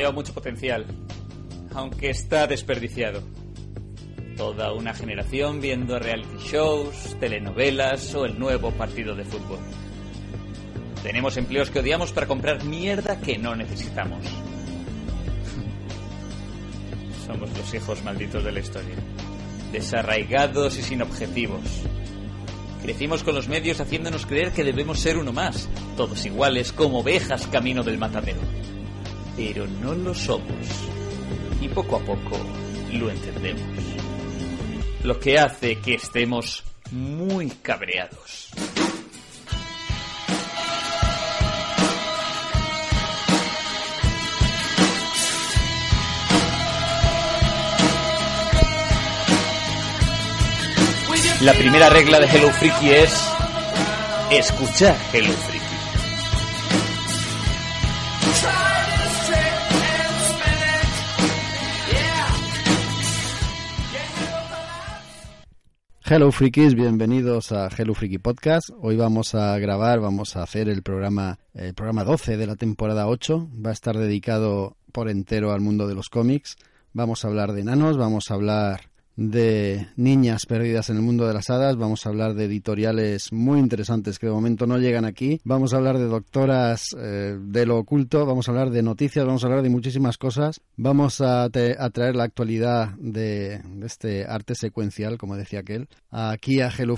Veo mucho potencial, aunque está desperdiciado. Toda una generación viendo reality shows, telenovelas o el nuevo partido de fútbol. Tenemos empleos que odiamos para comprar mierda que no necesitamos. Somos los hijos malditos de la historia. Desarraigados y sin objetivos. Crecimos con los medios haciéndonos creer que debemos ser uno más, todos iguales como ovejas camino del matadero. Pero no lo somos. Y poco a poco lo entendemos. Lo que hace que estemos muy cabreados. La primera regla de Hello Freaky es escuchar Hello Freaky. Hello Freakies, bienvenidos a Hello Freaky Podcast. Hoy vamos a grabar, vamos a hacer el programa, el programa 12 de la temporada 8. Va a estar dedicado por entero al mundo de los cómics. Vamos a hablar de enanos, vamos a hablar de niñas perdidas en el mundo de las hadas, vamos a hablar de editoriales muy interesantes que de momento no llegan aquí, vamos a hablar de doctoras eh, de lo oculto, vamos a hablar de noticias, vamos a hablar de muchísimas cosas, vamos a, traer la actualidad de, este arte secuencial, como decía aquel, aquí a Hello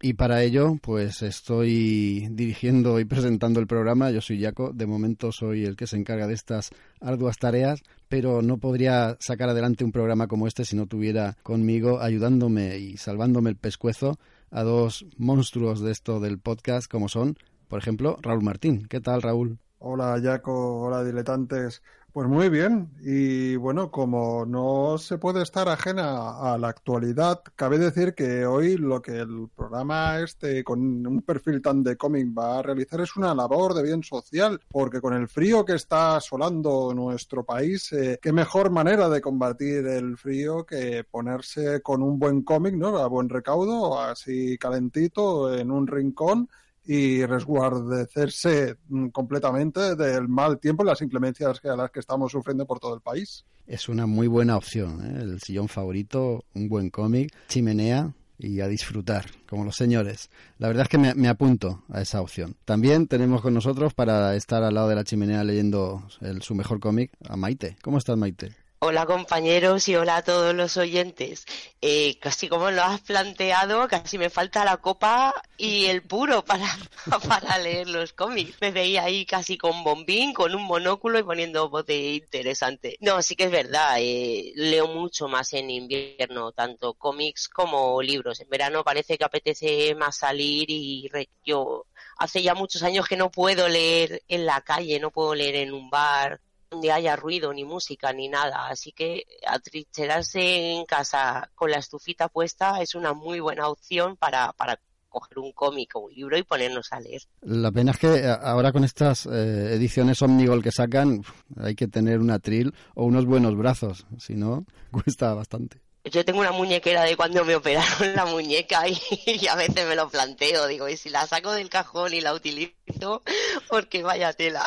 y para ello pues estoy dirigiendo y presentando el programa, yo soy Jaco, de momento soy el que se encarga de estas arduas tareas, pero no podría sacar adelante un programa como este si no tuviera conmigo ayudándome y salvándome el pescuezo a dos monstruos de esto del podcast como son, por ejemplo, Raúl Martín. ¿Qué tal, Raúl? Hola, Jaco. Hola, diletantes. Pues muy bien. Y bueno, como no se puede estar ajena a la actualidad, cabe decir que hoy lo que el programa este con un perfil tan de cómic va a realizar es una labor de bien social, porque con el frío que está asolando nuestro país, eh, qué mejor manera de combatir el frío que ponerse con un buen cómic, ¿no? A buen recaudo, así calentito en un rincón y resguardecerse mm, completamente del mal tiempo y las inclemencias a las que estamos sufriendo por todo el país. Es una muy buena opción, ¿eh? el sillón favorito, un buen cómic, chimenea y a disfrutar, como los señores. La verdad es que me, apunto a esa opción. También tenemos con nosotros, para estar al lado de la chimenea leyendo su mejor cómic, a Maite. ¿Cómo estás, Maite? Hola compañeros y hola a todos los oyentes. Eh, casi como lo has planteado, casi me falta la copa y el puro para, para leer los cómics. Me veía ahí casi con bombín, con un monóculo y poniendo bote interesante. No, sí que es verdad, eh, leo mucho más en invierno, tanto cómics como libros. En verano parece que apetece más salir y yo hace ya muchos años que no puedo leer en la calle, no puedo leer en un bar donde haya ruido, ni música, ni nada. Así que atrincherarse en casa con la estufita puesta es una muy buena opción para, para coger un cómic o un libro y ponernos a leer. La pena es que eh, ahora con estas eh, ediciones Omnigol que sacan hay que tener un atril o unos buenos brazos, si no cuesta bastante. Yo tengo una muñequera de cuando me operaron la muñeca y, y, a veces me lo planteo, digo, ¿y si la saco del cajón y la utilizo? Porque vaya tela.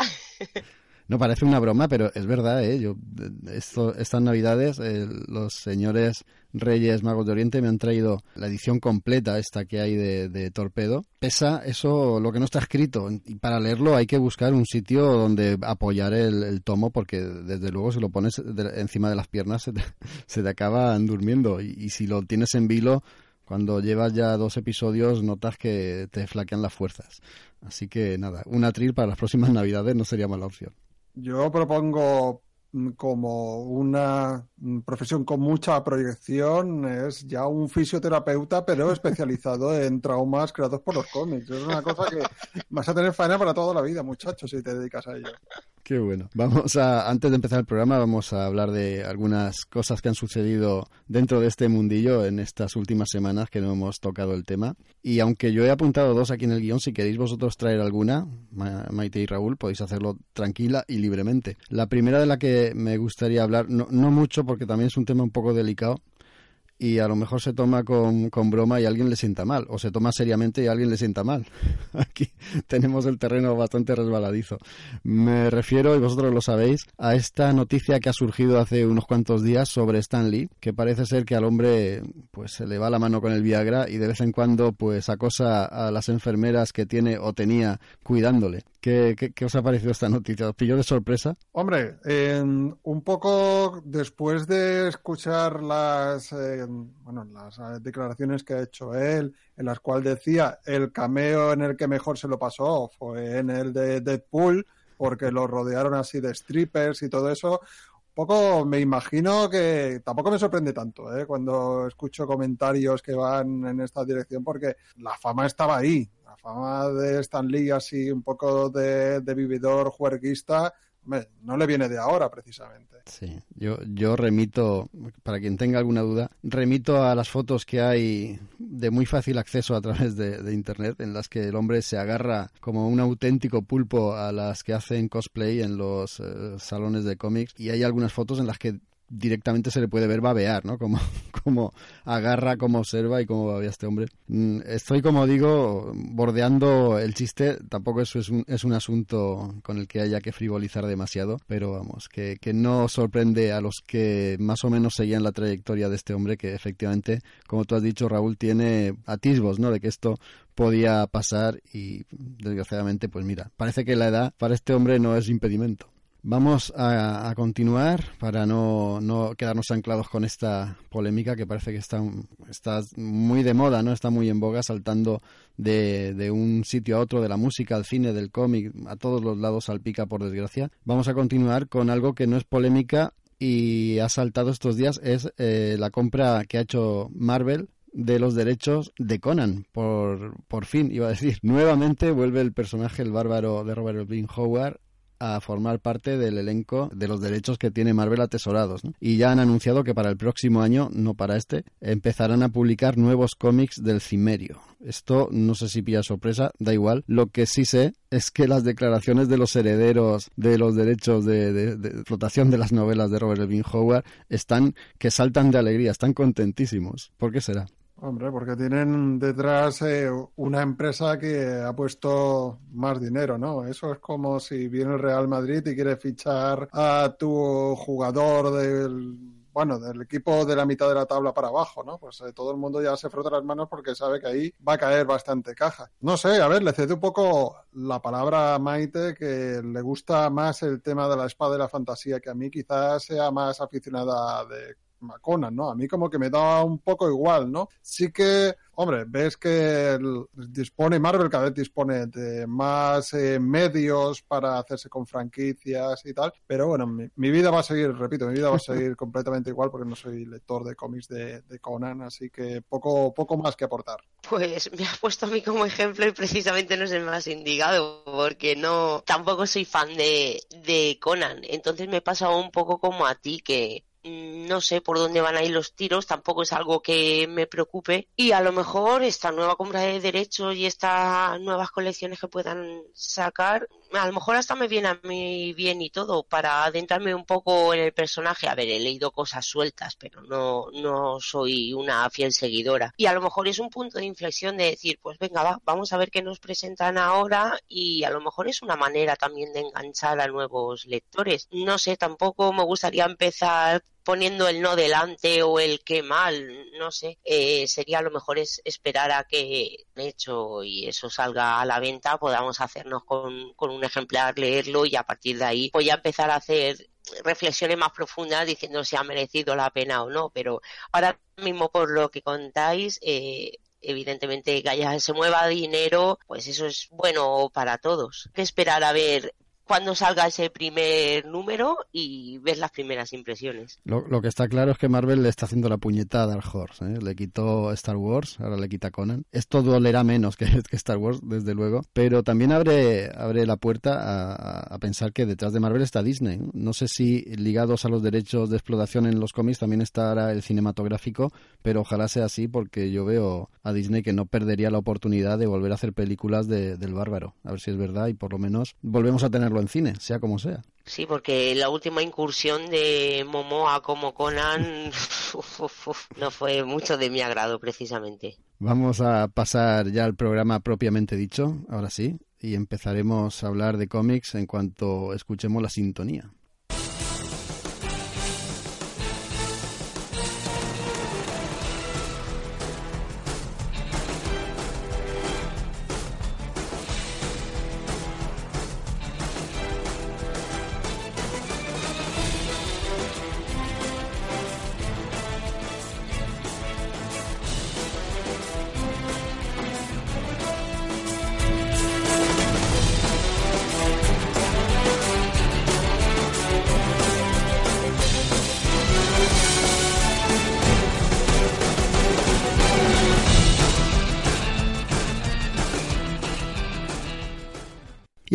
No parece una broma, pero es verdad, ¿eh? Yo, esto, estas navidades, eh, los señores Reyes Magos de Oriente me han traído la edición completa esta que hay de, Torpedo. Pesa eso lo que no está escrito. Y para leerlo hay que buscar un sitio donde apoyar el, tomo porque desde luego si lo pones encima de las piernas se te, se acaban durmiendo. Y, y si lo tienes en vilo, cuando llevas ya dos episodios notas que te flaquean las fuerzas. Así que nada, un atril para las próximas navidades no sería mala opción. Yo propongo mm, como una mm, profesión con mucha proyección, es ya un fisioterapeuta, pero especializado en traumas creados por los cómics. Es una cosa que vas a tener faena para toda la vida, muchachos, si te dedicas a ello. Qué bueno. Vamos a, antes de empezar el programa, vamos a hablar de algunas cosas que han sucedido dentro de este mundillo en estas últimas semanas que no hemos tocado el tema. Y aunque yo he apuntado dos aquí en el guion, si queréis vosotros traer alguna, Maite y Raúl, podéis hacerlo tranquila y libremente. La primera de la que me gustaría hablar, no, no mucho porque también es un tema un poco delicado, y a lo mejor se toma con, con broma y alguien le sienta mal, o se toma seriamente y alguien le sienta mal. Aquí tenemos el terreno bastante resbaladizo. Me refiero, y vosotros lo sabéis, a esta noticia que ha surgido hace unos cuantos días sobre Stan Lee, que parece ser que al hombre pues se le va la mano con el Viagra y de vez en cuando pues acosa a las enfermeras que tiene o tenía cuidándole. ¿Qué, os ha parecido esta noticia? ¿Os de sorpresa? Hombre, un poco después de escuchar las, eh, bueno, las eh, declaraciones que ha hecho él, en las cuales decía el cameo en el que mejor se lo pasó fue en el de Deadpool, porque lo rodearon así de strippers y todo eso. Un poco me imagino que tampoco me sorprende tanto ¿eh? cuando escucho comentarios que van en esta dirección, porque la fama estaba ahí la fama de Stan Lee así un poco de, vividor juerguista no le viene de ahora precisamente. Sí, yo, yo remito, para quien tenga alguna duda, remito a las fotos que hay de muy fácil acceso a través de, Internet, en las que el hombre se agarra como un auténtico pulpo a las que hacen cosplay en los eh, salones de cómics, y hay algunas fotos en las que directamente se le puede ver babear, ¿no? Como, como agarra, como observa y cómo babea este hombre. Mm, estoy, como digo, bordeando el chiste. Tampoco eso es un, es un asunto con el que haya que frivolizar demasiado, pero vamos, que, que no sorprende a los que más o menos seguían la trayectoria de este hombre, que efectivamente, como tú has dicho, Raúl, tiene atisbos, ¿no? De que esto podía pasar y desgraciadamente, pues mira, parece que la edad para este hombre no es impedimento. Vamos a, continuar para no, no, quedarnos anclados con esta polémica que parece que está, está muy de moda, no está muy en boga, saltando de, de un sitio a otro, de la música al cine, del cómic, a todos los lados salpica por desgracia. Vamos a continuar con algo que no es polémica y ha saltado estos días, es eh, la compra que ha hecho Marvel de los derechos de Conan, por, por fin, iba a decir. Nuevamente vuelve el personaje, el bárbaro de Robert Bean Howard, a formar parte del elenco de los derechos que tiene Marvel atesorados. Y ya han anunciado que para el próximo año, no para este, empezarán a publicar nuevos cómics del Cimerio. Esto no sé si pilla sorpresa, da igual. Lo que sí sé es que las declaraciones de los herederos de los derechos de, explotación de las novelas de Robert Elvin Howard están que saltan de alegría, están contentísimos. ¿Por qué será? Hombre, porque tienen detrás eh, una empresa que ha puesto más dinero, ¿no? Eso es como si viene el Real Madrid y quiere fichar a tu jugador del bueno, del equipo de la mitad de la tabla para abajo, ¿no? Pues eh, todo el mundo ya se frota las manos porque sabe que ahí va a caer bastante caja. No sé, a ver, le cede un poco la palabra a Maite, que le gusta más el tema de la espada de la fantasía, que a mí quizás sea más aficionada de Conan, ¿no? A mí como que me da un poco igual, ¿no? Sí que, hombre, ves que dispone, Marvel cada vez dispone de más eh, medios para hacerse con franquicias y tal, pero bueno, mi, vida va a seguir, repito, mi vida va a seguir completamente igual porque no soy lector de cómics de, Conan, así que poco, poco más que aportar. Pues me has puesto a mí como ejemplo y precisamente no es el más indicado, porque no, tampoco soy fan de, de Conan, entonces me pasa un poco como a ti, que no sé por dónde van a ir los tiros, tampoco es algo que me preocupe. Y a lo mejor esta nueva compra de derechos y estas nuevas colecciones que puedan sacar, a lo mejor hasta me viene a mí bien y todo para adentrarme un poco en el personaje. A ver, he leído cosas sueltas, pero no, no soy una fiel seguidora. Y a lo mejor es un punto de inflexión de decir, pues venga, va, vamos a ver qué nos presentan ahora y a lo mejor es una manera también de enganchar a nuevos lectores. No sé, tampoco me gustaría empezar poniendo el no delante o el qué mal, no sé, eh, sería lo mejor es esperar a que hecho y eso salga a la venta, podamos hacernos con, con un ejemplar, leerlo y a partir de ahí voy a empezar a hacer reflexiones más profundas diciendo si ha merecido la pena o no, pero ahora mismo por lo que contáis, eh, evidentemente que haya se mueva dinero, pues eso es bueno para todos. Hay que esperar a ver cuando salga ese primer número y ver las primeras impresiones. Lo, que está claro es que Marvel le está haciendo la puñetada a Dark Horse. ¿eh? Le quitó Star Wars, ahora le quita Conan. Esto dolerá menos que, Star Wars, desde luego, pero también abre, abre la puerta a, pensar que detrás de Marvel está Disney. No sé si ligados a los derechos de explotación en los cómics también estará el cinematográfico, pero ojalá sea así porque yo veo a Disney que no perdería la oportunidad de volver a hacer películas del bárbaro. A ver si es verdad y por lo menos volvemos a tener estrenarlo en cine, sea como sea. Sí, porque la última incursión de Momoa como Conan no fue mucho de mi agrado, precisamente. Vamos a pasar ya al programa propiamente dicho, ahora sí, y empezaremos a hablar de cómics en cuanto escuchemos la sintonía.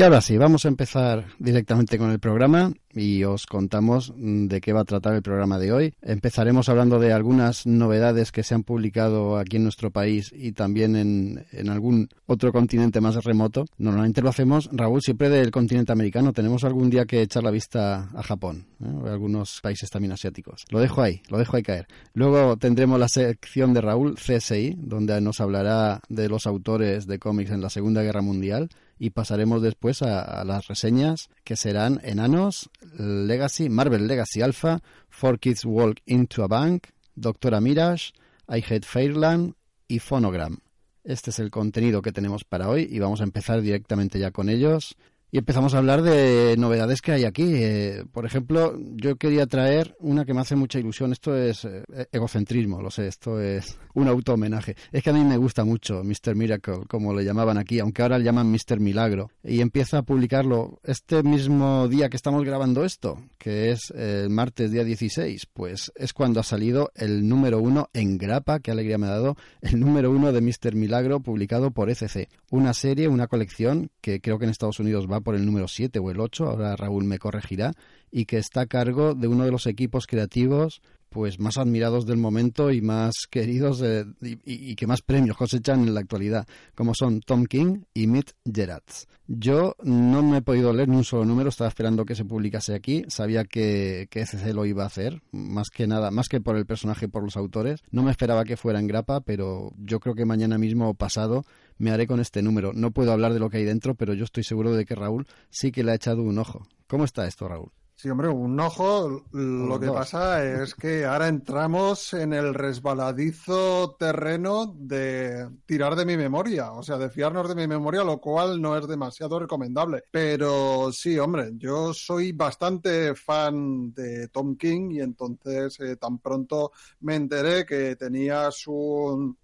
Ahora sí, vamos a empezar directamente con el programa y os contamos de qué va a tratar el programa de hoy. Empezaremos hablando de algunas novedades que se han publicado aquí en nuestro país y también en, algún otro continente más remoto. Normalmente lo hacemos, Raúl, siempre del continente americano. Tenemos algún día que echar la vista a Japón ¿eh? algunos países también asiáticos. Lo dejo ahí, lo dejo ahí caer. Luego tendremos la sección de Raúl CSI, donde nos hablará de los autores de cómics en la Segunda Guerra Mundial y pasaremos después a, las reseñas que serán Enanos, Legacy, Marvel Legacy Alpha, Four Kids Walk into a Bank, Doctora Mirage, I Hate Fairland y Phonogram. Este es el contenido que tenemos para hoy y vamos a empezar directamente ya con ellos. Y empezamos a hablar de novedades que hay aquí. Eh, por ejemplo, yo quería traer una que me hace mucha ilusión. Esto es eh, egocentrismo, lo sé, esto es un auto-homenaje. Es que a mí me gusta mucho Mr. Miracle, como le llamaban aquí, aunque ahora le llaman Mr. Milagro. Y empieza a publicarlo este mismo día que estamos grabando esto, que es el martes día 16. Pues es cuando ha salido el número uno en grapa, qué alegría me ha dado, el número uno de Mr. Milagro publicado por ECC. Una serie, una colección que creo que en Estados Unidos va por el número 7 o el 8, ahora Raúl me corregirá, y que está a cargo de uno de los equipos creativos pues más admirados del momento y más queridos y, que más premios cosechan en la actualidad, como son Tom King y Mitt Gerrats. Yo no me he podido leer ni un solo número, estaba esperando que se publicase aquí, sabía que, que ECC lo iba a hacer, más que nada, más que por el personaje y por los autores. No me esperaba que fuera en grapa, pero yo creo que mañana mismo o pasado me haré con este número. No puedo hablar de lo que hay dentro, pero yo estoy seguro de que Raúl sí que le ha echado un ojo. ¿Cómo está esto, Raúl? Sí, hombre, un ojo. Lo que pasa es que ahora entramos en el resbaladizo terreno de tirar de mi memoria, o sea, de fiarnos de mi memoria, lo cual no es demasiado recomendable. Pero sí, hombre, yo soy bastante fan de Tom King y entonces eh, tan pronto me enteré que tenías un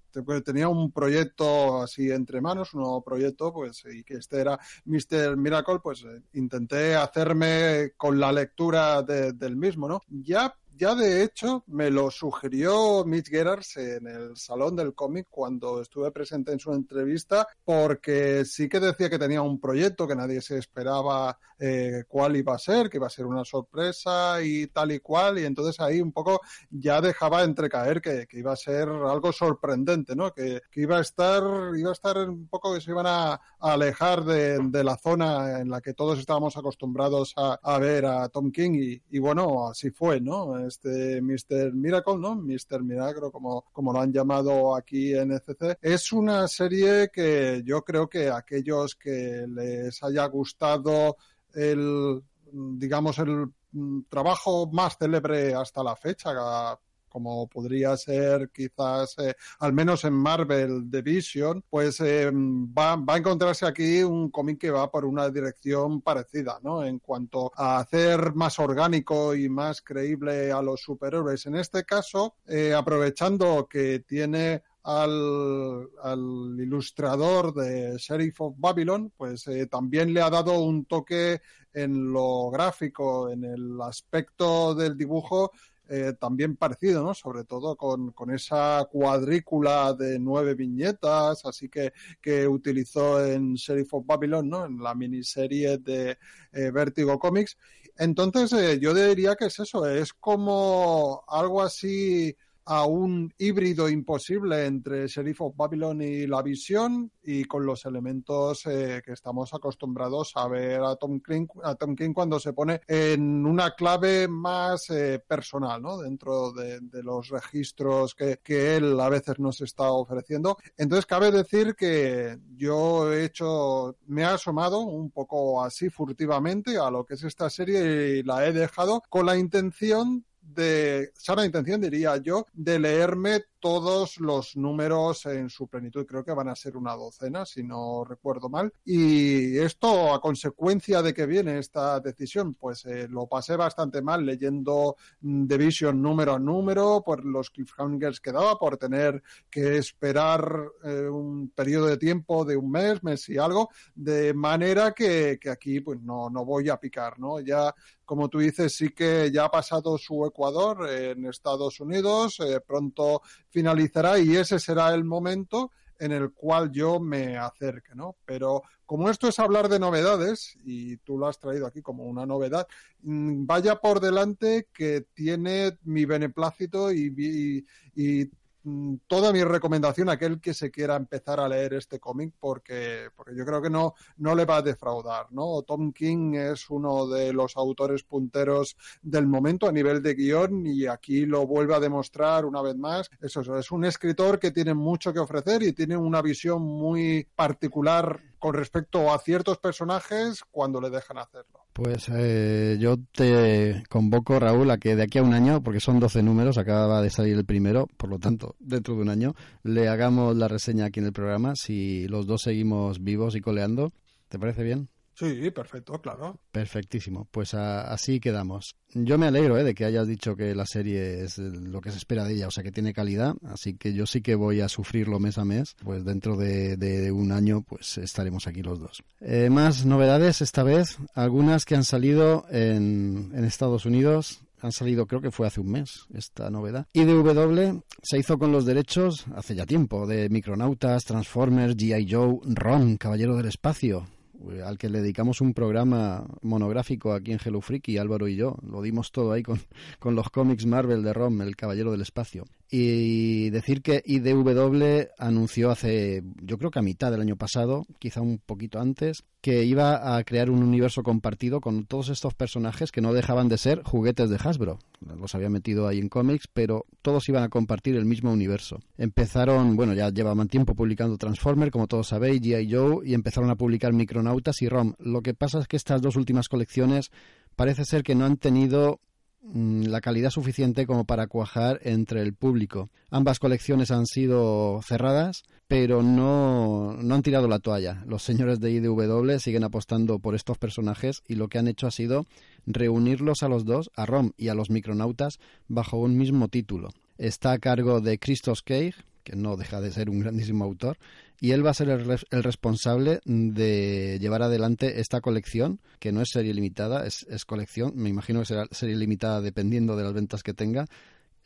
tenía un proyecto así entre manos, un nuevo proyecto, pues, y que este era Mr. Miracle, pues eh, intenté hacerme con la lectura del mismo, ¿no? Ya ya de hecho me lo sugirió Mitch Gerards en el Salón del Cómic cuando estuve presente en su entrevista, porque sí que decía que tenía un proyecto que nadie se esperaba eh, cuál iba a ser, que iba a ser una sorpresa y tal y cual, y entonces ahí un poco ya dejaba entrecaer que, iba a ser algo sorprendente, ¿no? Que, iba a estar, iba a estar un poco que se iban a, alejar de, la zona en la que todos estábamos acostumbrados a, ver a Tom King y, y bueno, así fue, ¿no? Este Mr. Miracle, ¿no? Mr. Milagro, como, como lo han llamado aquí en ECC. Es una serie que yo creo que aquellos que les haya gustado el, digamos, el trabajo más célebre hasta la fecha, como podría ser quizás, eh, al menos en Marvel Division, pues eh, va, a encontrarse aquí un cómic que va por una dirección parecida, ¿no? En cuanto a hacer más orgánico y más creíble a los superhéroes. En este caso, eh, aprovechando que tiene al, al, ilustrador de Sheriff of Babylon, pues también le ha dado un toque en lo gráfico, en el aspecto del dibujo eh, también parecido, ¿no? Sobre todo con, con, esa cuadrícula de nueve viñetas, así que, que utilizó en Sheriff of Babylon, ¿no? En la miniserie de eh, Vertigo Comics. Entonces, eh, yo diría que es eso, es como algo así a un híbrido imposible entre Sheriff of Babylon y La Visión y con los elementos eh, que estamos acostumbrados a ver a Tom, King, a Tom King cuando se pone en una clave más eh, personal, ¿no? Dentro de, los registros que, que, él a veces nos está ofreciendo. Entonces, cabe decir que yo he hecho, me ha asomado un poco así furtivamente a lo que es esta serie y la he dejado con la intención de sana intención, diría yo, de leerme todos los números en su plenitud. Creo que van a ser una docena, si no recuerdo mal. Y esto, a consecuencia de que viene esta decisión, pues eh, lo pasé bastante mal leyendo The Vision número a número, por los cliffhangers que daba, por tener que esperar eh, un periodo de tiempo de un mes, mes y algo, de manera que, que aquí pues no, no voy a picar, ¿no? Ya como tú dices, sí que ya ha pasado su Ecuador en Estados Unidos, eh, pronto finalizará y ese será el momento en el cual yo me acerque, ¿no? Pero como esto es hablar de novedades, y tú lo has traído aquí como una novedad, mm, vaya por delante que tiene mi beneplácito y, y, y toda mi recomendación a aquel que se quiera empezar a leer este cómic porque, porque yo creo que no, no le va a defraudar, ¿no? Tom King es uno de los autores punteros del momento a nivel de guion y aquí lo vuelve a demostrar una vez más. Eso es un escritor que tiene mucho que ofrecer y tiene una visión muy particular con respecto a ciertos personajes cuando le dejan hacerlo. Pues eh, yo te convoco, Raúl, a que de aquí a un año, porque son 12 números, acaba de salir el primero, por lo tanto, dentro de un año, le hagamos la reseña aquí en el programa, si los dos seguimos vivos y coleando. ¿Te parece bien? Sí, perfecto, claro. Perfectísimo. Pues así quedamos. Yo me alegro ¿eh? de que hayas dicho que la serie es lo que se espera de ella, o sea que tiene calidad, así que yo sí que voy a sufrirlo mes a mes, pues dentro de, un año pues estaremos aquí los dos. Eh, más novedades esta vez, algunas que han salido en, Estados Unidos, han salido, creo que fue hace un mes, esta novedad. IDW se hizo con los derechos hace ya tiempo de Micronautas, Transformers, G.I. Joe, Ron, Caballero del Espacio, eh, al que le dedicamos un programa monográfico aquí en Hello Freaky, Álvaro y yo. Lo dimos todo ahí con, con los cómics Marvel de Rom, El Caballero del Espacio. Y decir que IDW anunció hace, yo creo que a mitad del año pasado, quizá un poquito antes, que iba a crear un universo compartido con todos estos personajes que no dejaban de ser juguetes de Hasbro. Los había metido ahí en cómics, pero todos iban a compartir el mismo universo. Empezaron, bueno, ya llevaban tiempo publicando Transformer, como todos sabéis, G.I. Joe, y empezaron a publicar Micronautas y ROM. Lo que pasa es que estas dos últimas colecciones parece ser que no han tenido la calidad suficiente como para cuajar entre el público. Ambas colecciones han sido cerradas, pero no, no han tirado la toalla. Los señores de IDW siguen apostando por estos personajes y lo que han hecho ha sido reunirlos a los dos, a Rom y a los micronautas, bajo un mismo título. Está a cargo de Christos Cage, que no deja de ser un grandísimo autor, y él va a ser el, responsable de llevar adelante esta colección, que no es serie limitada, es, es colección, me imagino que será serie limitada dependiendo de las ventas que tenga,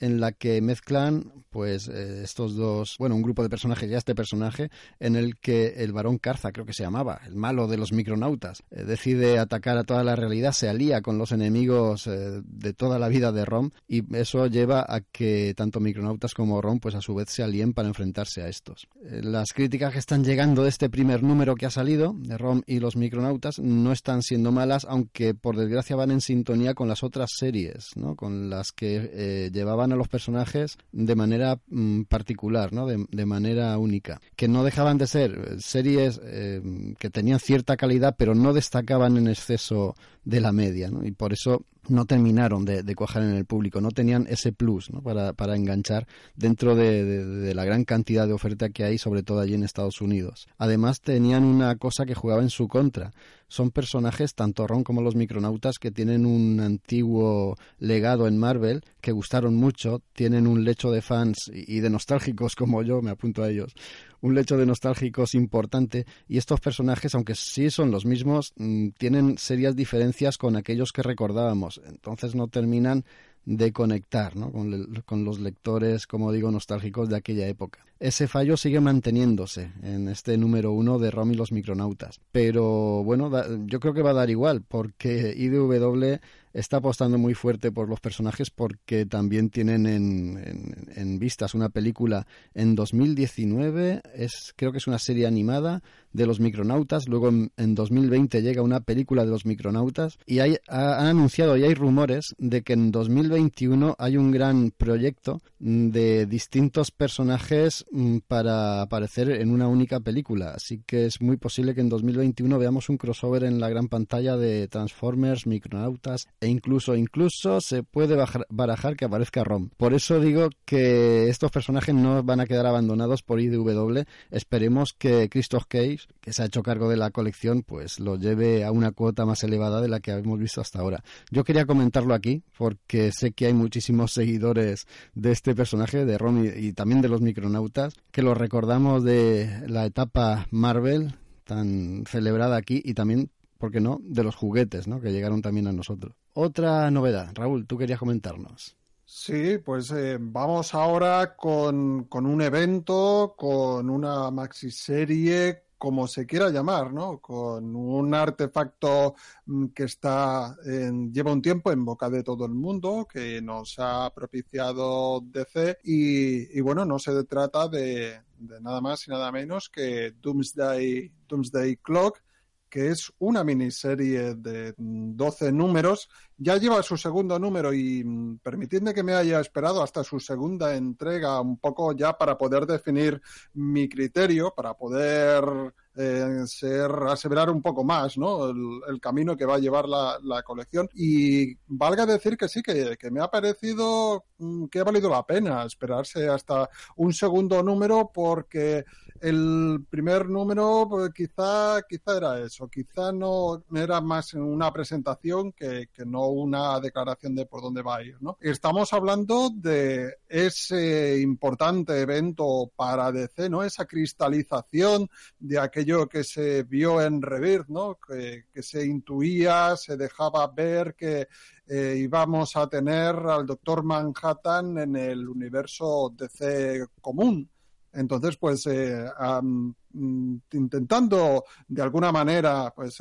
en la que mezclan pues eh, estos dos, bueno, un grupo de personajes, ya este personaje, en el que el varón Carza, creo que se llamaba, el malo de los micronautas, eh, decide atacar a toda la realidad, se alía con los enemigos eh, de toda la vida de Rom y eso lleva a que tanto micronautas como Rom pues a su vez se alíen para enfrentarse a estos. las críticas que están llegando de este primer número que ha salido, de Rom y los micronautas, no están siendo malas, aunque por desgracia van en sintonía con las otras series, ¿no? con las que llevaban a los personajes de manera mm, particular, ¿no? De, manera única. Que no dejaban de ser eh, series eh, que tenían cierta calidad, pero no destacaban en exceso de la media. Y por eso no terminaron de, cuajar en el público, no tenían ese plus para, enganchar dentro de, de, la gran cantidad de oferta que hay, sobre todo allí en Estados Unidos. Además, tenían una cosa que jugaba en su contra. Son personajes, tanto Ron como los micronautas, que tienen un antiguo legado en Marvel, que gustaron mucho, tienen un lecho de fans y de nostálgicos como yo, me apunto a ellos, un lecho de nostálgicos importante y estos personajes, aunque sí son los mismos, mm, tienen serias diferencias con aquellos que recordábamos. Entonces no terminan de conectar ¿no? con, los lectores, como digo, nostálgicos de aquella época. Ese fallo sigue manteniéndose en este número uno de Rom y los micronautas. Pero bueno, yo creo que va a dar igual, porque IDW está apostando muy fuerte por los personajes porque también tienen en, en, vistas una película en 2019, es, creo que es una serie animada de los micronautas, luego en, 2020 llega una película de los micronautas. Y hay, han anunciado y hay rumores de que en 2021 hay un gran proyecto de distintos personajes mm, para aparecer en una única película, así que es muy posible que en 2021 veamos un crossover en la gran pantalla de Transformers, micronautas e incluso incluso se puede barajar que aparezca Rom. Por eso digo que estos personajes no van a quedar abandonados por IDW, esperemos que Christoph Cage que se ha hecho cargo de la colección, pues lo lleve a una cuota más elevada de la que hemos visto hasta ahora. Yo quería comentarlo aquí porque sé que hay muchísimos seguidores de este personaje, de Ron y, también de los micronautas, que lo recordamos de la etapa Marvel tan celebrada aquí y también, ¿por qué no?, de los juguetes, ¿no?, que llegaron también a nosotros. Otra novedad, Raúl, tú querías comentarnos. Sí, pues eh, vamos ahora con, con, un evento, con una maxi serie como se quiera llamar, ¿no? Con un artefacto mm, que está en, lleva un tiempo en boca de todo el mundo, que nos ha propiciado DC y, y bueno, no se trata de, de, nada más y nada menos que Doomsday, Doomsday Clock, que es una miniserie de 12 números. Ya lleva su segundo número y mm, permitidme que me haya esperado hasta su segunda entrega un poco ya para poder definir mi criterio, para poder eh, ser, aseverar un poco más ¿no? el, camino que va a llevar la, la, colección. Y valga decir que sí, que, que me ha parecido mm, que ha valido la pena esperarse hasta un segundo número porque el primer número pues, quizá, quizá era eso, quizá no era más una presentación que, no una declaración de por dónde va a ir. ¿no? Estamos hablando de ese importante evento para DC, ¿no? esa cristalización de aquello que se vio en Rebirth, ¿no? que, que se intuía, se dejaba ver que eh, íbamos a tener al Doctor Manhattan en el universo DC común. Entonces, pues eh, mm, intentando de alguna manera pues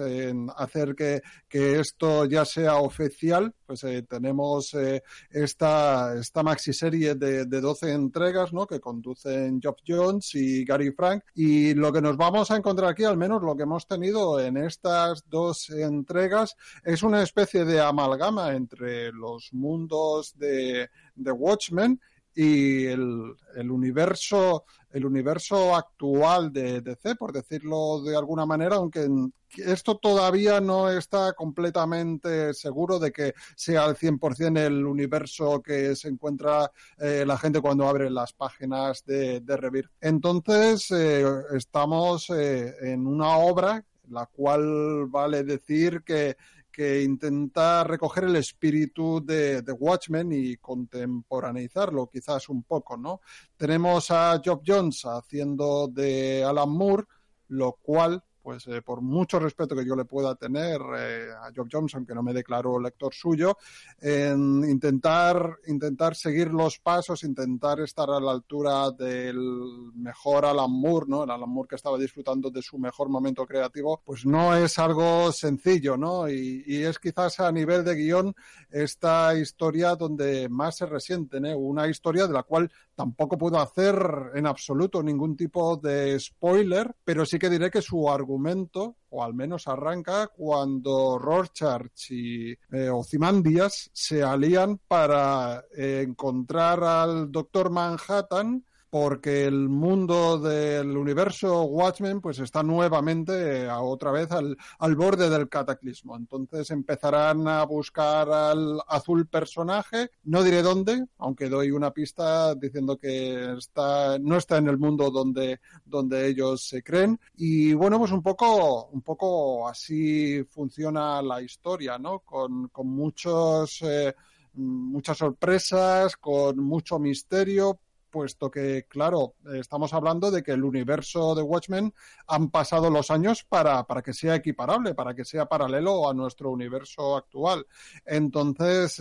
hacer que, esto ya sea oficial, pues eh, tenemos eh, esta, esta maxi serie de, de 12 entregas ¿no? que conducen Geoff Jones y Gary Frank. Y lo que nos vamos a encontrar aquí, al menos lo que hemos tenido en estas dos entregas, es una especie de amalgama entre los mundos de, de Watchmen y el, el, universo el universo actual de DC, por decirlo de alguna manera, aunque esto todavía no está completamente seguro de que sea al 100% el universo que se encuentra eh, la gente cuando abre las páginas de, de Revir. Entonces, eh, estamos eh, en una obra la cual vale decir que que intenta recoger el espíritu de, Watchmen y contemporaneizarlo quizás un poco, ¿no? Tenemos a Job Jones haciendo de Alan Moore, lo cual pues eh, por mucho respeto que yo le pueda tener eh, a Job Johnson, que no me declaró lector suyo, en intentar, intentar seguir los pasos, intentar estar a la altura del mejor Alan Moore, ¿no? El Alan Moore que estaba disfrutando de su mejor momento creativo, pues no es algo sencillo, ¿no? Y, es quizás a nivel de guion esta historia donde más se resienten, ¿eh? Una historia de la cual tampoco puedo hacer en absoluto ningún tipo de spoiler, pero sí que diré que su argumento o al menos arranca, cuando Rorschach y eh, Ozymandias se alían para eh, encontrar al Doctor Manhattan porque el mundo del universo Watchmen pues está nuevamente eh, otra vez al, al, borde del cataclismo. Entonces empezarán a buscar al azul personaje, no diré dónde, aunque doy una pista diciendo que está, no está en el mundo donde, donde ellos se creen. Y bueno, pues un poco, un poco así funciona la historia, ¿no? Con, con muchos eh, muchas sorpresas, con mucho misterio, puesto que, claro, estamos hablando de que el universo de Watchmen han pasado los años para, para que sea equiparable, para que sea paralelo a nuestro universo actual. Entonces,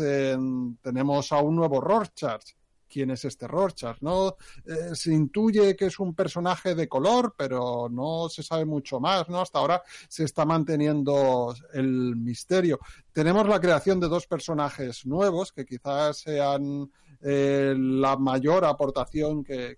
tenemos a un nuevo Rorschach, quién es este Rorschach, ¿no? Eh, se intuye que es un personaje de color, pero no se sabe mucho más, ¿no? Hasta ahora se está manteniendo el misterio. Tenemos la creación de dos personajes nuevos que quizás sean eh, la mayor aportación que,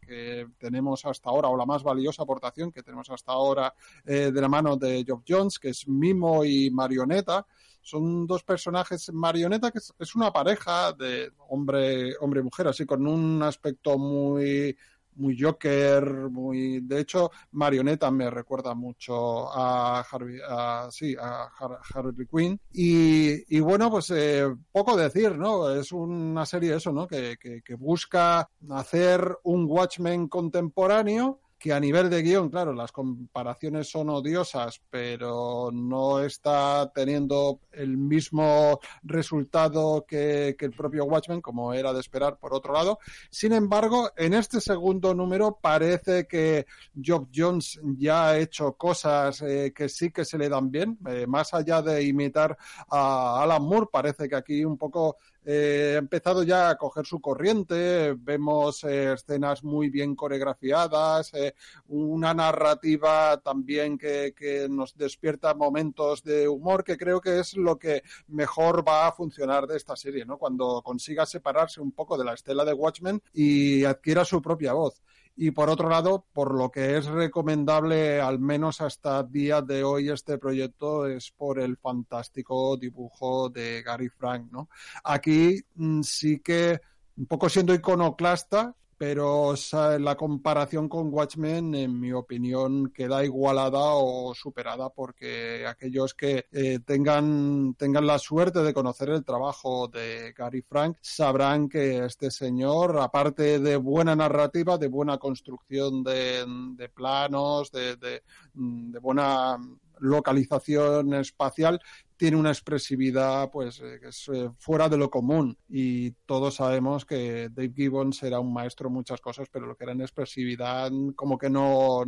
tenemos hasta ahora, o la más valiosa aportación que tenemos hasta ahora eh, de la mano de Job Jones, que es Mimo y Marioneta. Son dos personajes, Marioneta, que es, una pareja de hombre, hombre y mujer, así con un aspecto muy muy Joker, muy de hecho Marioneta me recuerda mucho a Harvey, a, sí, a Harley Quinn y, y bueno pues eh, poco decir, ¿no? Es una serie eso, ¿no? Que, que busca hacer un Watchmen contemporáneo que a nivel de guion, claro, las comparaciones son odiosas, pero no está teniendo el mismo resultado que, el propio Watchmen, como era de esperar por otro lado. Sin embargo, en este segundo número parece que Job Jones ya ha hecho cosas eh, que sí que se le dan bien, eh, más allá de imitar a Alan Moore, parece que aquí un poco eh, ha empezado ya a coger su corriente, vemos eh, escenas muy bien coreografiadas, eh, una narrativa también que, que, nos despierta momentos de humor, que creo que es lo que mejor va a funcionar de esta serie, ¿no? Cuando consiga separarse un poco de la estela de Watchmen y adquiera su propia voz y por otro lado, por lo que es recomendable, al menos hasta día de hoy, este proyecto es por el fantástico dibujo de Gary Frank, ¿no? Aquí mm, sí que, un poco siendo iconoclasta, pero la comparación con Watchmen, en mi opinión, queda igualada o superada porque aquellos que eh, tengan, tengan la suerte de conocer el trabajo de Gary Frank sabrán que este señor, aparte de buena narrativa, de buena construcción de, de planos, de, de, de buena localización espacial tiene una expresividad pues eh, que es eh, fuera de lo común. Y todos sabemos que Dave Gibbons era un maestro en muchas cosas pero lo que era en expresividad como que no,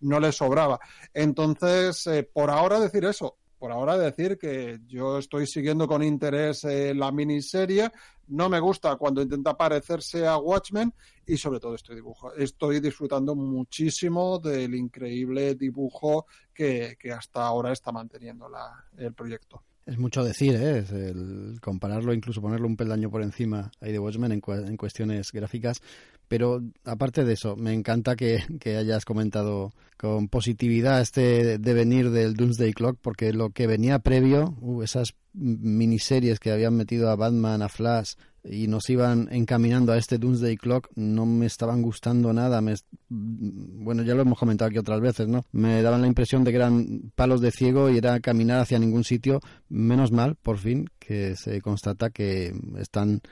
no le sobraba. Entonces eh, por ahora decir eso por ahora decir que yo estoy siguiendo con interés la miniserie no me gusta cuando intenta parecerse a Watchmen y sobre todo estoy, dibujo, estoy disfrutando muchísimo del increíble dibujo que, hasta ahora está manteniendo la, el proyecto. Es mucho decir, ¿eh? el compararlo, incluso ponerlo un peldaño por encima ahí de Watchmen en, en cuestiones gráficas. Pero aparte de eso, me encanta que, que, hayas comentado con positividad este devenir del Doomsday Clock, porque lo que venía previo, uh, esas miniseries que habían metido a Batman, a Flash y nos iban encaminando a este Doomsday Clock no me estaban gustando nada. Me, bueno, ya lo hemos comentado aquí otras veces, ¿no? Me daban la impresión de que eran palos de ciego y era caminar hacia ningún sitio. Menos mal, por fin, que se constata que están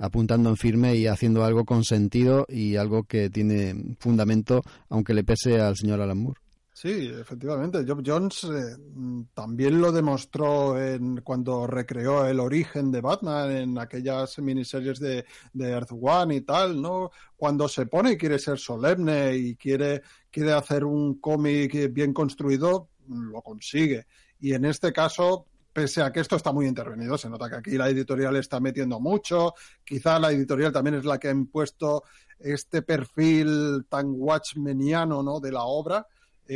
apuntando en firme y haciendo algo con sentido y algo que tiene fundamento, aunque le pese al señor Alan Moore. Sí, efectivamente. Job Jones eh, también lo demostró en, cuando recreó el origen de Batman en aquellas miniseries de, de Earth One y tal, ¿no? Cuando se pone y quiere ser solemne y quiere, quiere hacer un cómic bien construido, lo consigue. Y en este caso, pese a que esto está muy intervenido, se nota que aquí la editorial está metiendo mucho, quizá la editorial también es la que ha impuesto este perfil tan watchmeniano, ¿no? de la obra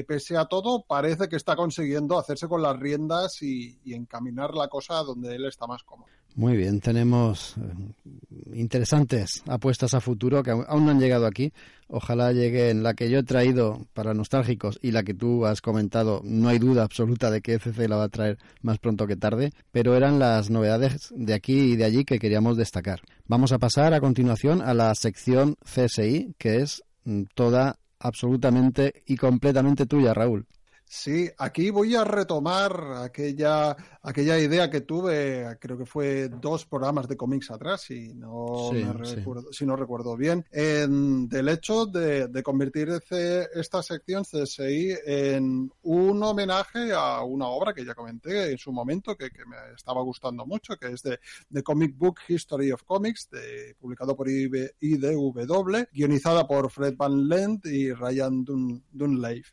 pese a todo, parece que está consiguiendo hacerse con las riendas y, encaminar la cosa donde él está más cómodo. Muy bien, tenemos eh, interesantes apuestas a futuro que aún no han llegado aquí. Ojalá lleguen la que yo he traído para nostálgicos y la que tú has comentado. No hay duda absoluta de que FC la va a traer más pronto que tarde, pero eran las novedades de aquí y de allí que queríamos destacar. Vamos a pasar a continuación a la sección CSI, que es mm, toda absolutamente y completamente tuya, Raúl. Sí, aquí voy a retomar aquella, aquella idea que tuve, creo que fue dos programas de cómics atrás, si no, recuerdo, si no recuerdo bien, en, del hecho de, convertir esta sección CSI en un homenaje a una obra que ya comenté en su momento, que, me estaba gustando mucho, que es de, de Comic Book History of Comics, de, publicado por IDW, guionizada por Fred Van Lent y Ryan Dun, Dunleif.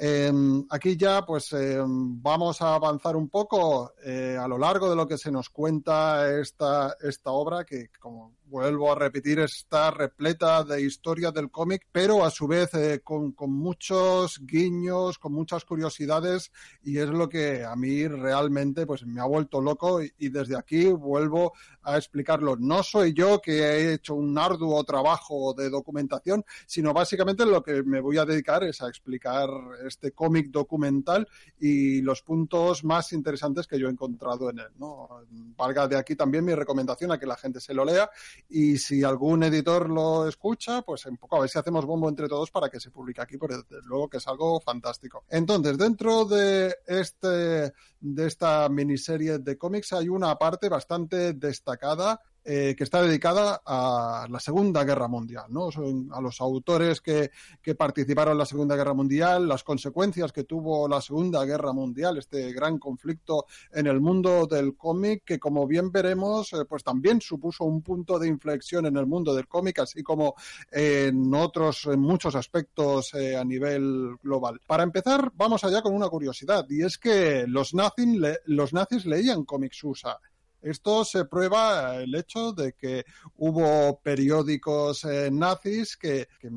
Em, aquí ya pues em, vamos a avanzar un poco eh, a lo largo de lo que se nos cuenta esta, esta obra que como vuelvo a repetir, está repleta de historia del cómic, pero a su vez eh, con, con, muchos guiños, con muchas curiosidades, y es lo que a mí realmente pues me ha vuelto loco y, y desde aquí vuelvo a explicarlo. No soy yo que he hecho un arduo trabajo de documentación, sino básicamente lo que me voy a dedicar es a explicar este cómic documental y los puntos más interesantes que yo he encontrado en él. ¿no? Valga de aquí también mi recomendación a que la gente se lo lea y si algún editor lo escucha, pues a ver si hacemos bombo entre todos para que se publique aquí, porque desde luego que es algo fantástico. Entonces, dentro de este de esta miniserie de cómics hay una parte bastante destacada eh, que está dedicada a la Segunda Guerra Mundial, ¿no? A los autores que, que, participaron en la Segunda Guerra Mundial, las consecuencias que tuvo la Segunda Guerra Mundial, este gran conflicto en el mundo del cómic, que como bien veremos, eh, pues también supuso un punto de inflexión en el mundo del cómic, así como en otros, en muchos aspectos eh, a nivel global. Para empezar, vamos allá con una curiosidad, y es que los nazis, los nazis leían cómics USA. Esto se prueba el hecho de que hubo periódicos eh, nazis que, que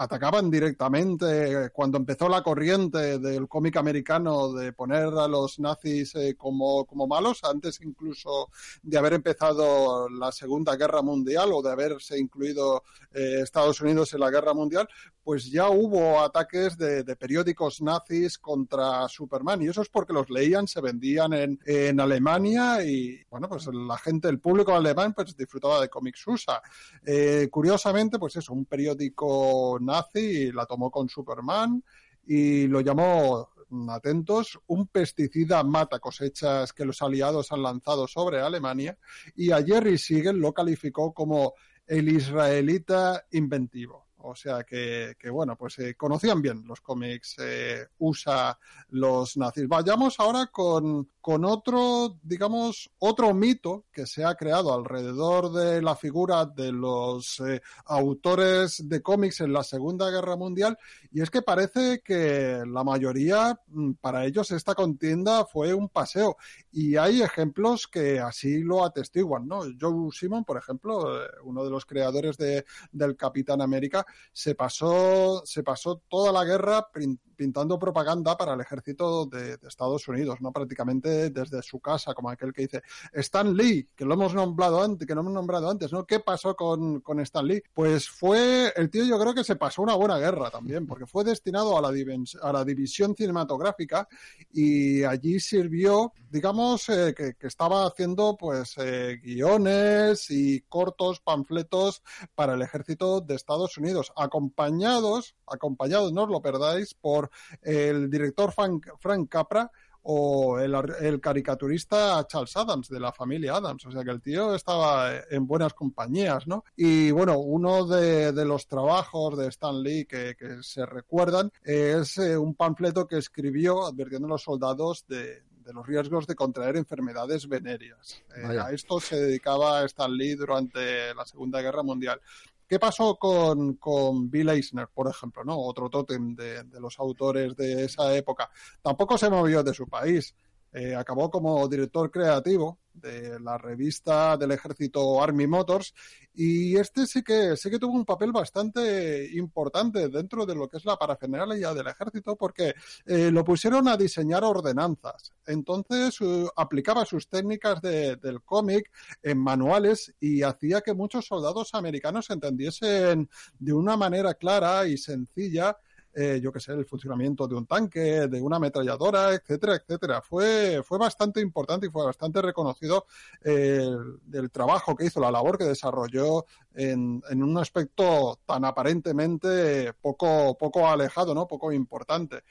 atacaban directamente cuando empezó la corriente del cómic americano de poner a los nazis eh, como, como malos, antes incluso de haber empezado la Segunda Guerra Mundial o de haberse incluido eh, Estados Unidos en la Guerra Mundial, pues ya hubo ataques de, periódicos nazis contra Superman y eso es porque los leían, se vendían en, en Alemania y bueno, pues la gente, el público alemán pues disfrutaba de cómics USA. Eh, curiosamente, pues eso, un periódico nazi la tomó con Superman y lo llamó atentos, un pesticida mata cosechas que los aliados han lanzado sobre Alemania y a Jerry Siegel lo calificó como el israelita inventivo. O sea que, que bueno, pues eh, conocían bien los cómics eh, USA los nazis. Vayamos ahora con, con otro, digamos, otro mito que se ha creado alrededor de la figura de los eh, autores de cómics en la Segunda Guerra Mundial, y es que parece que la mayoría, mm, para ellos, esta contienda fue un paseo, y hay ejemplos que así lo atestiguan, ¿no? Joe Simon, por ejemplo, eh, uno de los creadores de, del Capitán América, se pasó, se pasó toda la guerra pintando propaganda para el ejército de, Estados Unidos, ¿no? Prácticamente desde su casa, como aquel que dice Stan Lee, que lo hemos nombrado antes, que no hemos nombrado antes, ¿no? ¿Qué pasó con, con Stan Lee? Pues fue, el tío yo creo que se pasó una buena guerra también, porque fue destinado a la, a la división cinematográfica y allí sirvió, digamos, eh, que, que, estaba haciendo pues eh, guiones y cortos panfletos para el ejército de Estados Unidos, acompañados, acompañados, no os lo perdáis, por el director Frank, Frank Capra o el, el, caricaturista Charles Adams de la familia Adams. O sea que el tío estaba en buenas compañías, ¿no? Y bueno, uno de, de los trabajos de Stan Lee que, que se recuerdan es eh, un panfleto que escribió advirtiendo a los soldados de, de los riesgos de contraer enfermedades venéreas. Eh, a esto se dedicaba Stan Lee durante la Segunda Guerra Mundial. ¿Qué pasó con, con, Bill Eisner, por ejemplo, ¿no? Otro tótem de, de, los autores de esa época. Tampoco se movió de su país. Eh, acabó como director creativo de la revista del ejército Army Motors y este sí que sí que tuvo un papel bastante importante dentro de lo que es la parafernalia del ejército porque eh, lo pusieron a diseñar ordenanzas. Entonces uh, aplicaba sus técnicas de, del cómic en manuales y hacía que muchos soldados americanos entendiesen de una manera clara y sencilla eh, yo que sé, el funcionamiento de un tanque, de una ametralladora, etcétera, etcétera. Fue, fue bastante importante y fue bastante reconocido eh, el trabajo que hizo, la labor que desarrolló en, en, un aspecto tan aparentemente poco, poco alejado, ¿no? Poco importante.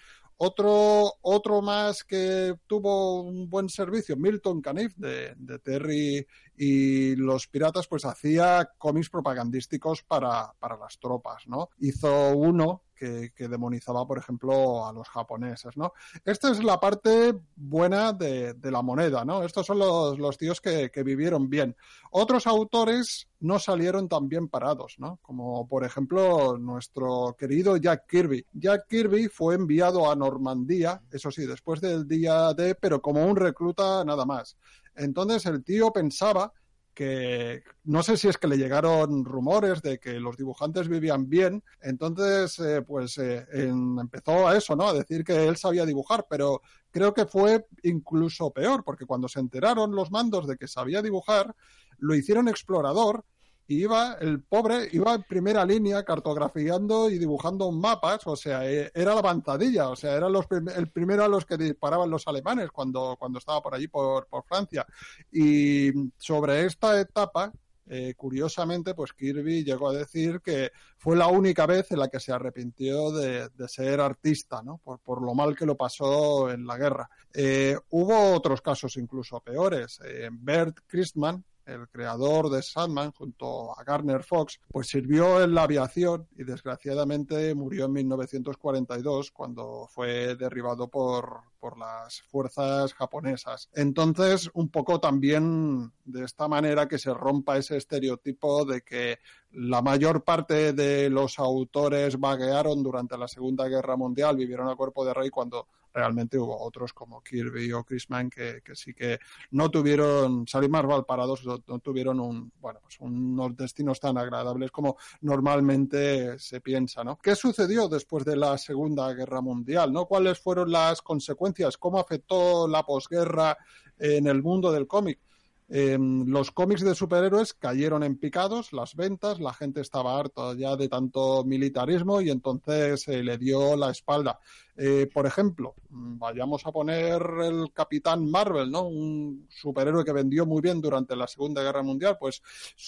Otro, otro más que tuvo un buen servicio, Milton Caniff de, Terry y los piratas, pues hacía cómics propagandísticos para, para las tropas, ¿no? Hizo uno que, que, demonizaba, por ejemplo, a los japoneses, ¿no? Esta es la parte buena de, de la moneda, ¿no? Estos son los, los tíos que, que, vivieron bien. Otros autores no salieron tan bien parados, ¿no? Como, por ejemplo, nuestro querido Jack Kirby. Jack Kirby fue enviado a Normandía, eso sí, después del día D, pero como un recluta nada más. Entonces el tío pensaba que no sé si es que le llegaron rumores de que los dibujantes vivían bien, entonces eh, pues eh, empezó a eso, ¿no? A decir que él sabía dibujar, pero creo que fue incluso peor, porque cuando se enteraron los mandos de que sabía dibujar, lo hicieron explorador y iba, el pobre, iba en primera línea cartografiando y dibujando mapas, o sea, e, era la avanzadilla, o sea, era los el primero a los que disparaban los alemanes cuando, cuando estaba por allí, por, por Francia. Y sobre esta etapa, eh, curiosamente, pues Kirby llegó a decir que fue la única vez en la que se arrepintió de, ser artista, ¿no? Por, por, lo mal que lo pasó en la guerra. Eh, hubo otros casos incluso peores. Eh, Bert Christman, el creador de Sandman, junto a Garner Fox, pues sirvió en la aviación y desgraciadamente murió en 1942 cuando fue derribado por, por las fuerzas japonesas. Entonces, un poco también de esta manera que se rompa ese estereotipo de que la mayor parte de los autores vaguearon durante la Segunda Guerra Mundial, vivieron a cuerpo de rey cuando realmente hubo otros como Kirby o Chrisman que, que sí que no tuvieron, salir más mal parados, no, tuvieron un, bueno, pues unos destinos tan agradables como normalmente se piensa, ¿no? ¿Qué sucedió después de la Segunda Guerra Mundial, no? ¿Cuáles fueron las consecuencias? ¿Cómo afectó la posguerra en el mundo del cómic? Em, los cómics de superhéroes cayeron en picados, las ventas, la gente estaba harta ya de tanto militarismo y entonces se le dio la espalda. Eh, por ejemplo, vayamos a poner el Capitán Marvel, ¿no? Un superhéroe que vendió muy bien durante la Segunda Guerra Mundial, pues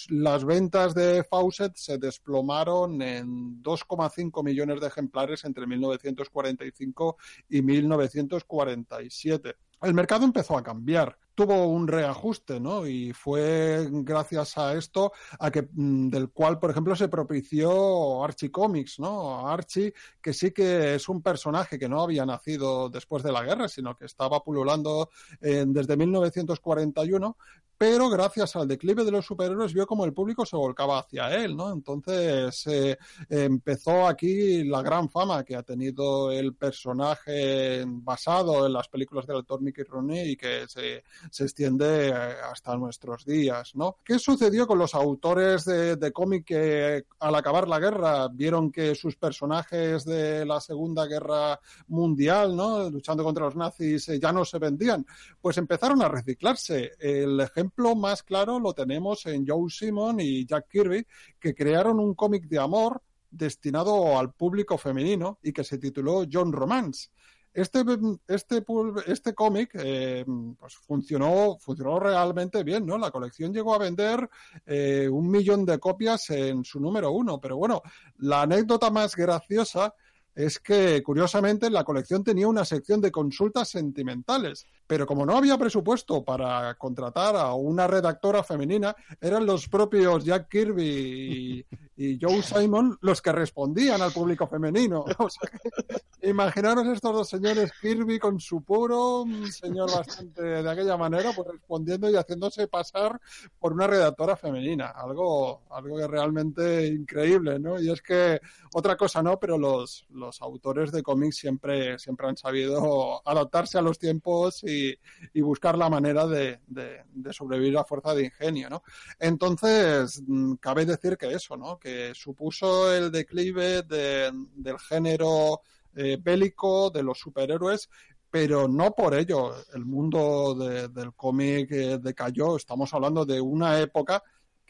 las ventas de Fawcett se desplomaron en 2,5 millones de ejemplares entre 1945 y 1947 el mercado empezó a cambiar tuvo un reajuste, ¿no? Y fue gracias a esto a que mm, del cual, por ejemplo, se propició Archie Comics, ¿no? Archie, que sí que es un personaje que no había nacido después de la guerra, sino que estaba pululando desde 1941, pero gracias al declive de los superhéroes vio como el público se volcaba hacia él, ¿no? Entonces eh, empezó aquí la gran fama que ha tenido el personaje basado en las películas del actor Mickey Rooney y que se, se extiende eh, hasta nuestros días, ¿no? ¿Qué sucedió con los autores de, cómic que al acabar la guerra vieron que sus personajes de la Segunda Guerra Mundial, ¿no? Luchando contra los nazis eh, ya no se vendían? Pues empezaron a reciclarse. El ejemplo más claro lo tenemos en Joe Simon y Jack Kirby, que crearon un cómic de amor destinado al público femenino y que se tituló John Romance. Este, este, este cómic eh, pues funcionó, funcionó realmente bien, ¿no? La colección llegó a vender eh, un millón de copias en su número uno, pero bueno, la anécdota más graciosa es que, curiosamente, la colección tenía una sección de consultas sentimentales, pero como no había presupuesto para contratar a una redactora femenina, eran los propios Jack Kirby y, Joe Simon los que respondían al público femenino. O sea imaginaros estos dos señores, Kirby con su puro, un señor bastante de aquella manera, pues respondiendo y haciéndose pasar por una redactora femenina. Algo, algo que realmente increíble, ¿no? Y es que, otra cosa no, pero los los autores de cómics siempre, siempre han sabido adaptarse a los tiempos y, buscar la manera de, sobrevivir a fuerza de ingenio, ¿no? Entonces, mm, cabe decir que eso, ¿no? Que supuso el declive del género eh, bélico, de los superhéroes, pero no por ello el mundo del cómic eh, decayó. Estamos hablando de una época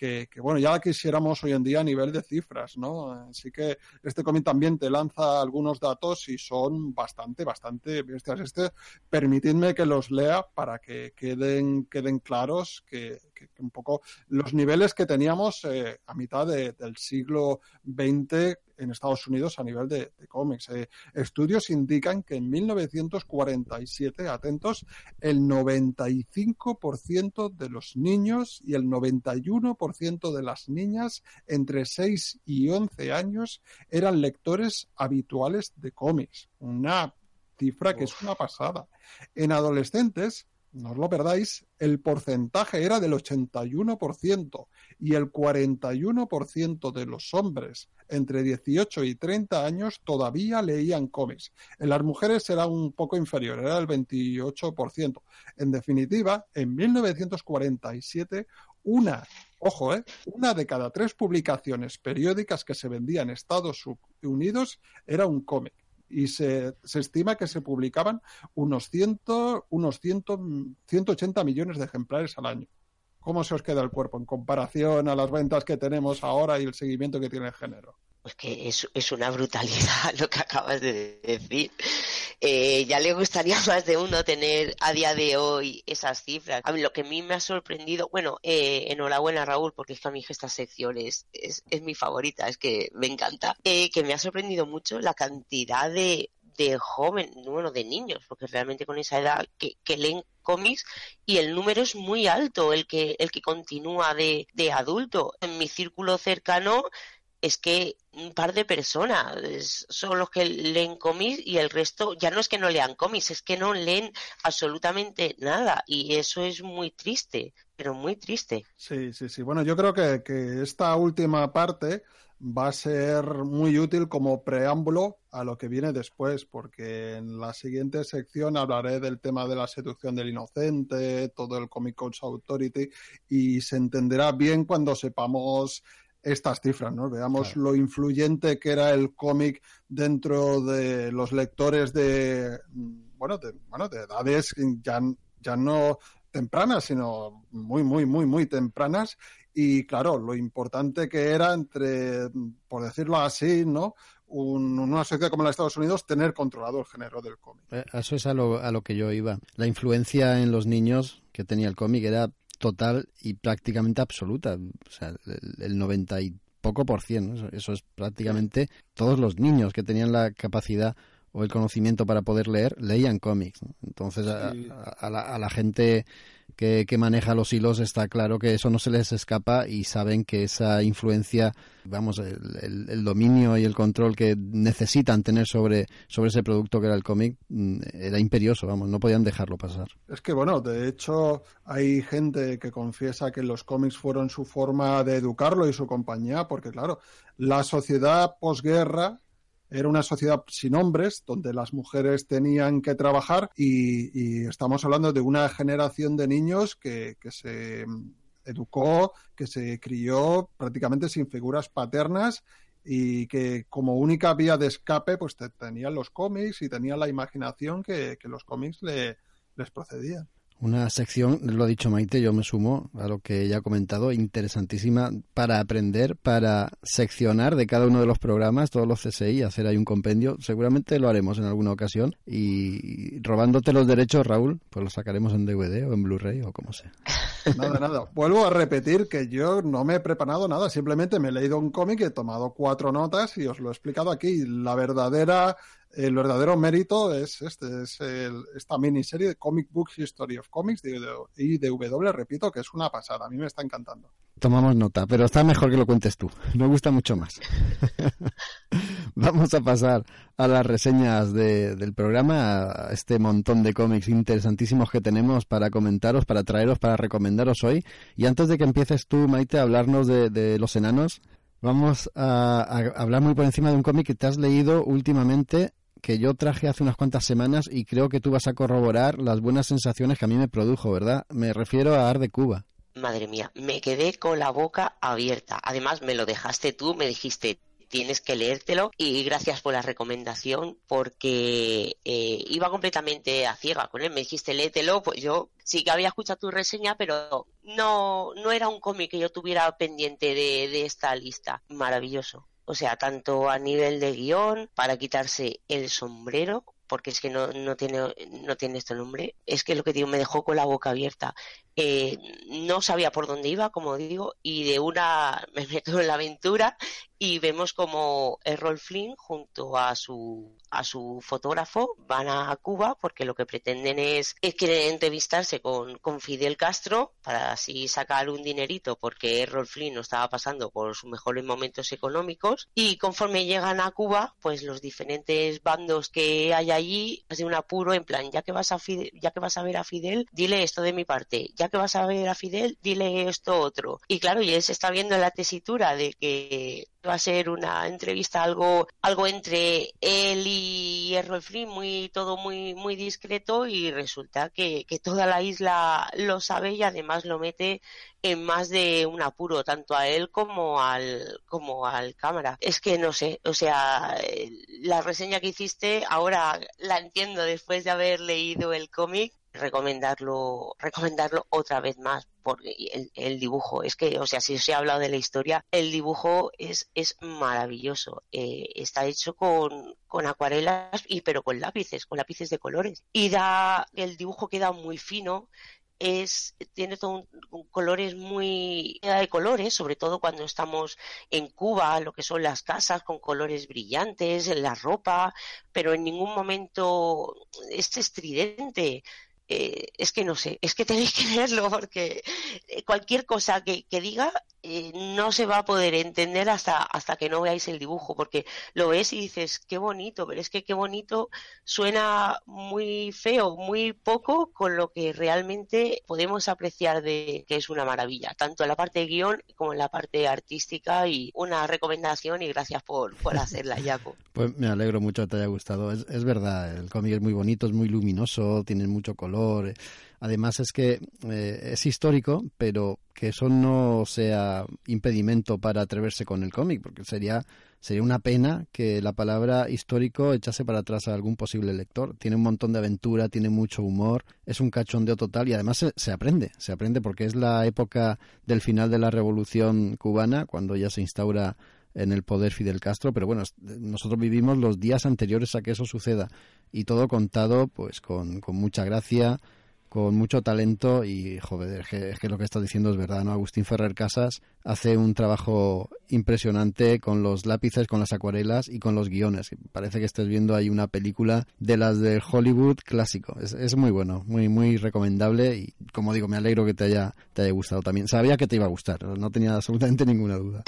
que, bueno, ya quisiéramos hoy en día a nivel de cifras, ¿no? Así que este cómic también te lanza algunos datos y son bastante, bastante bestias. Este, permitidme que los lea para que queden, queden claros que, un poco los niveles que teníamos eh, a mitad del siglo XX en Estados Unidos a nivel de, cómics. Eh, estudios indican que en 1947, atentos, el 95% de los niños y el 91% de las niñas entre 6 y 11 años eran lectores habituales de cómics. Una cifra que es una pasada. En adolescentes, no os lo perdáis, el porcentaje era del 81% y el 41% de los hombres entre 18 y 30 años todavía leían cómics. En las mujeres era un poco inferior, era el 28%. En definitiva, en 1947 una, ojo, ¿eh? una de cada tres publicaciones periódicas que se vendían en Estados Unidos era un cómic. Y se, se, estima que se publicaban unos, ciento, unos ciento, 180 millones de ejemplares al año. ¿Cómo se os queda el cuerpo en comparación a las ventas que tenemos ahora y el seguimiento que tiene el género? Pues que es, es una brutalidad lo que acabas de decir. Eh, ya le gustaría más de uno tener a día de hoy esas cifras. A mí, lo que a mí me ha sorprendido, bueno, eh, enhorabuena Raúl, porque es que a mí esta sección es, es, mi favorita, es que me encanta. Eh, que me ha sorprendido mucho la cantidad de, de jóvenes, bueno, de niños, porque realmente con esa edad que, que leen cómics y el número es muy alto, el que, el que continúa de, de adulto. En mi círculo cercano es que un par de personas son los que leen cómics y el resto ya no es que no lean cómics, es que no leen absolutamente nada y eso es muy triste, pero muy triste. Sí, sí, sí. Bueno, yo creo que, que esta última parte va a ser muy útil como preámbulo a lo que viene después, porque en la siguiente sección hablaré del tema de la seducción del inocente, todo el Comic Codes Authority, y se entenderá bien cuando sepamos estas cifras, ¿no? Veamos lo influyente que era el cómic dentro de los lectores de, bueno, de, bueno, de edades ya, ya no tempranas, sino muy, muy, muy, muy tempranas. Y claro, lo importante que era entre, por decirlo así, ¿no? una sociedad como la de Estados Unidos tener controlado el género del cómic. Eh, eso es a lo, a lo que yo iba. La influencia en los niños que tenía el cómic era total y prácticamente absoluta. O sea, el, 90 y poco por ciento. Eso, es prácticamente todos los niños que tenían la capacidad o el conocimiento para poder leer, leían cómics. Entonces, a, la, a, la, gente que, maneja los hilos está claro que eso no se les escapa y saben que esa influencia, vamos, el, dominio y el control que necesitan tener sobre, sobre ese producto que era el cómic mm, era imperioso, vamos, no podían dejarlo pasar. Es que, bueno, de hecho hay gente que confiesa que los cómics fueron su forma de educarlo y su compañía, porque claro, la sociedad posguerra era una sociedad sin hombres, donde las mujeres tenían que trabajar y, estamos hablando de una generación de niños que, se educó, que se crió prácticamente sin figuras paternas y que como única vía de escape pues tenían los cómics y tenían la imaginación que, los cómics le, les procedían. Una sección, lo ha dicho Maite, yo me sumo a lo que ella ha comentado, interesantísima para aprender, para seccionar de cada uno de los programas, todos los CSI, hacer ahí un compendio. Seguramente lo haremos en alguna ocasión y robándote los derechos, Raúl, pues los sacaremos en DVD o en Blu-ray o como sea. Nada, nada. Vuelvo a repetir que yo no me he preparado nada, simplemente me he leído un cómic, he tomado cuatro notas y os lo he explicado aquí. La verdadera el verdadero mérito es, este, es esta miniserie de Comic Book History of Comics de, de, repito, que es una pasada. A mí me está encantando. Tomamos nota, pero está mejor que lo cuentes tú. Me gusta mucho más. Vamos a pasar a las reseñas del programa, a este montón de cómics interesantísimos que tenemos para comentaros, para traeros, para recomendaros hoy. Y antes de que empieces tú, Maite, a hablarnos de, de los enanos, vamos a, a, hablar muy por encima de un cómic que te has leído últimamente que yo traje hace unas cuantas semanas y creo que tú vas a corroborar las buenas sensaciones que a mí me produjo, ¿verdad? Me refiero a Ar de Cuba. Madre mía, me quedé con la boca abierta. Además, me lo dejaste tú, me dijiste, tienes que leértelo y gracias por la recomendación porque eh, iba completamente a ciega con él. Me dijiste léetelo, pues yo sí que había escuchado tu reseña, pero no, no era un cómic que yo tuviera pendiente de, de esta lista. Maravilloso. O sea, tanto a nivel de guion, para quitarse el sombrero, porque es que no, no, tiene, no tiene este nombre, es que lo que digo me dejó con la boca abierta. Eh, no sabía por dónde iba, como digo, y de una me meto en la aventura y vemos como Errol Flynn junto a su a su fotógrafo van a Cuba porque lo que pretenden es, es quieren entrevistarse con, con Fidel Castro para así sacar un dinerito porque Errol Flynn no estaba pasando por sus mejores momentos económicos y conforme llegan a Cuba pues los diferentes bandos que hay allí de un apuro en plan ya que vas a ya que vas a ver a Fidel dile esto de mi parte ya que vas a ver a Fidel, dile esto otro. Y claro, y él se está viendo en la tesitura de que va a ser una entrevista algo algo entre él y Errol Flynn muy todo muy muy discreto y resulta que, que toda la isla lo sabe y además lo mete en más de un apuro tanto a él como al como al cámara es que no sé o sea la reseña que hiciste ahora la entiendo después de haber leído el cómic recomendarlo, recomendarlo otra vez más, porque el, dibujo, es que, o sea, si os he hablado de la historia, el dibujo es, es maravilloso. Eh, está hecho con, con acuarelas y pero con lápices, con lápices de colores. Y da, el dibujo queda muy fino, es, tiene todo un, colores muy de colores, sobre todo cuando estamos en Cuba, lo que son las casas con colores brillantes, la ropa, pero en ningún momento es estridente. Eh, es que no sé, es que tenéis que leerlo porque eh, cualquier cosa que, diga eh, no se va a poder entender hasta, hasta que no veáis el dibujo, porque lo ves y dices, qué bonito, pero es que qué bonito suena muy feo, muy poco con lo que realmente podemos apreciar de que es una maravilla, tanto en la parte de guion como en la parte artística y una recomendación y gracias por, por hacerla, Jaco. Pues me alegro mucho que te haya gustado, es, es verdad, el cómic es muy bonito, es muy luminoso, tiene mucho color Además es que eh, es histórico, pero que eso no sea impedimento para atreverse con el cómic, porque sería sería una pena que la palabra histórico echase para atrás a algún posible lector. Tiene un montón de aventura, tiene mucho humor, es un cachondeo total y además se, se, aprende, se aprende porque es la época del final de la Revolución cubana, cuando ya se instaura en el poder Fidel Castro, pero bueno, nosotros vivimos los días anteriores a que eso suceda y todo contado pues con, con mucha gracia, con mucho talento y joder, es que, lo que estás diciendo es verdad, ¿no? Agustín Ferrer Casas hace un trabajo impresionante con los lápices, con las acuarelas y con los guiones. Parece que estés viendo ahí una película de las del Hollywood clásico. Es, es muy bueno, muy muy recomendable y como digo, me alegro que te haya te haya gustado también. Sabía que te iba a gustar, no tenía absolutamente ninguna duda.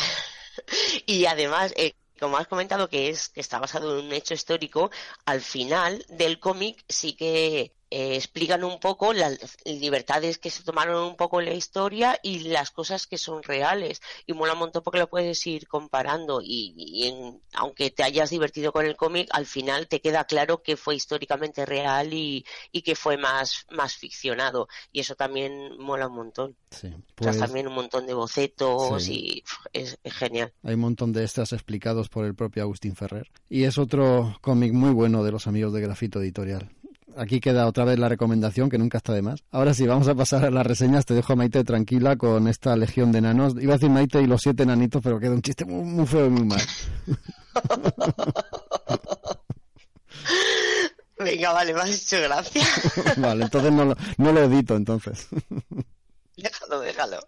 y además, eh, como has comentado que es que está basado en un hecho histórico, al final del cómic sí que eh, explican un poco las libertades que se tomaron un poco en la historia y las cosas que son reales. Y mola un montón porque lo puedes ir comparando y, aunque te hayas divertido con el cómic, al final te queda claro que fue históricamente real y, que fue más, más ficcionado. Y eso también mola un montón. Sí, pues también un montón de bocetos y es, es, genial. Hay un montón de estas explicados por el propio Agustín Ferrer. Y es otro cómic muy bueno de los amigos de Grafito Editorial aquí queda otra vez la recomendación, que nunca está de más. Ahora sí, vamos a pasar a las reseñas. Te dejo a Maite tranquila con esta legión de enanos. Iba a decir Maite y los siete enanitos, pero queda un chiste muy, feo y muy mal. Venga, vale, me has hecho gracia. vale, entonces no lo, no lo edito, entonces. déjalo, déjalo.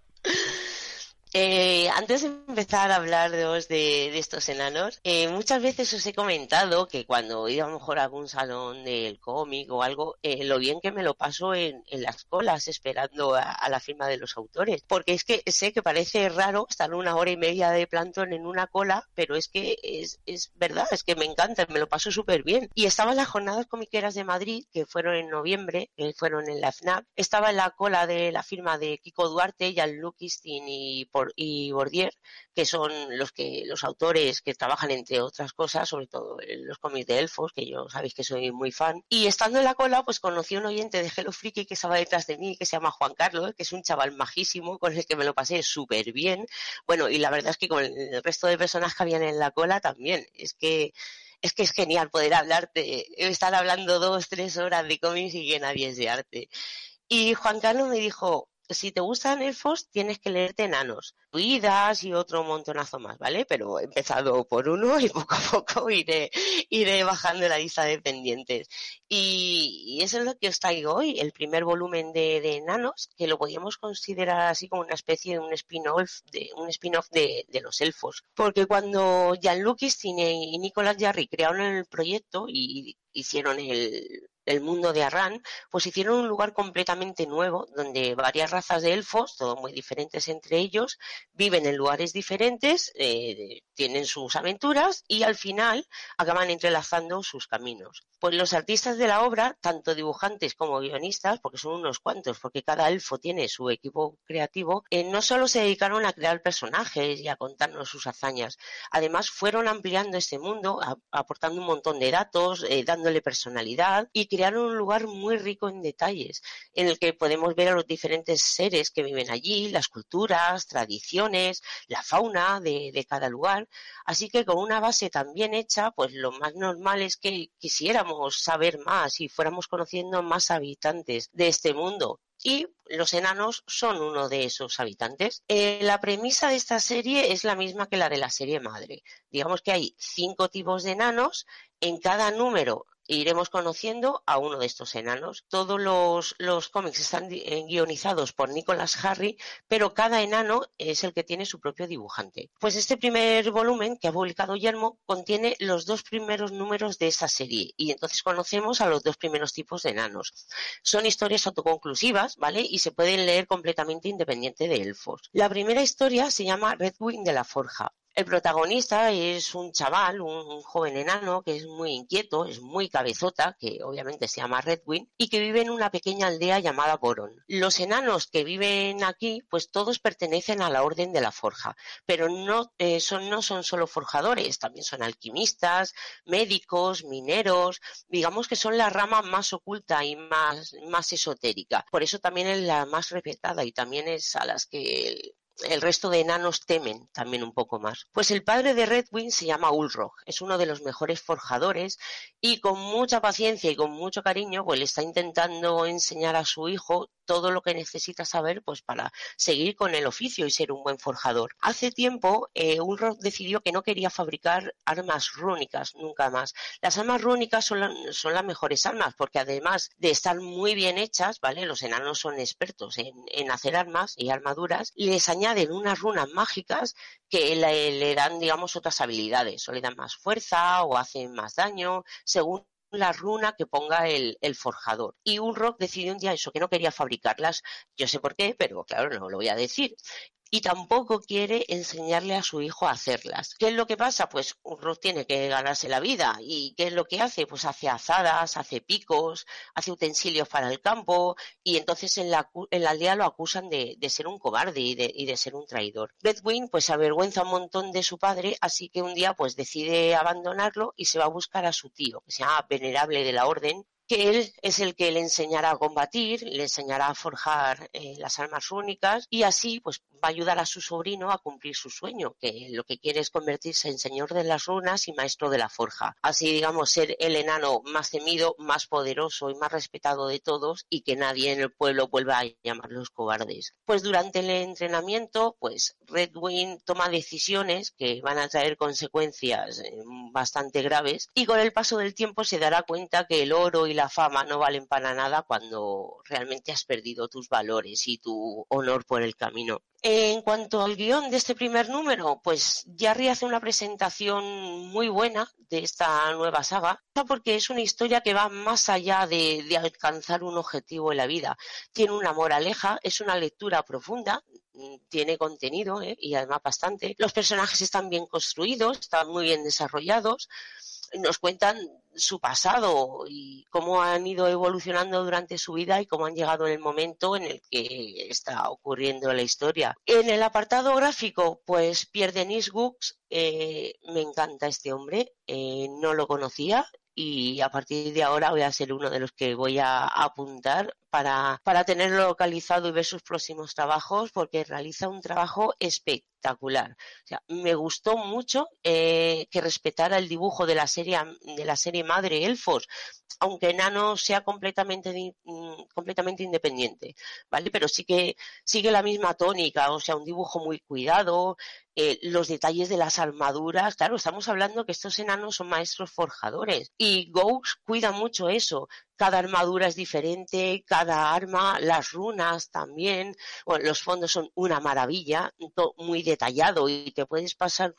Eh, antes de empezar a hablar de, de estos enanos, eh, muchas veces os he comentado que cuando iba a lo mejor a algún salón del cómic o algo, eh, lo bien que me lo paso en, las colas esperando a, la firma de los autores. Porque es que sé que parece raro estar una hora y media de plantón en una cola, pero es que es, es verdad, es que me encanta, me lo paso súper bien. Y estaba en las jornadas comiqueras de Madrid, que fueron en noviembre, que fueron en la FNAP, estaba en la cola de la firma de Kiko Duarte, Jan Lukistin y por y Bordier, que son los que los autores que trabajan entre otras cosas, sobre todo en los cómics de elfos, que yo sabéis que soy muy fan. Y estando en la cola, pues conocí a un oyente de Hello Freaky que estaba detrás de mí, que se llama Juan Carlos, que es un chaval majísimo con el que me lo pasé súper bien. Bueno, y la verdad es que con el resto de personas que habían en la cola también. Es que es que es genial poder hablarte, estar hablando dos, tres horas de cómics y que nadie es de arte. Y Juan Carlos me dijo, si te gustan elfos, tienes que leerte enanos, vidas y otro montonazo más, ¿vale? Pero he empezado por uno y poco a poco iré, iré bajando la lista de pendientes. Y, eso es lo que os traigo hoy, el primer volumen de, enanos, que lo podríamos considerar así como una especie de un spin-off de, un spin-off de, de, los elfos. Porque cuando Jan Lucas y Nicolas Jarry crearon el proyecto y hicieron el, el mundo de Arran, pues hicieron un lugar completamente nuevo donde varias razas de elfos, todos muy diferentes entre ellos, viven en lugares diferentes, eh, tienen sus aventuras y al final acaban entrelazando sus caminos. Pues los artistas de la obra, tanto dibujantes como guionistas, porque son unos cuantos, porque cada elfo tiene su equipo creativo, eh, no solo se dedicaron a crear personajes y a contarnos sus hazañas, además fueron ampliando este mundo, aportando un montón de datos, eh, dándole personalidad y crearon un lugar muy rico en detalles, en el que podemos ver a los diferentes seres que viven allí, las culturas, tradiciones, la fauna de, de cada lugar. Así que con una base tan bien hecha, pues lo más normal es que quisiéramos saber más y fuéramos conociendo más habitantes de este mundo y los enanos son uno de esos habitantes. Eh, la premisa de esta serie es la misma que la de la serie madre. Digamos que hay cinco tipos de enanos, en cada número iremos conociendo a uno de estos enanos. Todos los, cómics están eh, guionizados por Nicholas Harry, pero cada enano es el que tiene su propio dibujante. Pues este primer volumen que ha publicado Yermo contiene los dos primeros números de esa serie y entonces conocemos a los dos primeros tipos de enanos. Son historias autoconclusivas, ¿vale? Y se pueden leer completamente independiente de elfos. La primera historia se llama Red Wing de la Forja. El protagonista es un chaval, un, joven enano que es muy inquieto, es muy cabezota, que obviamente se llama Redwin, y que vive en una pequeña aldea llamada Boron. Los enanos que viven aquí, pues todos pertenecen a la Orden de la Forja, pero no, eh, son, no son solo forjadores, también son alquimistas, médicos, mineros, digamos que son la rama más oculta y más, más esotérica. Por eso también es la más respetada y también es a las que el resto de enanos temen también un poco más. Pues el padre de Redwing se llama Ulrog, es uno de los mejores forjadores y con mucha paciencia y con mucho cariño pues le está intentando enseñar a su hijo todo lo que necesita saber pues para seguir con el oficio y ser un buen forjador. Hace tiempo eh, Ulrog decidió que no quería fabricar armas rúnicas nunca más. Las armas rúnicas son, las mejores armas porque además de estar muy bien hechas, ¿vale? Los enanos son expertos en, en hacer armas y armaduras, les añaden añaden unas runas mágicas que le, dan, digamos, otras habilidades, o le dan más fuerza o hacen más daño, según la runa que ponga el, forjador. Y Ulrock decidió un día eso, que no quería fabricarlas. Yo sé por qué, pero claro, no lo voy a decir y tampoco quiere enseñarle a su hijo a hacerlas. ¿Qué es lo que pasa? Pues Urro tiene que ganarse la vida. ¿Y qué es lo que hace? Pues hace azadas, hace picos, hace utensilios para el campo y entonces en la, en la aldea lo acusan de, de ser un cobarde y de, y de, ser un traidor. Bedwin pues avergüenza un montón de su padre, así que un día pues decide abandonarlo y se va a buscar a su tío, que se llama Venerable de la Orden, que él es el que le enseñará a combatir, le enseñará a forjar eh, las armas únicas y así pues va a ayudar a su sobrino a cumplir su sueño, que lo que quiere es convertirse en señor de las runas y maestro de la forja. Así digamos ser el enano más temido, más poderoso y más respetado de todos y que nadie en el pueblo vuelva a llamarlos cobardes. Pues durante el entrenamiento pues Redwing toma decisiones que van a traer consecuencias eh, bastante graves y con el paso del tiempo se dará cuenta que el oro y la fama no valen para nada cuando realmente has perdido tus valores y tu honor por el camino. En cuanto al guion de este primer número, pues Jarry hace una presentación muy buena de esta nueva saga, porque es una historia que va más allá de, alcanzar un objetivo en la vida. Tiene una moraleja, es una lectura profunda, tiene contenido ¿eh? y además bastante. Los personajes están bien construidos, están muy bien desarrollados nos cuentan su pasado y cómo han ido evolucionando durante su vida y cómo han llegado en el momento en el que está ocurriendo la historia. En el apartado gráfico, pues Pierre Denis Gux, eh, me encanta este hombre, eh, no lo conocía y a partir de ahora voy a ser uno de los que voy a apuntar para, para tenerlo localizado y ver sus próximos trabajos porque realiza un trabajo espectacular. Me gustó mucho eh, que respetara el dibujo de la serie de la serie madre Elfos, aunque Nano sea completamente mm, completamente independiente, ¿vale? Pero sí que sigue la misma tónica, o sea, un dibujo muy cuidado, eh, los detalles de las armaduras, claro, estamos hablando que estos enanos son maestros forjadores y Ghost cuida mucho eso, cada armadura es diferente, cada arma, las runas también, los fondos son una maravilla, muy detallado y te puedes pasar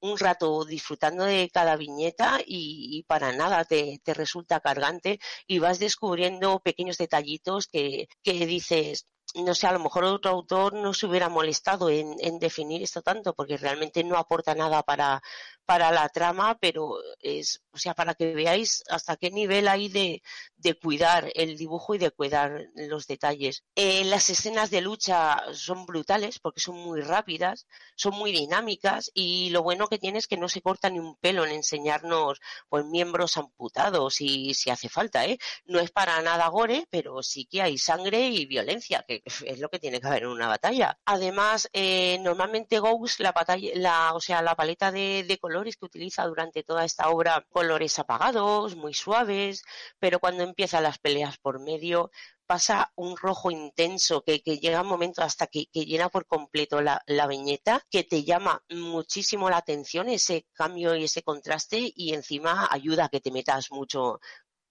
un rato disfrutando de cada viñeta y, para nada te, resulta cargante y vas descubriendo pequeños detallitos que, que dices, no sé, a lo mejor otro autor no se hubiera molestado en, en, definir esto tanto, porque realmente no aporta nada para, para la trama, pero es, o sea, para que veáis hasta qué nivel hay de, de cuidar el dibujo y de cuidar los detalles. Eh, las escenas de lucha son brutales porque son muy rápidas, son muy dinámicas y lo bueno que tiene es que no se corta ni un pelo en enseñarnos pues miembros amputados y si hace falta, ¿eh? No es para nada gore, pero sí que hay sangre y violencia, que es lo que tiene que haber en una batalla. Además, eh, normalmente Ghost, la batalla, la, o sea, la paleta de, de que utiliza durante toda esta obra, colores apagados, muy suaves, pero cuando empiezan las peleas por medio pasa un rojo intenso que, llega un momento hasta que, llena por completo la, viñeta, que te llama muchísimo la atención ese cambio y ese contraste y encima ayuda a que te metas mucho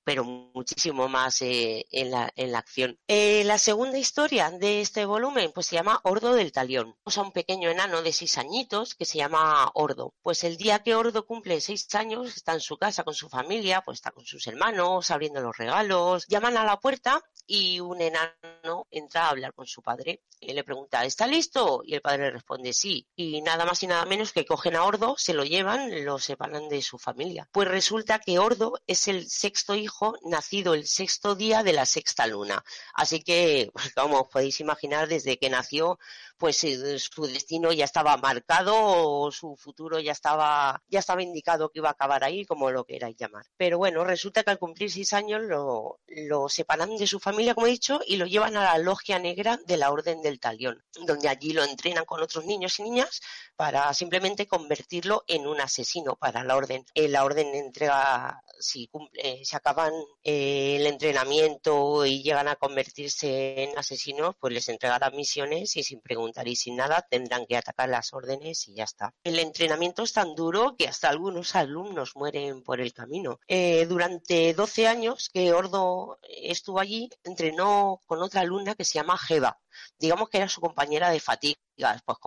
pero muchísimo más eh, en, la, en, la, acción. Eh, la segunda historia de este volumen pues se llama Ordo del Talión. O sea, un pequeño enano de seis añitos que se llama Ordo. Pues el día que Ordo cumple seis años está en su casa con su familia, pues está con sus hermanos, abriendo los regalos, llaman a la puerta y un enano entra a hablar con su padre y le pregunta, ¿está listo? Y el padre le responde sí. Y nada más y nada menos que cogen a Ordo, se lo llevan, lo separan de su familia. Pues resulta que Ordo es el sexto hijo nacido el sexto día de la sexta luna. Así que, como os podéis imaginar, desde que nació, pues eh, su destino ya estaba marcado o su futuro ya estaba, ya estaba indicado que iba a acabar ahí, como lo queráis llamar. Pero bueno, resulta que al cumplir seis años lo, lo separan de su familia, como he dicho, y lo llevan a la logia negra de la Orden del Talión, donde allí lo entrenan con otros niños y niñas para simplemente convertirlo en un asesino para la Orden. Eh, la Orden entrega, si cumple, se acaban eh, el entrenamiento y llegan a convertirse en asesinos, pues les entregarán misiones y sin preguntar y sin nada tendrán que atacar las órdenes y ya está. El entrenamiento es tan duro que hasta algunos alumnos mueren por el camino. Eh, durante 12 años que Ordo estuvo allí, entrenó con otra alumna que se llama Jeva. Digamos que era su compañera de fatiga pues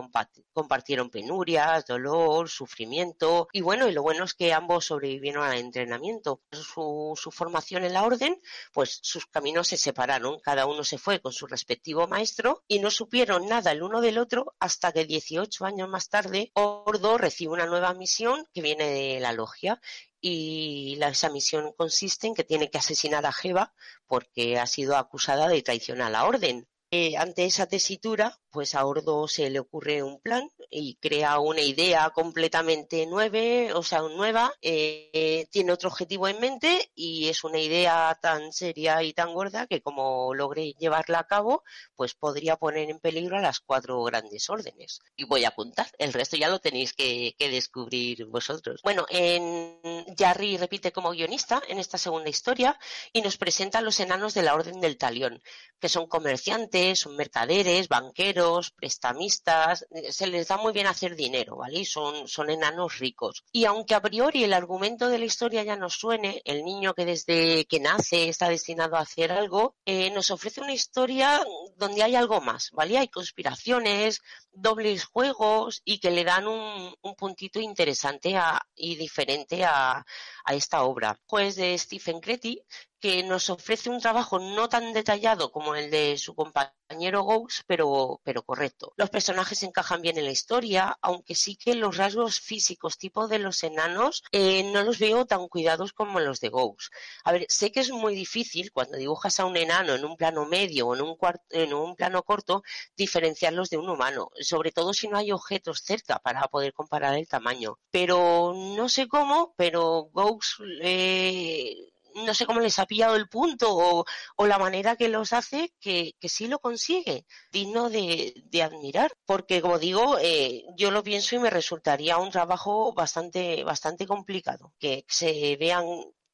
compartieron penurias, dolor, sufrimiento y bueno, y lo bueno es que ambos sobrevivieron al entrenamiento. Su, su formación en la orden, pues sus caminos se separaron, cada uno se fue con su respectivo maestro y no supieron nada el uno del otro hasta que 18 años más tarde Ordo recibe una nueva misión que viene de la logia y esa misión consiste en que tiene que asesinar a Jeva porque ha sido acusada de traición a la orden. Eh, ante esa tesitura, pues a Ordo se le ocurre un plan y crea una idea completamente nueva, o sea, nueva, eh, tiene otro objetivo en mente y es una idea tan seria y tan gorda que como logre llevarla a cabo, pues podría poner en peligro a las cuatro grandes órdenes. Y voy a apuntar, el resto ya lo tenéis que, descubrir vosotros. Bueno, en Jarry repite como guionista en esta segunda historia y nos presenta los enanos de la Orden del Talión, que son comerciantes, son mercaderes, banqueros, prestamistas, se les da muy bien hacer dinero, ¿vale? son, son enanos ricos. Y aunque a priori el argumento de la historia ya nos suene, el niño que desde que nace está destinado a hacer algo, eh, nos ofrece una historia donde hay algo más, ¿vale? Hay conspiraciones, dobles juegos y que le dan un, puntito interesante y diferente a, a esta obra. Pues de Stephen Creti, que nos ofrece un trabajo no tan detallado como el de su compañero Ghost, pero, pero correcto. Los personajes encajan bien en la historia, aunque sí que los rasgos físicos tipo de los enanos eh, no los veo tan cuidados como los de Ghost. A ver, sé que es muy difícil cuando dibujas a un enano en un plano medio o en un, en un plano corto diferenciarlos de un humano, sobre todo si no hay objetos cerca para poder comparar el tamaño. Pero no sé cómo, pero Ghost eh, no sé cómo les ha pillado el punto o, la manera que los hace, que, sí lo consigue, digno de, admirar. Porque, como digo, eh, yo lo pienso y me resultaría un trabajo bastante, bastante complicado. Que se vean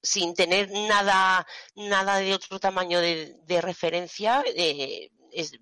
sin tener nada, nada de otro tamaño de, referencia, eh,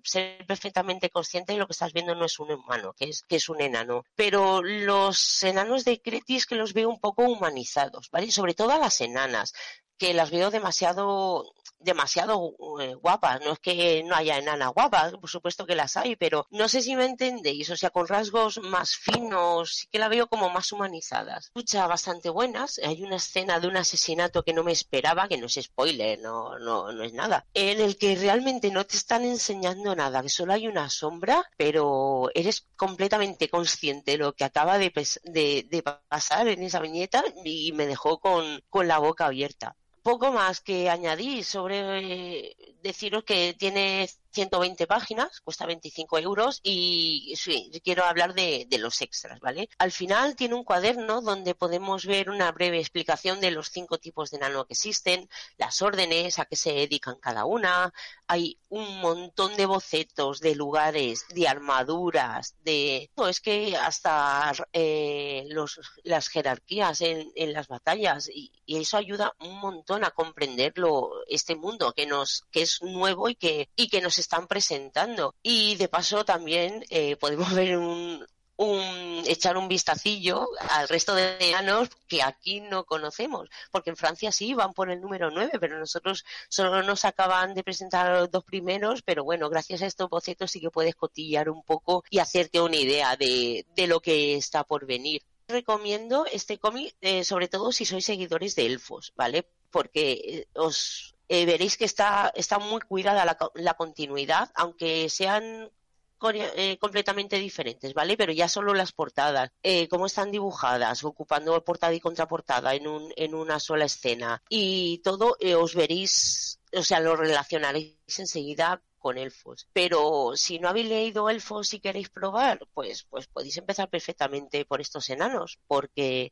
ser perfectamente consciente de lo que estás viendo no es un humano, que es, que es un enano. Pero los enanos de Cretis que los veo un poco humanizados, ¿vale? Sobre todo a las enanas que las veo demasiado demasiado eh, guapas. No es que no haya enanas guapas, por supuesto que las hay, pero no sé si me entendéis. O sea, con rasgos más finos, sí que la veo como más humanizadas. Escucha bastante buenas. Hay una escena de un asesinato que no me esperaba, que no es spoiler, no, no, no es nada, en el que realmente no te están enseñando nada, que solo hay una sombra, pero eres completamente consciente de lo que acaba de, de, pasar en esa viñeta y me dejó con, con la boca abierta poco más que añadir sobre deciros que tiene 120 páginas, cuesta 25 euros y sí, quiero hablar de, los extras, ¿vale? Al final tiene un cuaderno donde podemos ver una breve explicación de los cinco tipos de nano que existen, las órdenes, a qué se dedican cada una, hay un montón de bocetos de lugares, de armaduras, de... No, es que hasta eh, los, las jerarquías en, las batallas y, eso ayuda un montón a comprenderlo, este mundo que nos que es nuevo y que, y que nos están presentando. Y de paso también eh, podemos ver un, un, echar un vistacillo al resto de enanos que aquí no conocemos, porque en Francia sí van por el número 9, pero nosotros solo nos acaban de presentar los dos primeros, pero bueno, gracias a estos bocetos sí que puedes cotillar un poco y hacerte una idea de, de lo que está por venir. Recomiendo este cómic, eh, sobre todo si sois seguidores de elfos, ¿vale? Porque eh, os eh, veréis que está, está muy cuidada la, la continuidad, aunque sean eh, completamente diferentes, ¿vale? Pero ya solo las portadas, eh, cómo están dibujadas, ocupando portada y contraportada en, un, en una sola escena y todo eh, os veréis, o sea, lo relacionaréis enseguida con elfos. Pero si no habéis leído elfos y queréis probar, pues, pues podéis empezar perfectamente por estos enanos, porque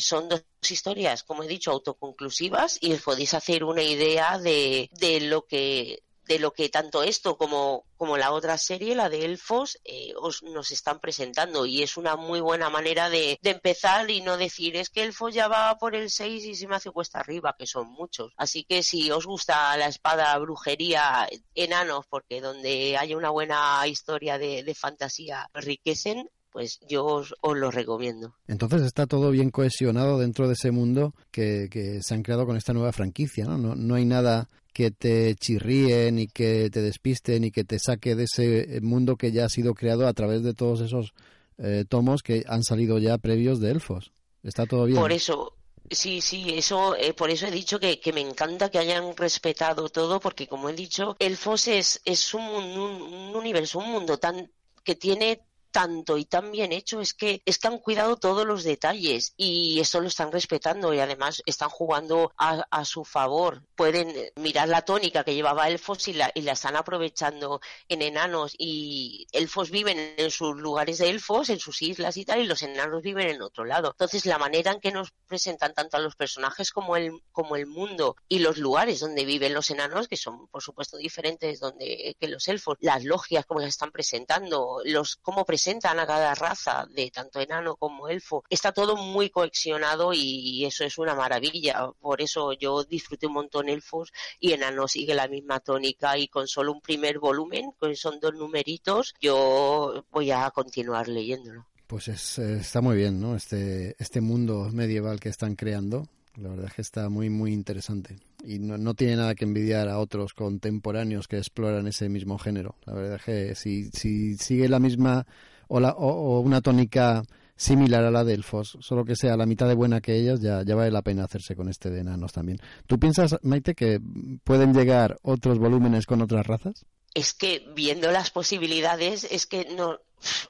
son dos historias, como he dicho, autoconclusivas y os podéis hacer una idea de, de lo que de lo que tanto esto como, como la otra serie, la de Elfos, eh, os, nos están presentando. Y es una muy buena manera de, de, empezar y no decir, es que Elfos ya va por el 6 y se me hace cuesta arriba, que son muchos. Así que si os gusta la espada, brujería, enanos, porque donde haya una buena historia de, de fantasía enriquecen, pues yo os, lo recomiendo. Entonces está todo bien cohesionado dentro de ese mundo que, que se han creado con esta nueva franquicia, ¿no? No, no hay nada que te chirríe, ni que te despiste, ni que te saque de ese mundo que ya ha sido creado a través de todos esos eh, tomos que han salido ya previos de elfos. Está todo bien. Por eso, Sí, sí, eso, eh, por eso he dicho que, que, me encanta que hayan respetado todo, porque como he dicho, Elfos es, es un, un universo, un mundo tan que tiene tanto y tan bien hecho es que es que han cuidado todos los detalles y eso lo están respetando y además están jugando a, su favor. Pueden mirar la tónica que llevaba Elfos y la, y la están aprovechando en enanos y Elfos viven en sus lugares de Elfos, en sus islas y tal, y los enanos viven en otro lado. Entonces la manera en que nos presentan tanto a los personajes como el, como el mundo y los lugares donde viven los enanos, que son por supuesto diferentes donde que los elfos, las logias como las están presentando, los cómo presentan presentan a cada raza, de tanto enano como elfo. Está todo muy coleccionado y eso es una maravilla. Por eso yo disfruté un montón elfos y enano sigue la misma tónica y con solo un primer volumen, que son dos numeritos, yo voy a continuar leyéndolo. Pues es, está muy bien, ¿no? Este, este mundo medieval que están creando. La verdad es que está muy, muy interesante. Y no, no, tiene nada que envidiar a otros contemporáneos que exploran ese mismo género. La verdad es que si, si sigue la misma o, o, una tónica similar a la de Elfos, solo que sea la mitad de buena que ellas, ya, ya vale la pena hacerse con este de enanos también. ¿Tú piensas, Maite, que pueden llegar otros volúmenes con otras razas? Es que viendo las posibilidades, es que no,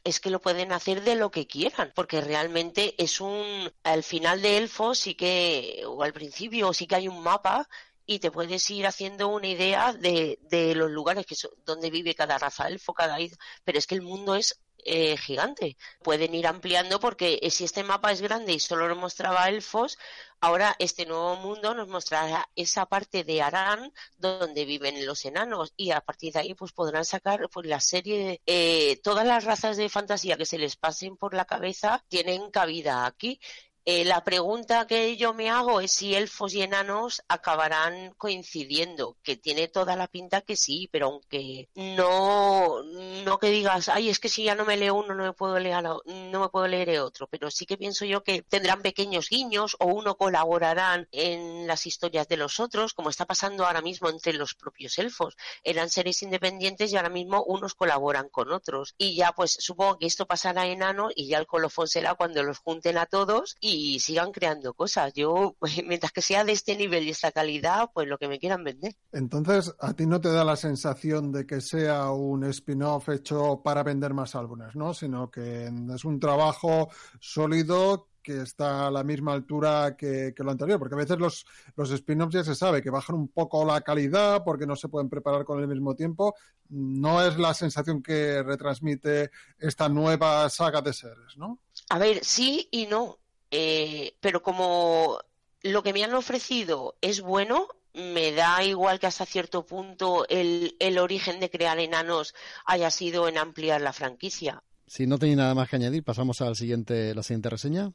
es que lo pueden hacer de lo que quieran, porque realmente es un, al final de Elfos sí que, o al principio sí que hay un mapa y te puedes ir haciendo una idea de, de los lugares que donde vive cada raza elfo, cada pero es que el mundo es eh, gigante. Pueden ir ampliando porque si este mapa es grande y solo nos mostraba elfos, ahora este nuevo mundo nos mostrará esa parte de Arán donde viven los enanos y a partir de ahí pues podrán sacar pues la serie eh, todas las razas de fantasía que se les pasen por la cabeza tienen cabida aquí Eh, la pregunta que yo me hago es si elfos y enanos acabarán coincidiendo, que tiene toda la pinta que sí, pero aunque no, no que digas, ay, es que si ya no me leo uno, no me puedo leer, no me puedo leer otro, pero sí que pienso yo que tendrán pequeños guiños o uno colaborarán en las historias de los otros, como está pasando ahora mismo entre los propios elfos. Eran seres independientes y ahora mismo unos colaboran con otros. Y ya pues supongo que esto pasará en enano y ya el colofón será cuando los junten a todos sigan creando cosas. Yo, pues, mientras que sea de este nivel y esta calidad, pues lo que me quieran vender. Entonces, ¿a ti no te da la sensación de que sea un spin-off hecho para vender más álbumes, ¿no? Sino que es un trabajo sólido que está a la misma altura que, lo anterior, porque a veces los, los spin-offs ya se sabe que bajan un poco la calidad porque no se pueden preparar con el mismo tiempo. No es la sensación que retransmite esta nueva saga de seres, ¿no? A ver, sí y no. Eh, pero como lo que me han ofrecido es bueno, me da igual que hasta cierto punto el, el origen de crear enanos haya sido en ampliar la franquicia. Si no tenéis nada más que añadir, pasamos a siguiente, la siguiente reseña.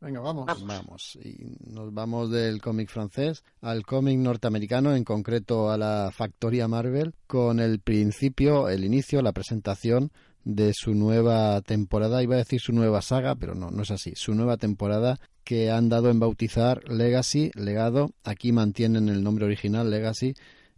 Venga, vamos. vamos. Y nos vamos del cómic francés al cómic norteamericano, en concreto a la Factoría Marvel, con el principio, el inicio, la presentación de su nueva temporada, iba a decir su nueva saga, pero no, no es así, su nueva temporada que han dado en bautizar Legacy, legado, aquí mantienen el nombre original Legacy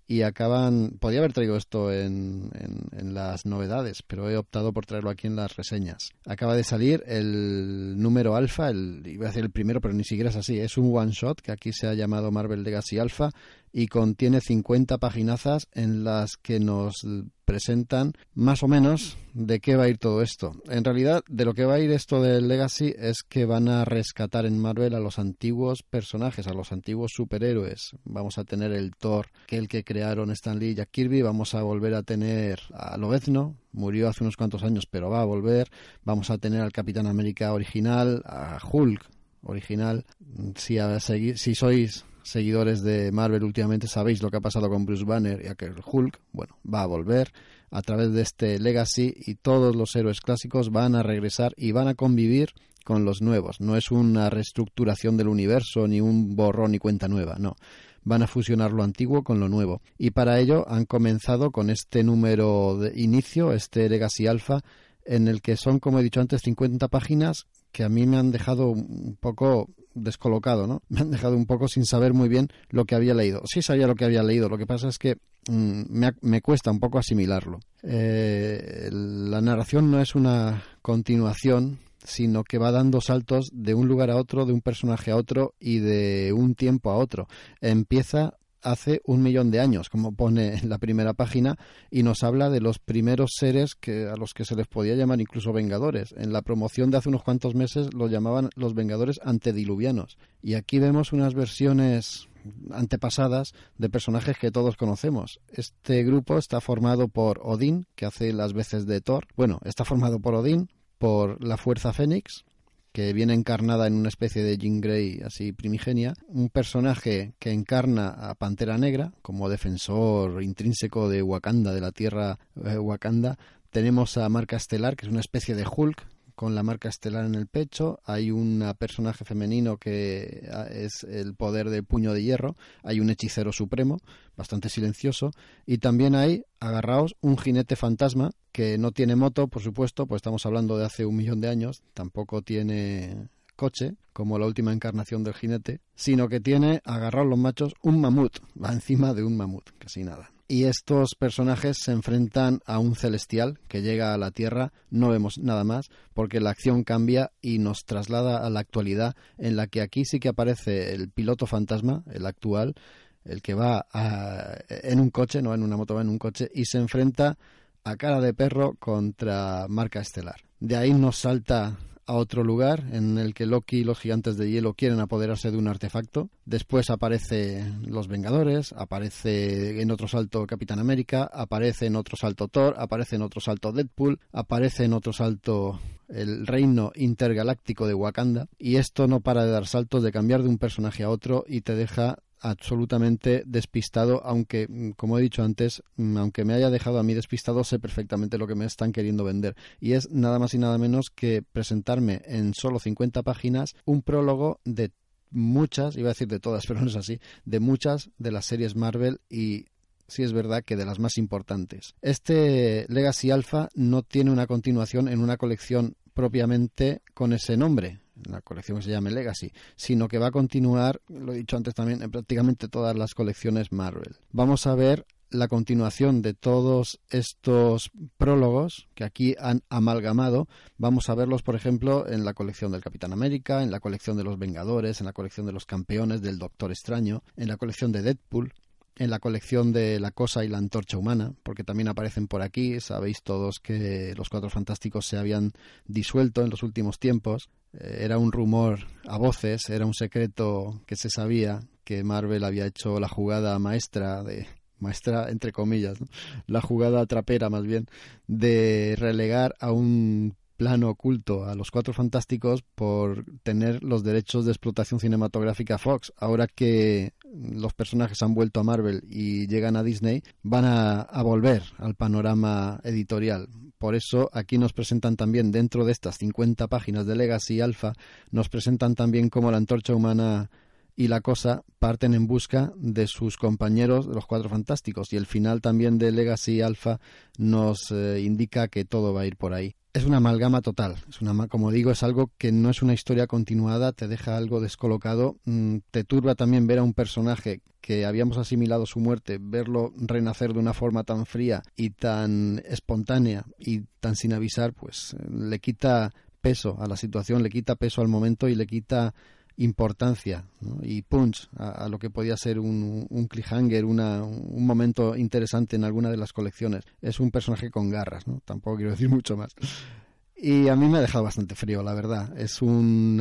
y acaban, podía haber traído esto en, en, las novedades, pero he optado por traerlo aquí en las reseñas. Acaba de salir el número alfa, el, iba a decir el primero, pero ni siquiera es así, es un one shot que aquí se ha llamado Marvel Legacy Alpha y contiene 50 paginazas en las que nos presentan más o menos de qué va a ir todo esto. En realidad, de lo que va a ir esto del Legacy es que van a rescatar en Marvel a los antiguos personajes, a los antiguos superhéroes. Vamos a tener el Thor, que el que crearon Stan Lee y Jack Kirby. Vamos a volver a tener a Lobezno, murió hace unos cuantos años, pero va a volver. Vamos a tener al Capitán América original, a Hulk original. Si, a seguir, si sois seguidores de Marvel últimamente sabéis lo que ha pasado con Bruce Banner y aquel Hulk. Bueno, va a volver a través de este Legacy y todos los héroes clásicos van a regresar y van a convivir con los nuevos. No es una reestructuración del universo ni un borrón y cuenta nueva, no. Van a fusionar lo antiguo con lo nuevo. Y para ello han comenzado con este número de inicio, este Legacy Alpha, en el que son, como he dicho antes, 50 páginas que a mí me han dejado un poco descolocado, ¿no? Me han dejado un poco sin saber muy bien lo que había leído. Sí sabía lo que había leído, lo que pasa es que mm, me, cuesta un poco asimilarlo. Eh, la narración no es una continuación, sino que va dando saltos de un lugar a otro, de un personaje a otro y de un tiempo a otro. Empieza hace un millón de años, como pone en la primera página, y nos habla de los primeros seres que, a los que se les podía llamar incluso vengadores. En la promoción de hace unos cuantos meses lo llamaban los vengadores antediluvianos. Y aquí vemos unas versiones antepasadas de personajes que todos conocemos. Este grupo está formado por Odín, que hace las veces de Thor. Bueno, está formado por Odín, por la Fuerza Fénix, que viene encarnada en una especie de Jean Grey así primigenia, un personaje que encarna a Pantera Negra como defensor intrínseco de Wakanda, de la tierra eh, Wakanda. Tenemos a Marca Estelar, que es una especie de Hulk, con la marca estelar en el pecho, hay un personaje femenino que ah, es el poder del puño de hierro, hay un hechicero supremo, bastante silencioso, y también hay, agarraos, un jinete fantasma que no tiene moto, por supuesto, pues estamos hablando de hace un millón de años, tampoco tiene coche, como la última encarnación del jinete, sino que tiene, agarraos los machos, un mamut, va encima de un mamut, casi nada y estos personajes se enfrentan a un celestial que llega a la Tierra, no vemos nada más, porque la acción cambia y nos traslada a la actualidad, en la que aquí sí que aparece el piloto fantasma, el actual, el que va en un coche, no en una moto, va en un coche, y se enfrenta a cara de perro contra Marca Estelar. De ahí nos salta a otro lugar en el que Loki y los gigantes de hielo quieren apoderarse de un artefacto. Después aparece los Vengadores, aparece en otro salto Capitán América, aparece en otro salto Thor, aparece en otro salto Deadpool, aparece en otro salto el reino intergaláctico de Wakanda y esto no para de dar saltos de cambiar de un personaje a otro y te deja absolutamente despistado, aunque, mm, como he dicho antes, mm, aunque me haya dejado a mí despistado, sé perfectamente lo que me están queriendo vender. Y es nada más y nada menos que presentarme en solo 50 páginas un prólogo de muchas, iba a decir de todas, pero no es así, de muchas de las series Marvel y sí es verdad que de las más importantes. Este Legacy Alpha no tiene una continuación en una colección propiamente con ese nombre, la colección que se llame Legacy, sino que va a continuar, lo he dicho antes también, en prácticamente todas las colecciones Marvel. Vamos a ver la continuación de todos estos prólogos que aquí han amalgamado. Vamos a verlos, por ejemplo, en la colección del Capitán América, en la colección de los Vengadores, en la colección de los Campeones, del Doctor Extraño, en la colección de Deadpool, en la colección de La Cosa y la Antorcha Humana, porque también aparecen por aquí. Sabéis todos que los Cuatro Fantásticos se habían disuelto en los últimos tiempos. Eh, era un rumor a voces, era un secreto que se sabía que Marvel había hecho la jugada maestra de maestra entre comillas, la jugada trapera más bien de relegar a un plano oculto a los Cuatro Fantásticos por tener los derechos de explotación cinematográfica Fox. Ahora que los personajes han vuelto a Marvel y llegan a Disney, van a, volver al panorama editorial. Por eso aquí nos presentan también, dentro de estas 50 páginas de Legacy Alpha, nos presentan también como la antorcha humana y la cosa parten en busca de sus compañeros de los Cuatro Fantásticos y el final también de Legacy Alpha nos eh, indica que todo va a ir por ahí es una amalgama total. Es una, como digo, es algo que no es una historia continuada, te deja algo descolocado. Mm, te turba también ver a un personaje que habíamos asimilado su muerte, verlo renacer de una forma tan fría y tan espontánea y tan sin avisar, pues eh, le quita peso a la situación, le quita peso al momento y le quita importancia y punch a, lo que podía ser un, un cliffhanger, una, un momento interesante en alguna de las colecciones. Es un personaje con garras, ¿no? tampoco quiero decir mucho más. Y a mí me ha dejado bastante frío, la verdad. Es un,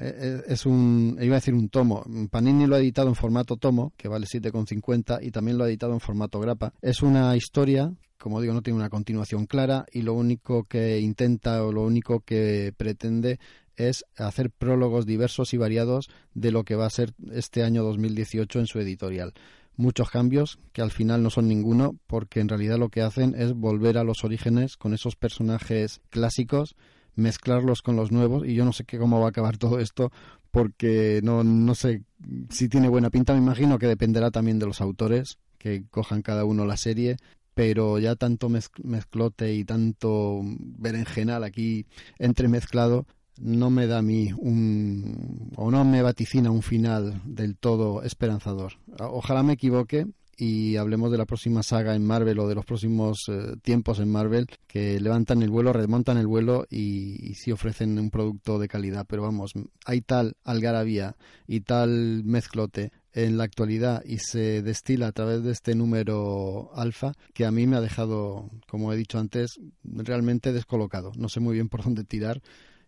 e, e, es un, iba a decir un tomo. Panini lo ha editado en formato tomo, que vale 7,50, y también lo ha editado en formato grapa. Es una historia, como digo, no tiene una continuación clara, y lo único que intenta o lo único que pretende es hacer prólogos diversos y variados de lo que va a ser este año 2018 en su editorial. Muchos cambios que al final no son ninguno porque en realidad lo que hacen es volver a los orígenes con esos personajes clásicos, mezclarlos con los nuevos y yo no sé qué cómo va a acabar todo esto porque no, no sé si tiene buena pinta, me imagino que dependerá también de los autores que cojan cada uno la serie, pero ya tanto mezclote y tanto berenjenal aquí entremezclado no me da a mí un, o no me vaticina un final del todo esperanzador. Ojalá me equivoque y hablemos de la próxima saga en Marvel o de los próximos eh, tiempos en Marvel que levantan el vuelo, remontan el vuelo y, sí ofrecen un producto de calidad. Pero vamos, hay tal algarabía y tal mezclote en la actualidad y se destila a través de este número alfa que a mí me ha dejado, como he dicho antes, realmente descolocado. No sé muy bien por dónde tirar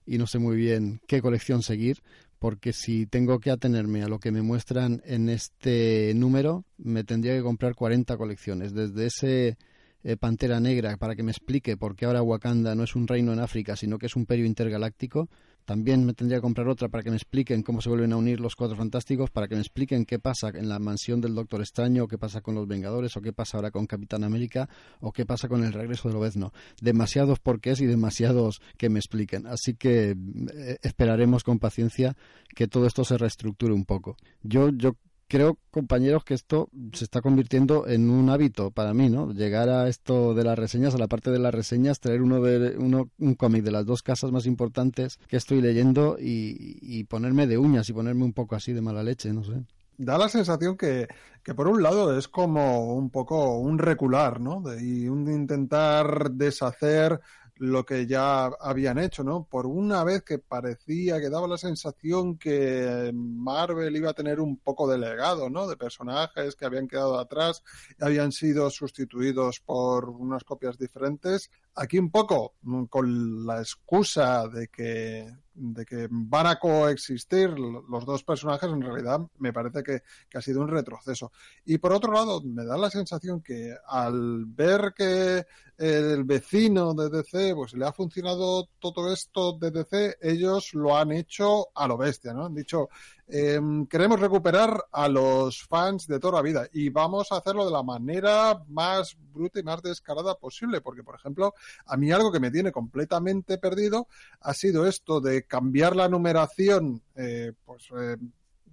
y no sé muy bien qué colección seguir, porque si tengo que atenerme a lo que me muestran en este número, me tendría que comprar 40 colecciones, desde ese eh, Pantera Negra para que me explique por qué ahora Wakanda no es un reino en África, sino que es un perio intergaláctico, también me tendría que comprar otra para que me expliquen cómo se vuelven a unir los cuatro fantásticos, para que me expliquen qué pasa en la mansión del Doctor Extraño, o qué pasa con los Vengadores, o qué pasa ahora con Capitán América, o qué pasa con el regreso de Lobezno. Demasiados porqués y demasiados que me expliquen. Así que eh, esperaremos con paciencia que todo esto se reestructure un poco. Yo, yo creo, compañeros, que esto se está convirtiendo en un hábito para mí, ¿no? Llegar a esto de las reseñas, a la parte de las reseñas, traer uno de uno, un cómic de las dos casas más importantes que estoy leyendo y, ponerme de uñas y ponerme un poco así de mala leche, no sé da la sensación que, que, por un lado es como un poco un recular, ¿no? y un intentar deshacer lo que ya habían hecho, ¿no? Por una vez que parecía que daba la sensación que Marvel iba a tener un poco de legado, ¿no? De personajes que habían quedado atrás y habían sido sustituidos por unas copias diferentes. Aquí un poco, con la excusa de que de que van a coexistir los dos personajes, en realidad me parece que, ha sido un retroceso. Y por otro lado, me da la sensación que al ver que el vecino de DC pues le ha funcionado todo esto de DC, ellos lo han hecho a lo bestia, ¿no? Han dicho, em, queremos recuperar a los fans de toda la vida y vamos a hacerlo de la manera más bruta y más descarada posible, porque, por ejemplo, a mí algo que me tiene completamente perdido ha sido esto de cambiar la numeración, eh, pues... Eh,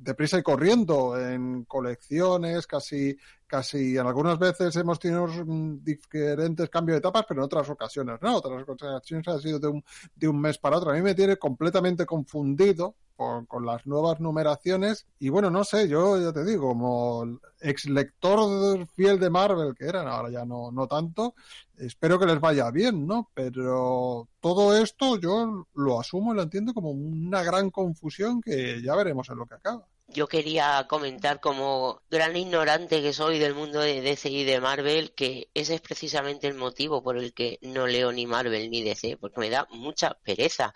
deprisa y corriendo en colecciones, casi, casi en algunas veces hemos tenido diferentes cambios de etapas, pero en otras ocasiones no, otras ocasiones ha sido de un, de un mes para otro. A mí me tiene completamente confundido con, con, las nuevas numeraciones y bueno, no sé, yo ya te digo, como ex lector fiel de Marvel que eran, ahora ya no, no tanto, espero que les vaya bien, ¿no? Pero todo esto yo lo asumo y lo entiendo como una gran confusión que ya veremos en lo que acaba yo quería comentar como gran ignorante que soy del mundo de DC y de Marvel que ese es precisamente el motivo por el que no leo ni Marvel ni DC, porque me da mucha pereza.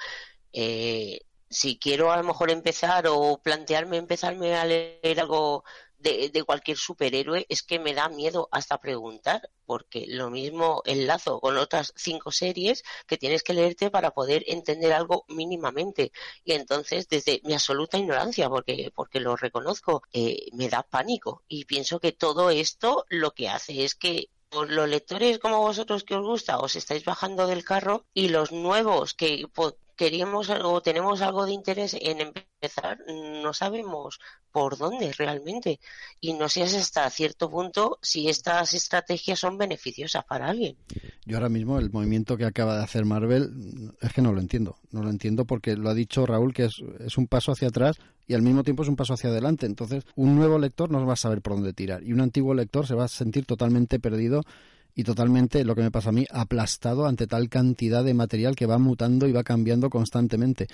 Eh, si quiero a lo mejor empezar o plantearme empezarme a leer algo de, cualquier superhéroe es que me da miedo hasta preguntar, porque lo mismo enlazo con otras cinco series que tienes que leerte para poder entender algo mínimamente. Y entonces, desde mi absoluta ignorancia, porque, porque lo reconozco, eh, me da pánico. Y pienso que todo esto lo que hace es que los lectores como vosotros que os gusta os estáis bajando del carro y los nuevos que queríamos o tenemos algo de interés en empezar, no sabemos por dónde realmente. Y no sé hasta cierto punto si estas estrategias son beneficiosas para alguien. Yo ahora mismo el movimiento que acaba de hacer Marvel es que no lo entiendo. No lo entiendo porque lo ha dicho Raúl que es, es un paso hacia atrás y al mismo tiempo es un paso hacia adelante. Entonces, un nuevo lector no va a saber por dónde tirar y un antiguo lector se va a sentir totalmente perdido y totalmente lo que me pasa a mí aplastado ante tal cantidad de material que va mutando y va cambiando constantemente.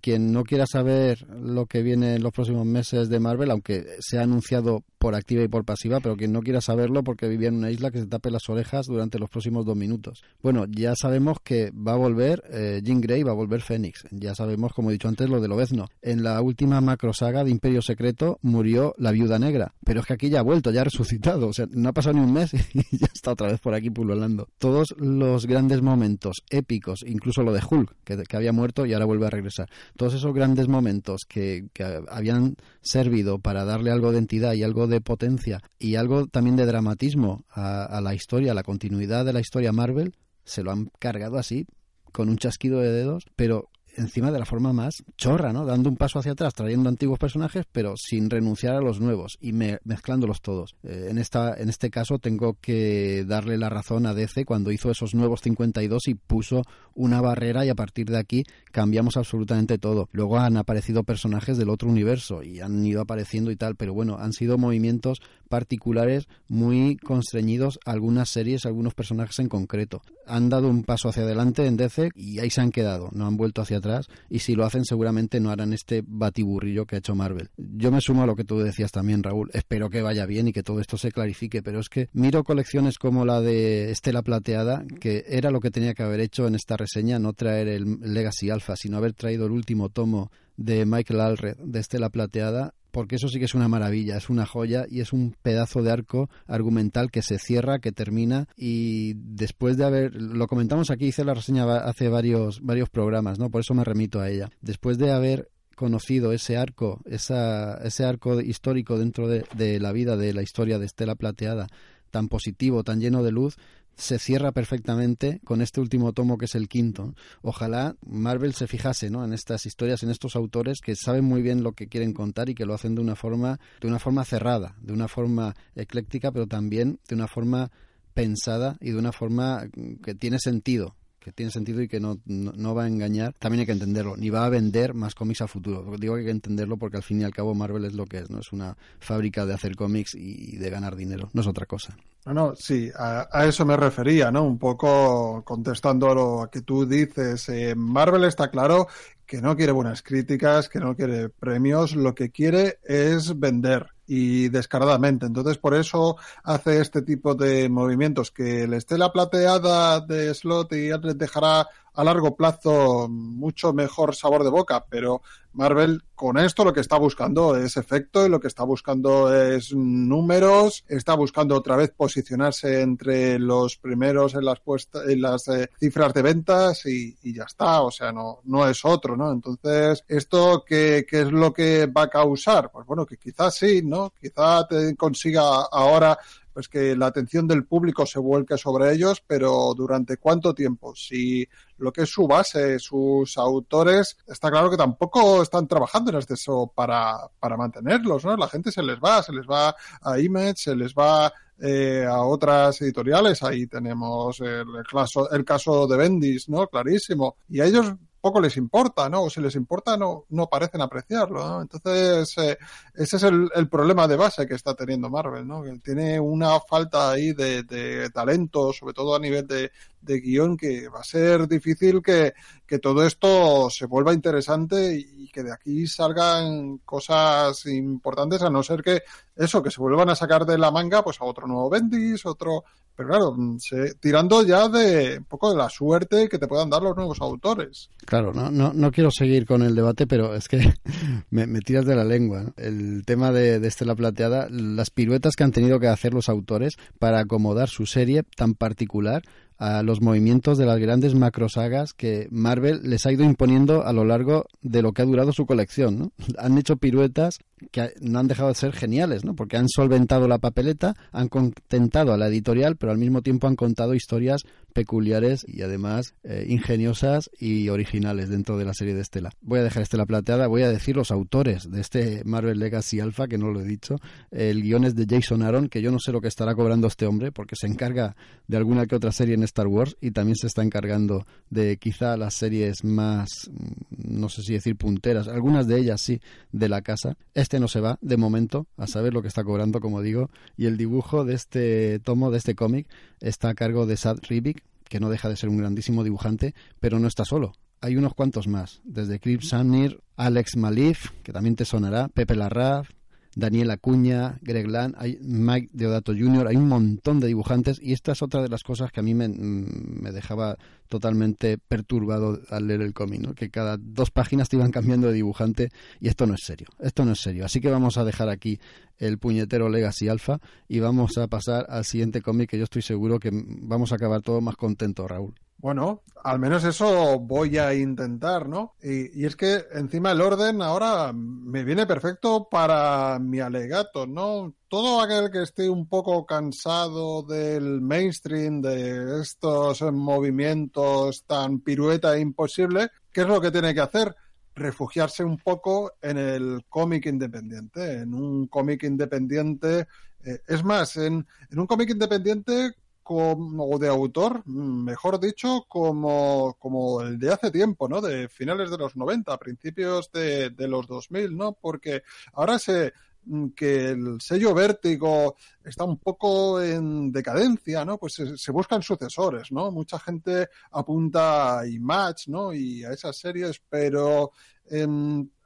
Quien no quiera saber lo que viene en los próximos meses de Marvel, aunque se ha anunciado por activa y por pasiva, pero quien no quiera saberlo porque vivía en una isla que se tape las orejas durante los próximos dos minutos. Bueno, ya sabemos que va a volver eh, Jean Grey, va a volver Fénix. Ya sabemos, como he dicho antes, lo de Lobezno. En la última macro saga de Imperio Secreto murió la Viuda Negra, pero es que aquí ya ha vuelto, ya ha resucitado. O sea, no ha pasado ni un mes y ya está otra vez por aquí pululando. Todos los grandes momentos épicos, incluso lo de Hulk, que, había muerto y ahora vuelve a regresar. Todos esos grandes momentos que, habían servido para darle algo de entidad y algo de potencia y algo también de dramatismo a, a la historia, a la continuidad de la historia Marvel, se lo han cargado así con un chasquido de dedos, pero encima de la forma más chorra, ¿no? Dando un paso hacia atrás, trayendo antiguos personajes, pero sin renunciar a los nuevos y mezclándolos todos. Eh, en, esta, en este caso tengo que darle la razón a DC cuando hizo esos nuevos 52 y puso una barrera y a partir de aquí cambiamos absolutamente todo. Luego han aparecido personajes del otro universo y han ido apareciendo y tal, pero bueno, han sido movimientos particulares muy constreñidos algunas series, algunos personajes en concreto. Han dado un paso hacia adelante en DC y ahí se han quedado, no han vuelto hacia atrás y si lo hacen seguramente no harán este batiburrillo que ha hecho Marvel. Yo me sumo a lo que tú decías también, Raúl. Espero que vaya bien y que todo esto se clarifique, pero es que miro colecciones como la de Estela Plateada, que era lo que tenía que haber hecho en esta reseña, no traer el Legacy Alpha, sino haber traído el último tomo de Michael Alred de Estela Plateada porque eso sí que es una maravilla, es una joya y es un pedazo de arco argumental que se cierra, que termina y después de haber, lo comentamos aquí, hice la reseña hace varios, varios programas, ¿no? Por eso me remito a ella. Después de haber conocido ese arco, esa, ese arco histórico dentro de, de la vida de la historia de Estela Plateada, tan positivo, tan lleno de luz, se cierra perfectamente con este último tomo que es el quinto. Ojalá Marvel se fijase ¿no? en estas historias, en estos autores que saben muy bien lo que quieren contar y que lo hacen de una forma, de una forma cerrada, de una forma ecléctica, pero también de una forma pensada y de una forma que tiene sentido que tiene sentido y que no, no, va a engañar, también hay que entenderlo, ni va a vender más cómics a futuro. Digo que hay que entenderlo porque al fin y al cabo Marvel es lo que es, ¿no? Es una fábrica de hacer cómics y de ganar dinero, no es otra cosa. No, no, sí, a, eso me refería, ¿no? Un poco contestando a lo que tú dices. Eh, Marvel está claro que no quiere buenas críticas, que no quiere premios, lo que quiere es vender y descaradamente. Entonces, por eso hace este tipo de movimientos que la estela plateada de Slot y antes dejará a largo plazo mucho mejor sabor de boca, pero Marvel con esto lo que está buscando es efecto y lo que está buscando es números, está buscando otra vez posicionarse entre los primeros en las en las eh, cifras de ventas y, ya está, o sea, no, no es otro, ¿no? Entonces, ¿esto qué, qué es lo que va a causar? Pues bueno, que quizás sí, ¿no? Quizá te consiga ahora pues que la atención del público se vuelque sobre ellos, pero ¿durante cuánto tiempo? Si lo que es su base, sus autores, está claro que tampoco están trabajando en eso para, para mantenerlos, ¿no? La gente se les va, se les va a Image, se les va eh, a otras editoriales, ahí tenemos el, caso, el caso de Bendis, ¿no? Clarísimo. Y a ellos poco les importa, ¿no? O si les importa, no, no parecen apreciarlo, ¿no? Entonces, eh, ese es el, el, problema de base que está teniendo Marvel, ¿no? Que tiene una falta ahí de, de talento, sobre todo a nivel de, de guion que va a ser difícil que, que, todo esto se vuelva interesante y que de aquí salgan cosas importantes, a no ser que eso, que se vuelvan a sacar de la manga pues a otro nuevo Bendis, otro... Pero claro, se, tirando ya de un poco de la suerte que te puedan dar los nuevos autores. Claro, no, no, no quiero seguir con el debate, pero es que me, tiras de la lengua. El tema de, de Estela Plateada, las piruetas que han tenido que hacer los autores para acomodar su serie tan particular a los movimientos de las grandes macrosagas que Marvel les ha ido imponiendo a lo largo de lo que ha durado su colección. ¿no? Han hecho piruetas que no han dejado de ser geniales, ¿no? porque han solventado la papeleta, han contentado a la editorial, pero al mismo tiempo han contado historias peculiares y además eh, ingeniosas y originales dentro de la serie de Estela. Voy a dejar Estela Plateada, voy a decir los autores de este Marvel Legacy Alpha, que no lo he dicho. El guion es de Jason Aaron, que yo no sé lo que estará cobrando este hombre, porque se encarga de alguna que otra serie en Star Wars y también se está encargando de quizá las series más, mm, no sé si decir punteras, algunas de ellas sí, de la casa. Este no se va, de momento, a saber lo que está cobrando, como digo, y el dibujo de este tomo, de este cómic, está a cargo de Sad Rivik, que no deja de ser un grandísimo dibujante, pero no está solo. Hay unos cuantos más, desde Clip Samnir, Alex Malif, que también te sonará, Pepe Larraz, Daniel Acuña, Greg Land, hay Mike Deodato Jr., hay un montón de dibujantes y esta es otra de las cosas que a mí me, me dejaba totalmente perturbado al leer el cómic, ¿no? que cada dos páginas te iban cambiando de dibujante y esto no es serio, esto no es serio. Así que vamos a dejar aquí el puñetero Legacy Alpha y vamos a pasar al siguiente cómic que yo estoy seguro que vamos a acabar todos más contentos, Raúl. Bueno, al menos eso voy a intentar, ¿no? Y, y, es que encima el orden ahora me viene perfecto para mi alegato, ¿no? Todo aquel que esté un poco cansado del mainstream, de estos movimientos tan pirueta e imposible, ¿qué es lo que tiene que hacer? Refugiarse un poco en el cómic independiente, en un cómic independiente. Eh, es más, en, en un cómic independiente como de autor, mejor dicho, como, como el de hace tiempo, ¿no? De finales de los 90, principios de, de los 2000, ¿no? Porque ahora se mm, que el sello Vértigo está un poco en decadencia, ¿no? Pues se, se, buscan sucesores, ¿no? Mucha gente apunta a Image, ¿no? Y a esas series, pero eh,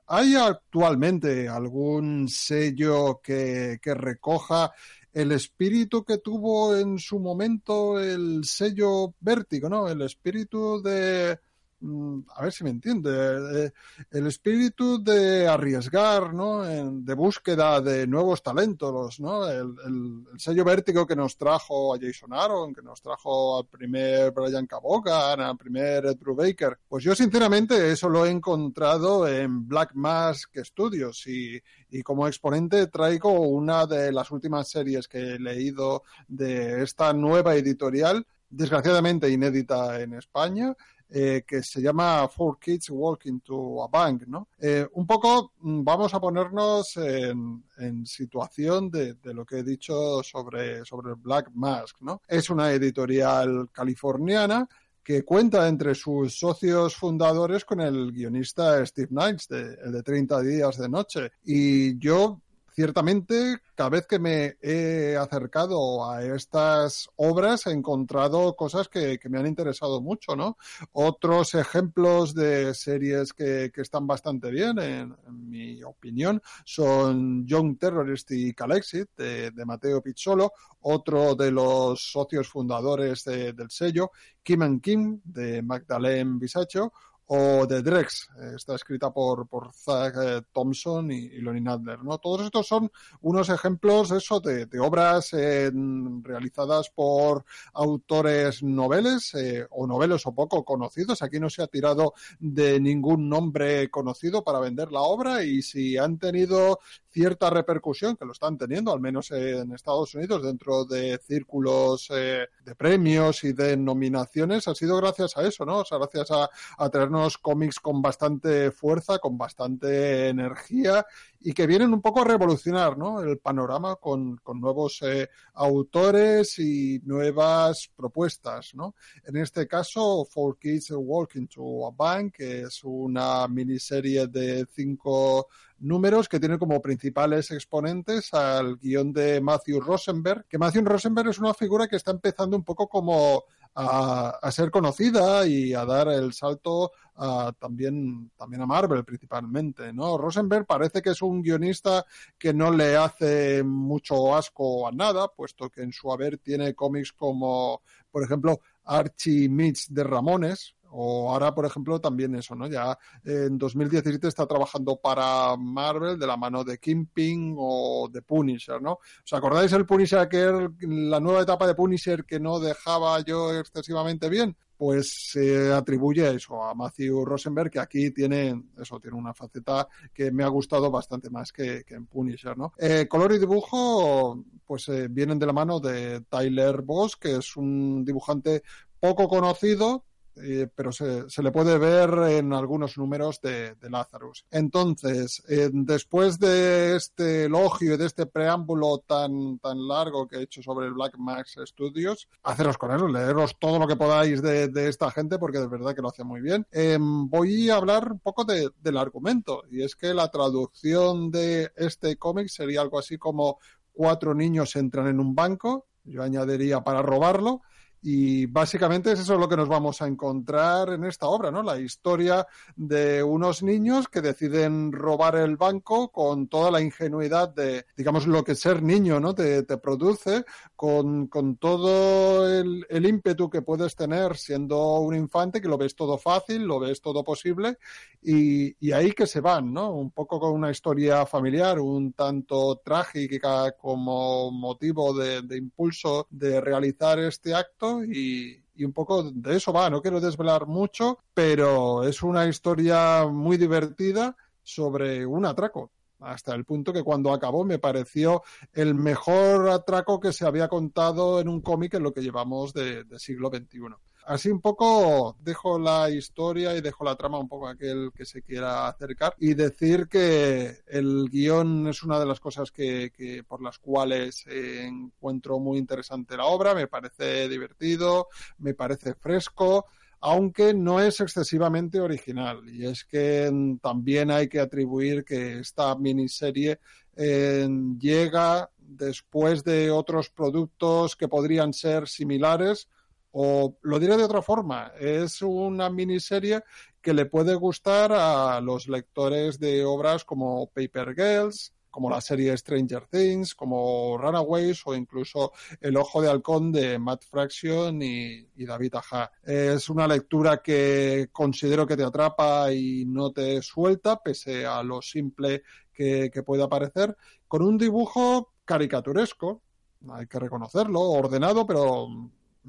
¿hay actualmente algún sello que, que recoja el espíritu que tuvo en su momento el sello Vértigo, ¿no? El espíritu de, a ver si me entiende, el espíritu de arriesgar, ¿no? de búsqueda de nuevos talentos, ¿no? El, el, sello vértigo que nos trajo a Jason Aaron, que nos trajo al primer Brian Cabogan, al primer Ed Brubaker. Pues yo sinceramente eso lo he encontrado en Black Mask Studios y, y como exponente traigo una de las últimas series que he leído de esta nueva editorial, desgraciadamente inédita en España, eh, que se llama Four Kids Walking to a Bank, ¿no? Eh, un poco mm, vamos a ponernos en, en situación de, lo que he dicho sobre, sobre Black Mask, ¿no? Es una editorial californiana que cuenta entre sus socios fundadores con el guionista Steve de, el de 30 días de noche. Y yo ciertamente, cada vez que me he acercado a estas obras he encontrado cosas que, me han interesado mucho, ¿no? Otros ejemplos de series que, están bastante bien, en, mi opinión, son Young Terrorist y Calexit, de, de Mateo Pizzolo, otro de los socios fundadores del sello, Kim and Kim, de Magdalene Bisacho, o The Drex, eh, está escrita por, por Zach eh, Thompson y, Lonnie Nadler, ¿no? Todos estos son unos ejemplos, eso, de, obras realizadas por autores noveles eh, o noveles o poco conocidos. Aquí no se ha tirado de ningún nombre conocido para vender la obra y si han tenido cierta repercusión, que lo están teniendo, al menos en Estados Unidos, dentro de círculos de premios y de nominaciones, ha sido gracias a eso, ¿no? O sea, gracias a, a traernos cómics con bastante fuerza, con bastante energía y que vienen un poco a revolucionar el panorama con, nuevos eh, autores y nuevas propuestas. En este caso, Four Kids Walking to a Bank, que es una miniserie de cinco números que tiene como principales exponentes al guion de Matthew Rosenberg, que Matthew Rosenberg es una figura que está empezando un poco como a, ser conocida y a dar el salto también, también a Marvel principalmente, ¿no? Rosenberg parece que es un guionista que no le hace mucho asco a nada, puesto que en su haber tiene cómics como, por ejemplo, Archie Mitch de Ramones, o ahora, por ejemplo, también eso, ¿no? Ya en 2017 está trabajando para Marvel de la mano de Kingpin o de Punisher, ¿no? ¿Os acordáis el Punisher que la nueva etapa de Punisher que no dejaba yo excesivamente bien? pues se atribuye eso a Matthew Rosenberg, que aquí tiene, eso, tiene una faceta que me ha gustado bastante más que, en Punisher, ¿no? Eh, color y dibujo, pues eh, vienen de la mano de Tyler Boss, que es un dibujante poco conocido, pero se, le puede ver en algunos números de, Lazarus. Entonces, eh, después de este elogio y de este preámbulo tan, tan largo que he hecho sobre Black Max Studios, haceros con eso, leeros todo lo que podáis de, esta gente porque de verdad que lo hace muy bien. Em, voy a hablar un poco del argumento y es que la traducción de este cómic sería algo así como cuatro niños entran en un banco, yo añadiría para robarlo, y básicamente es eso lo que nos vamos a encontrar en esta obra, ¿no? La historia de unos niños que deciden robar el banco con toda la ingenuidad de, digamos, lo que ser niño, ¿no? Te, produce, con, con todo el, el, ímpetu que puedes tener siendo un infante, que lo ves todo fácil, lo ves todo posible, y, ahí que se van, ¿no? Un poco con una historia familiar, un tanto trágica como motivo de impulso de realizar este acto y, un poco de eso va. No quiero desvelar mucho, pero es una historia muy divertida sobre un atraco. Hasta el punto que cuando acabó me pareció el mejor atraco que se había contado en un cómic en lo que llevamos de, de siglo XXI así un poco dejo la historia y dejo la trama un poco a aquel que se quiera acercar y decir que el guion es una de las cosas que, por las cuales encuentro muy interesante la obra, me parece divertido, me parece fresco, aunque no es excesivamente original. Y es que también hay que atribuir que esta miniserie eh, llega después de otros productos que podrían ser similares o lo diré de otra forma, es una miniserie que le puede gustar a los lectores de obras como Paper Girls, como la serie Stranger Things, como Runaways o incluso El Ojo de Halcón de Matt Fraction y, David Aja. Es una lectura que considero que te atrapa y no te suelta, pese a lo simple que, que pueda parecer, con un dibujo caricaturesco, hay que reconocerlo, ordenado, pero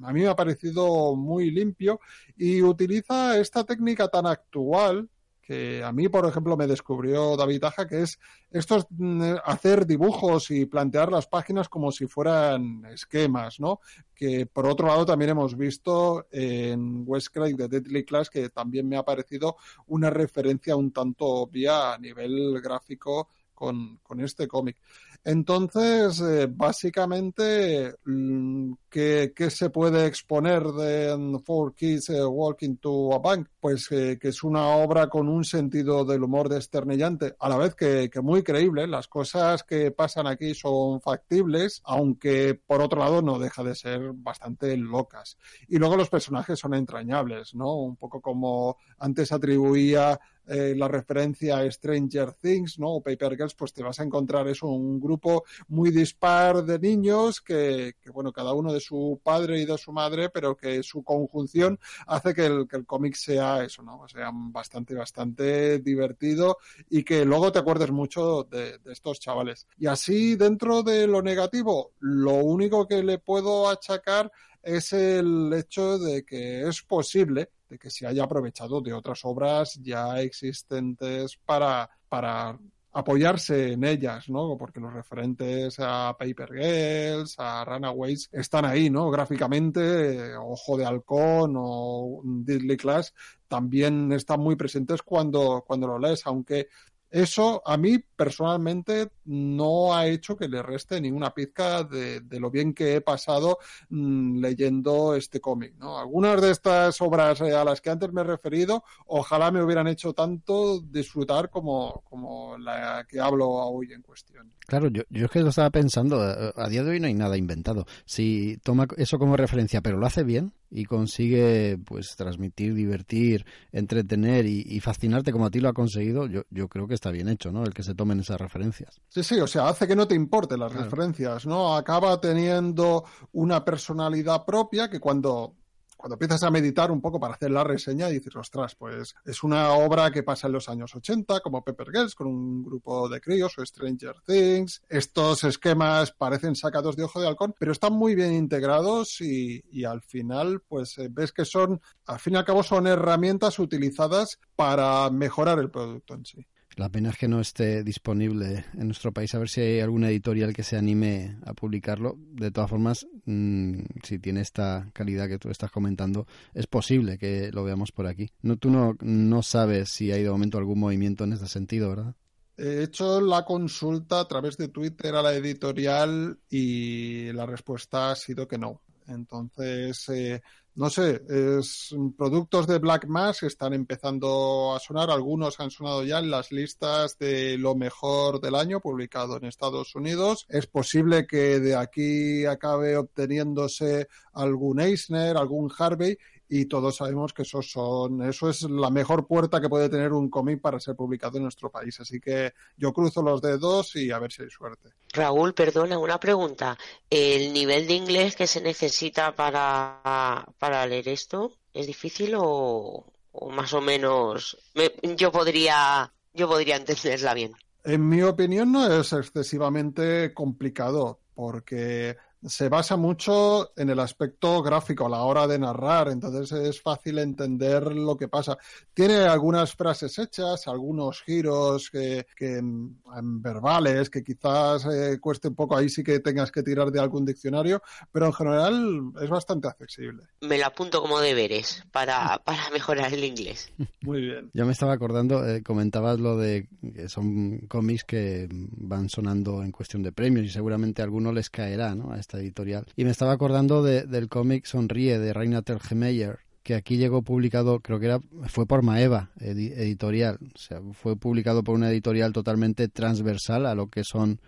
a mí me ha parecido muy limpio y utiliza esta técnica tan actual que a mí, por ejemplo, me descubrió David Aja, que es esto mm, hacer dibujos y plantear las páginas como si fueran esquemas, ¿no? Que por otro lado también hemos visto en West de Deadly Class, que también me ha parecido una referencia un tanto obvia a nivel gráfico con, con este cómic. Entonces, eh, básicamente, mm, ¿qué, se puede exponer de Four Kids eh, Walking to a Bank? Pues que es una obra con un sentido del humor desternillante, a la vez que, que muy creíble. Las cosas que pasan aquí son factibles, aunque por otro lado no deja de ser bastante locas. Y luego los personajes son entrañables, ¿no? Un poco como antes atribuía eh, la referencia a Stranger Things, ¿no? O Paper Girls, pues te vas a encontrar eso, un grupo muy dispar de niños que, bueno, cada uno de su padre y de su madre, pero que su conjunción hace que el, cómic sea eso, ¿no? sea bastante, bastante divertido y que luego te acuerdes mucho de estos chavales. Y así, dentro de lo negativo, lo único que le puedo achacar es el hecho de que es posible de que se haya aprovechado de otras obras ya existentes para, para apoyarse en ellas, ¿no? Porque los referentes a Paper Girls, a Runaways, están ahí, ¿no? Gráficamente, Ojo de Halcón o Diddley Class también están muy presentes cuando, cuando lo lees, aunque eso a mí personalmente no ha hecho que le reste ninguna pizca de, lo bien que he pasado mm, leyendo este cómic. ¿no? Algunas de estas obras eh, a las que antes me he referido, ojalá me hubieran hecho tanto disfrutar como, como la que hablo hoy en cuestión. Claro, yo, yo es que lo estaba pensando, eh, a día de hoy no hay nada inventado. Si toma eso como referencia, pero lo hace bien, y consigue pues transmitir, divertir, entretener y, fascinarte como a ti lo ha conseguido, yo, yo creo que está bien hecho, ¿no? El que se tomen esas referencias. Sí, sí, o sea, hace que no te importe las referencias, ¿no? Acaba teniendo una personalidad propia que cuando cuando empiezas a meditar un poco para hacer la reseña, dices, ostras, pues es una obra que pasa en los años 80, como Pepper Girls, con un grupo de críos, o Stranger Things. Estos esquemas parecen sacados de ojo de halcón, pero están muy bien integrados y, y al final, pues eh, ves que son, al fin y al cabo, son herramientas utilizadas para mejorar el producto en sí. La pena es que no esté disponible en nuestro país. A ver si hay alguna editorial que se anime a publicarlo. De todas formas, mm, si tiene esta calidad que tú estás comentando, es posible que lo veamos por aquí. No, tú no, no sabes si hay de momento algún movimiento en ese sentido, ¿verdad? He hecho la consulta a través de Twitter a la editorial y la respuesta ha sido que no. Entonces, eh, no sé, es, productos de Black Mass están empezando a sonar, algunos han sonado ya en las listas de lo mejor del año publicado en Estados Unidos. Es posible que de aquí acabe obteniéndose algún Eisner, algún Harvey y todos sabemos que eso son eso es la mejor puerta que puede tener un cómic para ser publicado en nuestro país. Así que yo cruzo los dedos y a ver si hay suerte. Raúl perdona una pregunta. El nivel de inglés que se necesita para para leer esto es difícil o, más o menos yo podría yo podría entenderla bien en mi opinión no es excesivamente complicado porque se basa mucho en el aspecto gráfico a la hora de narrar, entonces es fácil entender lo que pasa. Tiene algunas frases hechas, algunos giros que, que verbales que quizás eh, cueste un poco, ahí sí que tengas que tirar de algún diccionario, pero en general es bastante accesible. Me lo apunto como deberes para, para mejorar el inglés. Muy bien. Ya me estaba acordando, eh, comentabas lo de que son cómics que van sonando en cuestión de premios y seguramente a alguno les caerá, ¿no? Editorial. Y me estaba acordando del cómic Sonríe de Raina Telgemeier, que aquí llegó publicado, creo que era, fue por Maeva editorial, o sea, fue publicado por una editorial totalmente transversal a lo que son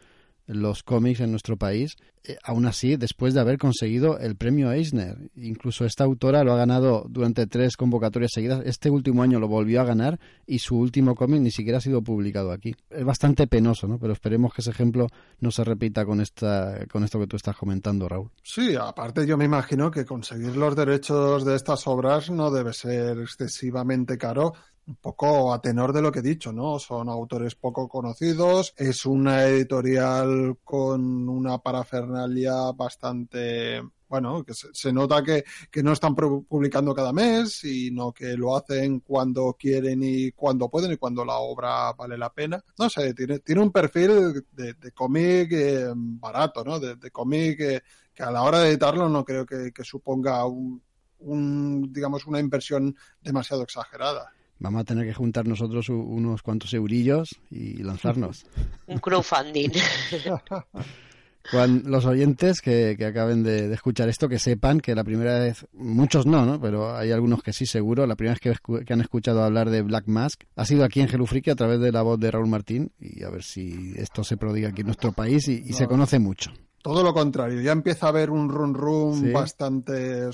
los cómics en nuestro país, eh, aún así, después de haber conseguido el premio Eisner. Incluso esta autora lo ha ganado durante tres convocatorias seguidas. Este último año lo volvió a ganar y su último cómic ni siquiera ha sido publicado aquí. Es bastante penoso, ¿no? Pero esperemos que ese ejemplo no se repita con, esta, con esto que tú estás comentando, Raúl. Sí, aparte yo me imagino que conseguir los derechos de estas obras no debe ser excesivamente caro un poco a tenor de lo que he dicho, ¿no? Son autores poco conocidos, es una editorial con una parafernalia bastante bueno, que se, nota que, que, no están publicando cada mes, sino que lo hacen cuando quieren y cuando pueden y cuando la obra vale la pena. No sé, tiene, tiene un perfil de, de cómic eh, barato, ¿no? De, cómic que, a la hora de editarlo no creo que, que suponga un, un, digamos, una inversión demasiado exagerada. Vamos a tener que juntar nosotros unos cuantos eurillos y lanzarnos. Un crowdfunding. Cuando, los oyentes que, acaben de, escuchar esto, que sepan que la primera vez, muchos no, ¿no? Pero hay algunos que sí, seguro, la primera vez que, han escuchado hablar de Black Mask ha sido aquí en Gelufriki a través de la voz de Raúl Martín y a ver si esto se prodiga aquí en nuestro país y se conoce mucho. Todo lo contrario, ya empieza a haber un run run bastante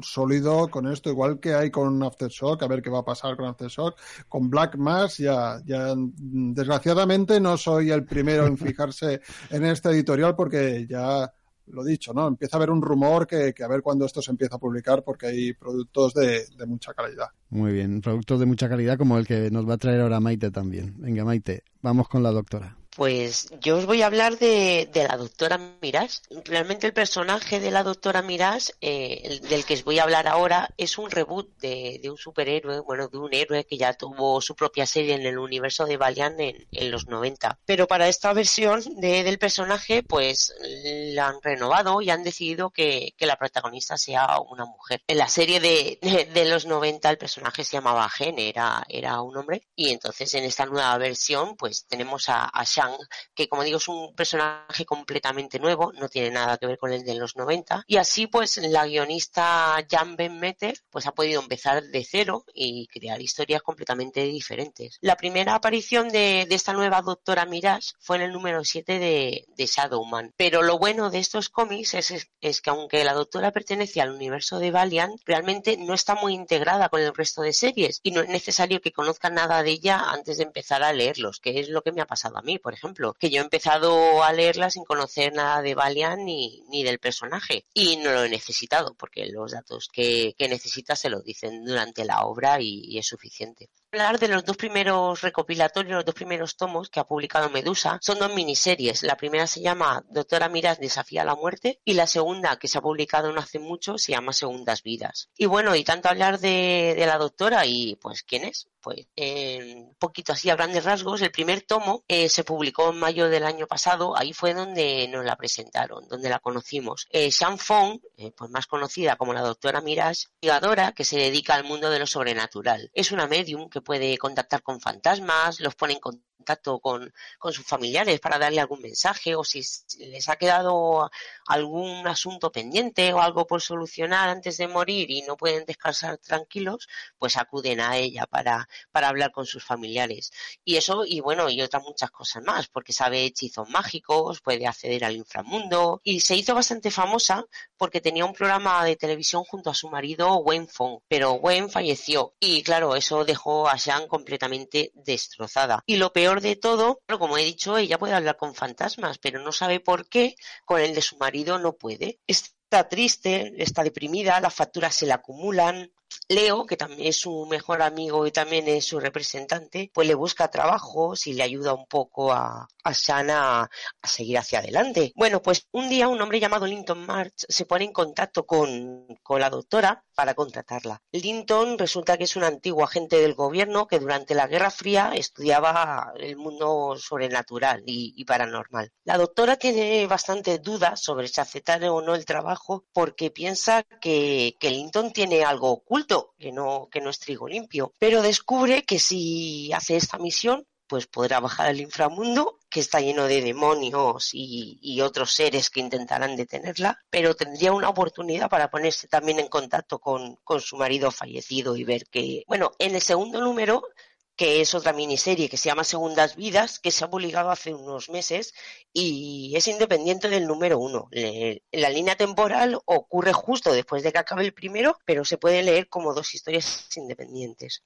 sólido con esto, igual que hay con Aftershock, a ver qué va a pasar con Aftershock. Con Black Mass ya, ya desgraciadamente no soy el primero en fijarse en este editorial porque ya lo dicho, ¿no? Empieza a haber un rumor que, que, a ver cuándo esto se empieza a publicar porque hay productos de, de, mucha calidad. Muy bien, productos de mucha calidad como el que nos va a traer ahora Maite también. Venga, Maite, vamos con la doctora. Pues yo os voy a hablar de, la doctora Mirage. Realmente el personaje de la doctora Mirage, eh, del que os voy a hablar ahora, es un reboot de, un superhéroe, bueno, de un héroe que ya tuvo su propia serie en el universo de Valiant en, los 90. Pero para esta versión del personaje, pues la han renovado y han decidido que, la protagonista sea una mujer. En la serie de, los 90 el personaje se llamaba Gen, era, era un hombre, y entonces en esta nueva versión, pues tenemos a, a que como digo es un personaje completamente nuevo, no tiene nada que ver con el de los 90. Y así pues la guionista Jan Ben Meter pues ha podido empezar de cero y crear historias completamente diferentes. La primera aparición de, esta nueva doctora Mirage fue en el número 7 de, de Shadowman. Pero lo bueno de estos cómics es, es que aunque la doctora pertenece al universo de Valiant, realmente no está muy integrada con el resto de series y no es necesario que conozcan nada de ella antes de empezar a leerlos, que es lo que me ha pasado a mí, ejemplo, que yo he empezado a leerla sin conocer nada de Valiant ni, ni del personaje. Y no lo he necesitado, porque los datos que, que necesitas se lo dicen durante la obra y es suficiente hablar de los dos primeros recopilatorios, los dos primeros tomos que ha publicado Medusa. Son dos miniseries. La primera se llama Doctora Miras desafía la muerte y la segunda, que se ha publicado no hace mucho, se llama Segundas vidas. Y bueno, y tanto hablar de, la doctora y pues quién es. Pues un poquito así a grandes rasgos, el primer tomo eh, se publicó en mayo del año pasado, ahí fue donde nos la presentaron, donde la conocimos. Eh, Shan Fong, eh, pues más conocida como la doctora Mirage, investigadora que se dedica al mundo de lo sobrenatural. Es una medium que puede contactar con fantasmas, los pone en contacto con, con, sus familiares para darle algún mensaje o si les ha quedado algún asunto pendiente o algo por solucionar antes de morir y no pueden descansar tranquilos, pues acuden a ella para, para hablar con sus familiares. Y eso, y bueno, y otras muchas cosas más, porque sabe hechizos mágicos, puede acceder al inframundo y se hizo bastante famosa porque tenía un programa de televisión junto a su marido Wen Fong, pero Wen falleció y claro, eso dejó a Shang completamente destrozada. Y lo peor de todo, como he dicho, ella puede hablar con fantasmas, pero no sabe por qué con el de su marido no puede. Está triste, está deprimida, las facturas se le acumulan, Leo, que también es su mejor amigo y también es su representante, pues le busca trabajo y le ayuda un poco a, a Shana a seguir hacia adelante. Bueno, pues un día un hombre llamado Linton March se pone en contacto con, con la doctora para contratarla. Linton resulta que es un antiguo agente del gobierno que durante la Guerra Fría estudiaba el mundo sobrenatural y, paranormal. La doctora tiene bastantes dudas sobre si aceptar o no el trabajo porque piensa que, que Linton tiene algo oculto que no, que no es trigo limpio. Pero descubre que si hace esta misión, pues podrá bajar al inframundo, que está lleno de demonios y, otros seres que intentarán detenerla, pero tendría una oportunidad para ponerse también en contacto con, con su marido fallecido y ver que, bueno, en el segundo número que es otra miniserie que se llama Segundas Vidas, que se ha publicado hace unos meses y es independiente del número uno. la línea temporal ocurre justo después de que acabe el primero, pero se puede leer como dos historias independientes.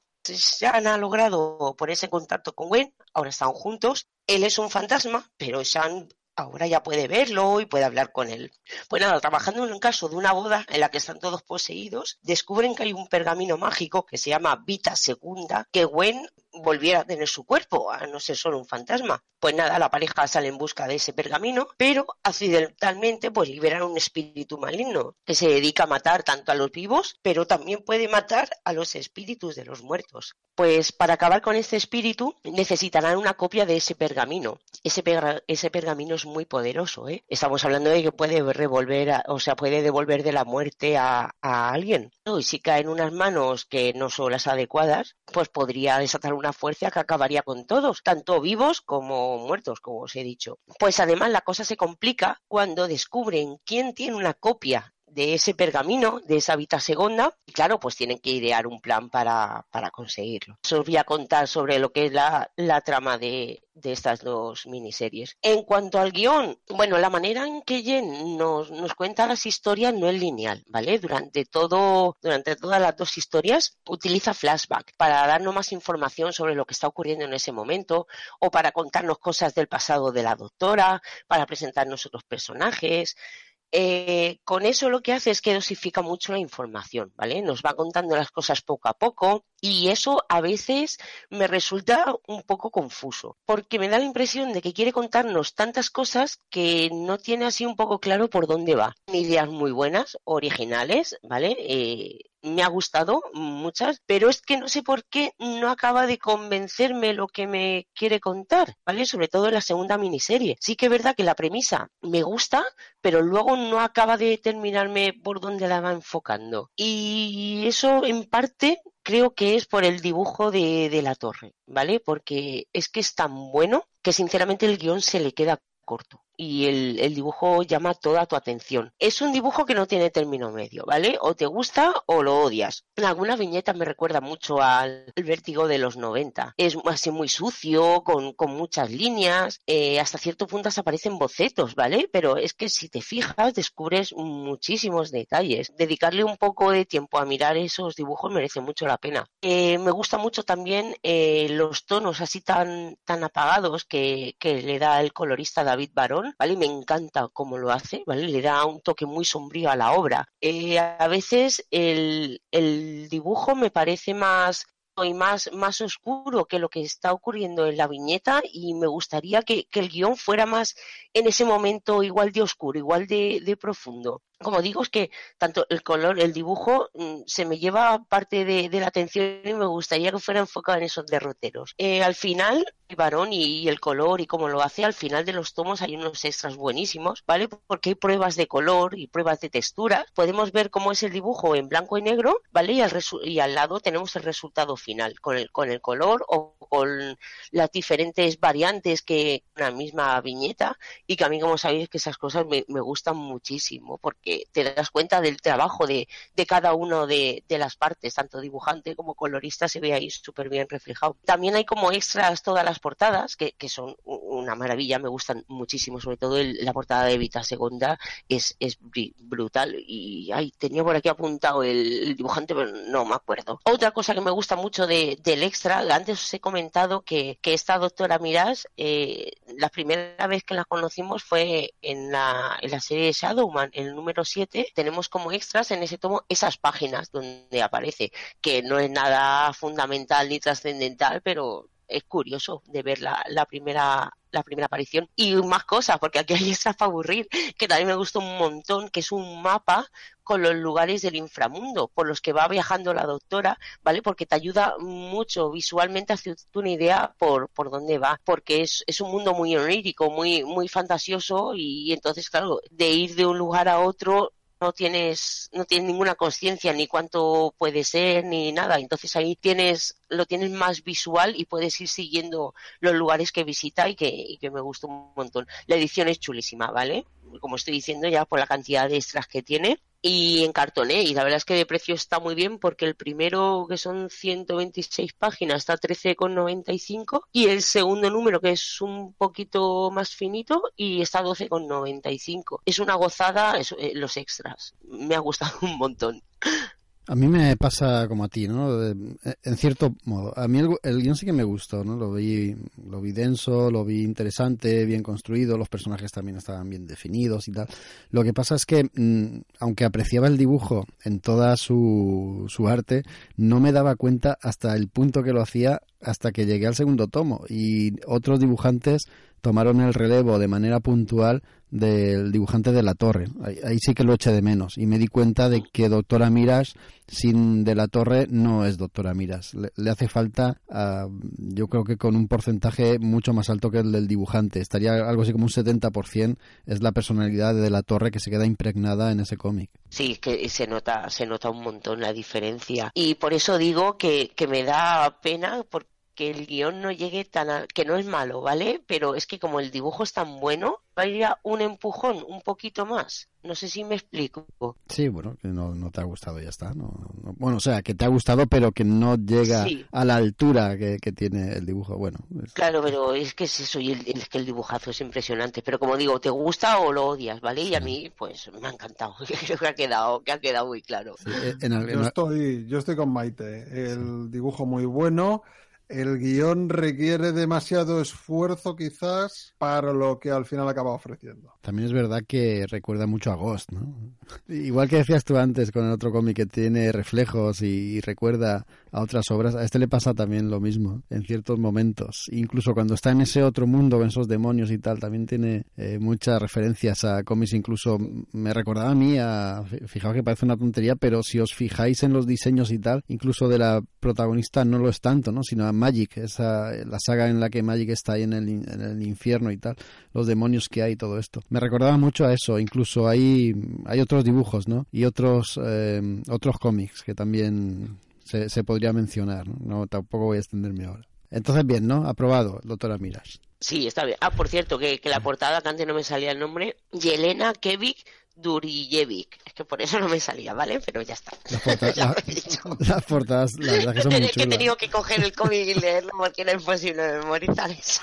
Ya han logrado ponerse en contacto con Gwen, ahora están juntos. Él es un fantasma, pero Sean ahora ya puede verlo y puede hablar con él. Pues nada, trabajando en un caso de una boda en la que están todos poseídos, descubren que hay un pergamino mágico que se llama Vita Segunda, que Gwen volviera a tener su cuerpo, a no ser solo un fantasma. Pues nada, la pareja sale en busca de ese pergamino, pero accidentalmente pues liberan un espíritu maligno que se dedica a matar tanto a los vivos, pero también puede matar a los espíritus de los muertos. Pues para acabar con este espíritu necesitarán una copia de ese pergamino. Ese, ese pergamino es muy poderoso, ¿eh? Estamos hablando de que puede revolver, o sea, puede devolver de la muerte a, a alguien. Y si cae en unas manos que no son las adecuadas, pues podría desatar una fuerza que acabaría con todos, tanto vivos como muertos, como os he dicho. Pues además la cosa se complica cuando descubren quién tiene una copia de ese pergamino, de esa Vita Segunda, y claro, pues tienen que idear un plan para, para conseguirlo. Os voy a contar sobre lo que es la, la trama de, de estas dos miniseries. En cuanto al guion, bueno, la manera en que Jen nos, nos cuenta las historias no es lineal, ¿vale? Durante todo, durante todas las dos historias utiliza flashback para darnos más información sobre lo que está ocurriendo en ese momento o para contarnos cosas del pasado de la doctora, para presentarnos otros personajes, eh, con eso lo que hace es que dosifica mucho la información, ¿vale? Nos va contando las cosas poco a poco y eso a veces me resulta un poco confuso, porque me da la impresión de que quiere contarnos tantas cosas que no tiene así un poco claro por dónde va. Ideas muy buenas, originales, ¿vale? Eh, me ha gustado muchas, pero es que no sé por qué no acaba de convencerme lo que me quiere contar, ¿vale? Sobre todo en la segunda miniserie. Sí que es verdad que la premisa me gusta, pero luego no acaba de determinarme por dónde la va enfocando. Y eso en parte creo que es por el dibujo de, de la torre, ¿vale? Porque es que es tan bueno que sinceramente el guion se le queda corto y el, dibujo llama toda tu atención. Es un dibujo que no tiene término medio, ¿vale? O te gusta o lo odias. En algunas viñetas me recuerda mucho al vértigo de los 90. Es así muy sucio, con, muchas líneas, eh, hasta cierto punto aparecen bocetos, ¿vale? Pero es que si te fijas descubres muchísimos detalles. Dedicarle un poco de tiempo a mirar esos dibujos merece mucho la pena. Eh, me gusta mucho también eh, los tonos así tan, apagados que le da el colorista David Barón ¿vale? Me encanta cómo lo hace, ¿vale? Le da un toque muy sombrío a la obra. Eh, a veces el, el dibujo me parece más y más, más oscuro que lo que está ocurriendo en la viñeta y me gustaría que, que el guion fuera más en ese momento igual de oscuro, igual de, de profundo como digo, es que tanto el color, el dibujo, mm, se me lleva parte de, la atención y me gustaría que fuera enfocado en esos derroteros. Eh, al final, el varón y, el color y cómo lo hace, al final de los tomos hay unos extras buenísimos, ¿vale? Porque hay pruebas de color y pruebas de textura. Podemos ver cómo es el dibujo en blanco y negro, ¿vale? Y al, y al lado tenemos el resultado final con el, con el color o con las diferentes variantes que una misma viñeta y que a mí, como sabéis, que esas cosas me, gustan muchísimo porque te das cuenta del trabajo de, de cada uno de, de, las partes, tanto dibujante como colorista se ve ahí súper bien reflejado. También hay como extras todas las portadas, que, que son una maravilla, me gustan muchísimo, sobre todo la portada de Vita Segunda es, es brutal y ay, tenía por aquí apuntado el, dibujante, pero no me acuerdo. Otra cosa que me gusta mucho de, del extra, antes os he comentado que, que esta doctora Miras, eh, la primera vez que la conocimos fue en la, en la serie Shadowman, el número 7 tenemos como extras en ese tomo esas páginas donde aparece, que no es nada fundamental ni trascendental, pero es curioso de ver la, la primera la primera aparición y más cosas, porque aquí hay extras para aburrir, que también me gustó un montón, que es un mapa con los lugares del inframundo por los que va viajando la doctora, ¿vale? Porque te ayuda mucho visualmente a hacerte una idea por, por dónde va, porque es, es un mundo muy onírico, muy, muy fantasioso y entonces, claro, de ir de un lugar a otro no tienes, no tienes ninguna conciencia ni cuánto puede ser ni nada. Entonces ahí tienes, lo tienes más visual y puedes ir siguiendo los lugares que visita y que, que me gustó un montón. La edición es chulísima, ¿vale? Como estoy diciendo ya por la cantidad de extras que tiene y en cartoné y la verdad es que de precio está muy bien porque el primero que son 126 páginas está a 13,95 y el segundo número que es un poquito más finito y está a 12,95 es una gozada eh, los extras me ha gustado un montón a mí me pasa como a ti, ¿no? En cierto modo. A mí el, el, guion sí que me gustó, ¿no? Lo vi, lo vi denso, lo vi interesante, bien construido, los personajes también estaban bien definidos y tal. Lo que pasa es que, mmm, aunque apreciaba el dibujo en toda su, su arte, no me daba cuenta hasta el punto que lo hacía hasta que llegué al segundo tomo. Y otros dibujantes tomaron el relevo de manera puntual del dibujante de la torre. Ahí, sí que lo eché de menos y me di cuenta de que Doctora Miras sin de la torre no es Doctora Miras. Le, hace falta, ah, yo creo que con un porcentaje mucho más alto que el del dibujante. Estaría algo así como un 70% es la personalidad de la torre que se queda impregnada en ese cómic. Sí, que se nota, se nota un montón la diferencia. Y por eso digo que, que me da pena porque que el guion no llegue tan a, que no es malo, ¿vale? Pero es que como el dibujo es tan bueno, vaya un empujón un poquito más. No sé si me explico. Sí, bueno, que no, no te ha gustado, ya está. No, bueno, o sea, que te ha gustado, pero que no llega a la altura que, tiene el dibujo. Bueno. Claro, pero es que es eso, y el, es que el dibujazo es impresionante. Pero como digo, te gusta o lo odias, ¿vale? Y a mí, pues, me ha encantado. Creo que ha quedado, que ha quedado muy claro. yo, estoy, yo estoy con Maite. El dibujo muy bueno el guion requiere demasiado esfuerzo quizás para lo que al final acaba ofreciendo. También es verdad que recuerda mucho a Ghost, ¿no? Igual que decías tú antes con el otro cómic que tiene reflejos y, recuerda a otras obras, a este le pasa también lo mismo en ciertos momentos. Incluso cuando está en ese otro mundo, en esos demonios y tal, también tiene eh, muchas referencias a cómics. Incluso me recordaba a mí, a, fijaos que parece una tontería, pero si os fijáis en los diseños y tal, incluso de la protagonista no lo es tanto, ¿no? Sino a Magic, esa, la saga en la que Magic está ahí en el, en el infierno y tal, los demonios que hay y todo esto. Me recordaba mucho a eso, incluso hay, hay otros dibujos, ¿no? Y otros, eh, otros cómics que también se, se podría mencionar, ¿no? ¿no? Tampoco voy a extenderme ahora. Entonces, bien, ¿no? Aprobado, doctora Miras. Sí, está bien. Ah, por cierto, que, que la portada, que antes no me salía el nombre, Yelena Kevik Durijevic. Es que por eso no me salía, ¿vale? Pero ya está. Las, portadas, la verdad que son muy chulas. que he tenido que coger el cómic y leerlo porque era imposible memorizar eso.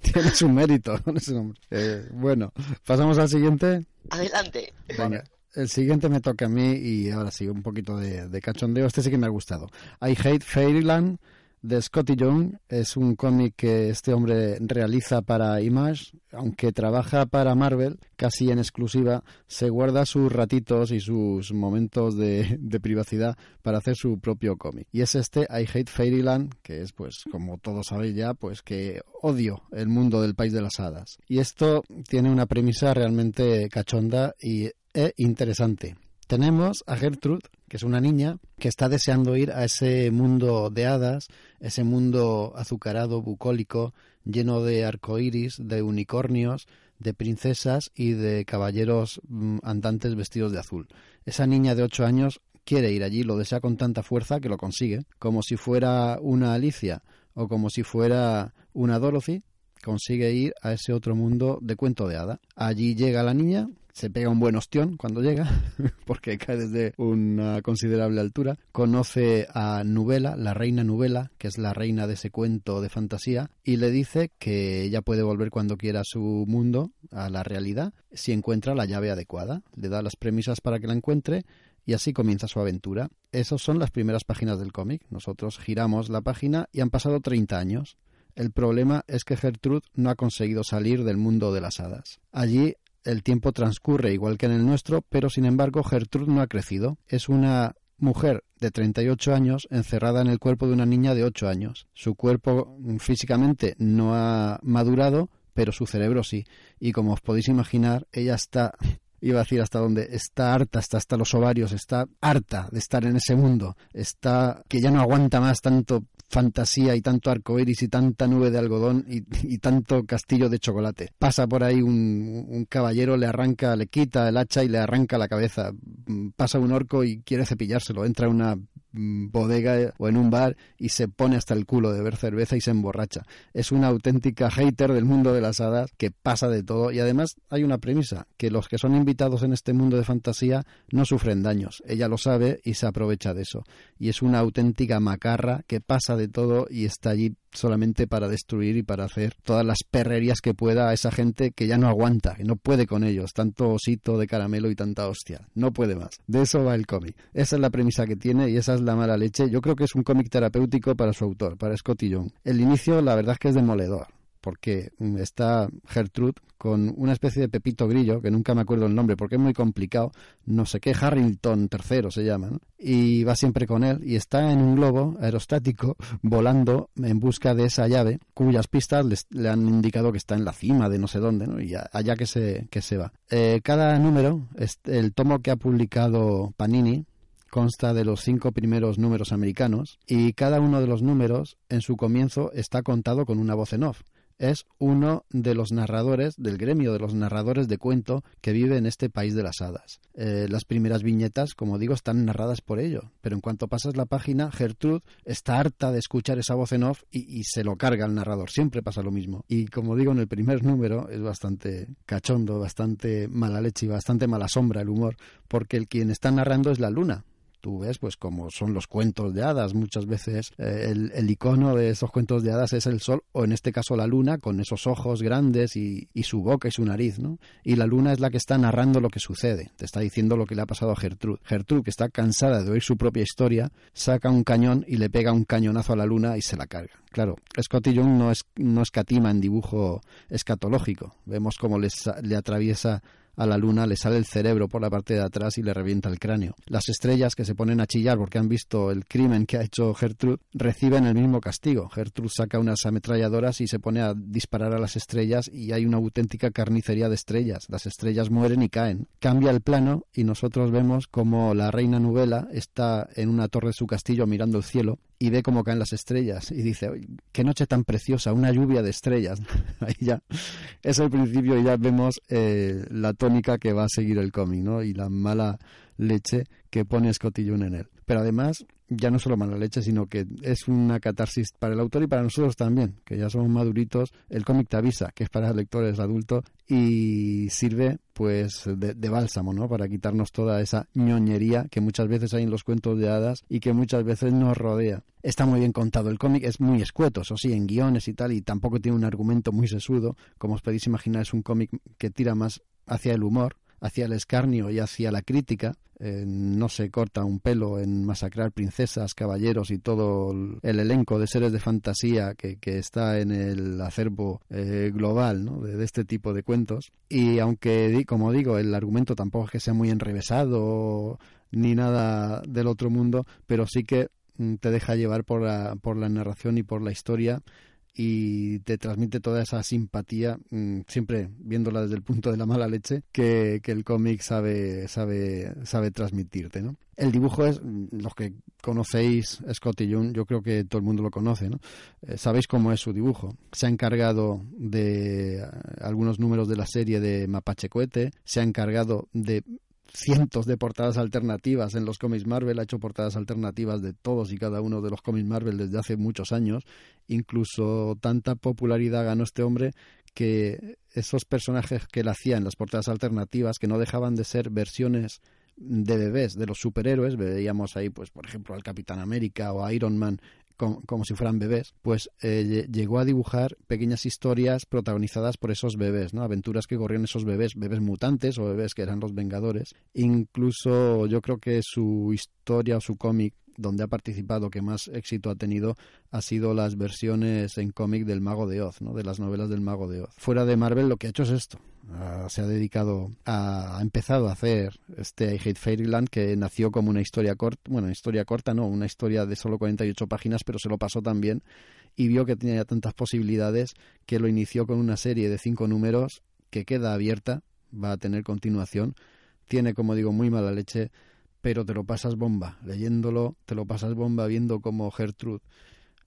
Tienes un mérito con ese nombre. Eh, bueno, pasamos al siguiente. Adelante. Venga. El siguiente me toca a mí y ahora sí, un poquito de, de cachondeo. Este sí que me ha gustado. I Hate Fairyland de Scotty Young. Es un cómic que este hombre realiza para Image, aunque trabaja para Marvel, casi en exclusiva, se guarda sus ratitos y sus momentos de, privacidad para hacer su propio cómic. Y es este I Hate Fairyland, que es, pues, como todos sabéis ya, pues que odio el mundo del país de las hadas. Y esto tiene una premisa realmente cachonda y e interesante. Tenemos a Gertrude, que es una niña que está deseando ir a ese mundo de hadas, ese mundo azucarado, bucólico, lleno de arcoíris, de unicornios, de princesas y de caballeros mm, andantes vestidos de azul. Esa niña de ocho años quiere ir allí, lo desea con tanta fuerza que lo consigue, como si fuera una Alicia o como si fuera una Dorothy, consigue ir a ese otro mundo de cuento de hada. Allí llega la niña, se pega un buen ostión cuando llega, porque cae desde una considerable altura. Conoce a Nubela, la reina Nubela, que es la reina de ese cuento de fantasía, y le dice que ella puede volver cuando quiera a su mundo, a la realidad, si encuentra la llave adecuada. Le da las premisas para que la encuentre y así comienza su aventura. Esas son las primeras páginas del cómic. Nosotros giramos la página y han pasado 30 años. El problema es que Gertrude no ha conseguido salir del mundo de las hadas. Allí el tiempo transcurre igual que en el nuestro, pero sin embargo Gertrude no ha crecido. Es una mujer de 38 años encerrada en el cuerpo de una niña de 8 años. Su cuerpo mm, físicamente no ha madurado, pero su cerebro sí. Y como os podéis imaginar, ella está iba a decir hasta donde está harta, está hasta los ovarios, está harta de estar en ese mundo, está que ya no aguanta más tanto fantasía y tanto arco iris y tanta nube de algodón y, tanto castillo de chocolate. Pasa por ahí un, un, caballero, le arranca, le quita el hacha y le arranca la cabeza. Pasa un orco y quiere cepillárselo. Entra una Mm, bodega o en un bar y se pone hasta el culo de ver cerveza y se emborracha. Es una auténtica hater del mundo de las hadas que pasa de todo y además hay una premisa, que los que son invitados en este mundo de fantasía no sufren daños. Ella lo sabe y se aprovecha de eso. Y es una auténtica macarra que pasa de todo y está allí solamente para destruir y para hacer todas las perrerías que pueda a esa gente que ya no aguanta, que no puede con ellos, tanto osito de caramelo y tanta hostia, no puede más. De eso va el cómic. Esa es la premisa que tiene y esa es la mala leche. Yo creo que es un cómic terapéutico para su autor, para Scotty Young. El inicio, la verdad es que es demoledor porque mm, está Gertrude con una especie de Pepito Grillo, que nunca me acuerdo el nombre porque es muy complicado, no sé qué, Harrington III se llama, y va siempre con él y está en un globo aerostático volando en busca de esa llave cuyas pistas le han indicado que está en la cima de no sé dónde, y allá que se, que se va. Eh, cada número, el tomo que ha publicado Panini, consta de los cinco primeros números americanos y cada uno de los números en su comienzo está contado con una voz en off es uno de los narradores, del gremio de los narradores de cuento que vive en este país de las hadas. Eh, las primeras viñetas, como digo, están narradas por ello, pero en cuanto pasas la página, Gertrude está harta de escuchar esa voz en off y, se lo carga al narrador. Siempre pasa lo mismo. Y como digo, en el primer número es bastante cachondo, bastante mala leche y bastante mala sombra el humor, porque el quien está narrando es la luna, tú ves, pues como son los cuentos de hadas, muchas veces eh, el, icono de esos cuentos de hadas es el sol, o en este caso la luna, con esos ojos grandes y, su boca y su nariz, ¿no? Y la luna es la que está narrando lo que sucede, te está diciendo lo que le ha pasado a Gertrude. Gertrude, que está cansada de oír su propia historia, saca un cañón y le pega un cañonazo a la luna y se la carga. Claro, Scotty Young no, es, no escatima en dibujo escatológico. Vemos cómo le atraviesa a la luna le sale el cerebro por la parte de atrás y le revienta el cráneo. Las estrellas que se ponen a chillar porque han visto el crimen que ha hecho Gertrude reciben el mismo castigo. Gertrude saca unas ametralladoras y se pone a disparar a las estrellas y hay una auténtica carnicería de estrellas. Las estrellas mueren y caen. Cambia el plano y nosotros vemos como la reina Nubela está en una torre de su castillo mirando el cielo y ve cómo caen las estrellas y dice, qué noche tan preciosa, una lluvia de estrellas. Ahí ya es el principio y ya vemos eh, la tónica que va a seguir el cómic, ¿no? Y la mala leche que pone Scotillón en él. Pero además ya no solo mala leche, sino que es una catarsis para el autor y para nosotros también, que ya somos maduritos. El cómic te avisa, que es para lectores adultos y sirve pues de, de, bálsamo, ¿no? Para quitarnos toda esa ñoñería que muchas veces hay en los cuentos de hadas y que muchas veces nos rodea. Está muy bien contado el cómic, es muy escueto, eso sí, en guiones y tal, y tampoco tiene un argumento muy sesudo. Como os podéis imaginar, es un cómic que tira más hacia el humor hacia el escarnio y hacia la crítica. Eh, no se corta un pelo en masacrar princesas, caballeros y todo el elenco de seres de fantasía que, está en el acervo eh, global de, este tipo de cuentos. Y aunque, como digo, el argumento tampoco es que sea muy enrevesado ni nada del otro mundo, pero sí que mm, te deja llevar por la, por la narración y por la historia y te transmite toda esa simpatía, mm, siempre viéndola desde el punto de la mala leche, que, el cómic sabe, sabe, sabe transmitirte, ¿no? El dibujo es, mm, los que conocéis Scott y Jung, yo creo que todo el mundo lo conoce, ¿no? Eh, sabéis cómo es su dibujo. Se ha encargado de eh, algunos números de la serie de Mapache Cohete, se ha encargado de cientos de portadas alternativas en los cómics Marvel, ha hecho portadas alternativas de todos y cada uno de los cómics Marvel desde hace muchos años. Incluso tanta popularidad ganó este hombre que esos personajes que él hacía en las portadas alternativas, que no dejaban de ser versiones de bebés de los superhéroes, veíamos ahí, pues, por ejemplo, al Capitán América o a Iron Man como, si fueran bebés, pues eh, llegó a dibujar pequeñas historias protagonizadas por esos bebés, ¿no? Aventuras que corrían esos bebés, bebés mutantes o bebés que eran los Vengadores. Incluso yo creo que su historia o su cómic donde ha participado, que más éxito ha tenido, ha sido las versiones en cómic del Mago de Oz, ¿no? de las novelas del Mago de Oz. Fuera de Marvel lo que ha hecho es esto, Ah, se ha dedicado a, ha empezado a hacer este I Hate Fairyland que nació como una historia corta, bueno, una historia corta no, una historia de solo 48 páginas, pero se lo pasó también y vio que tenía tantas posibilidades que lo inició con una serie de cinco números que queda abierta, va a tener continuación, tiene como digo muy mala leche, pero te lo pasas bomba, leyéndolo, te lo pasas bomba viendo como Gertrude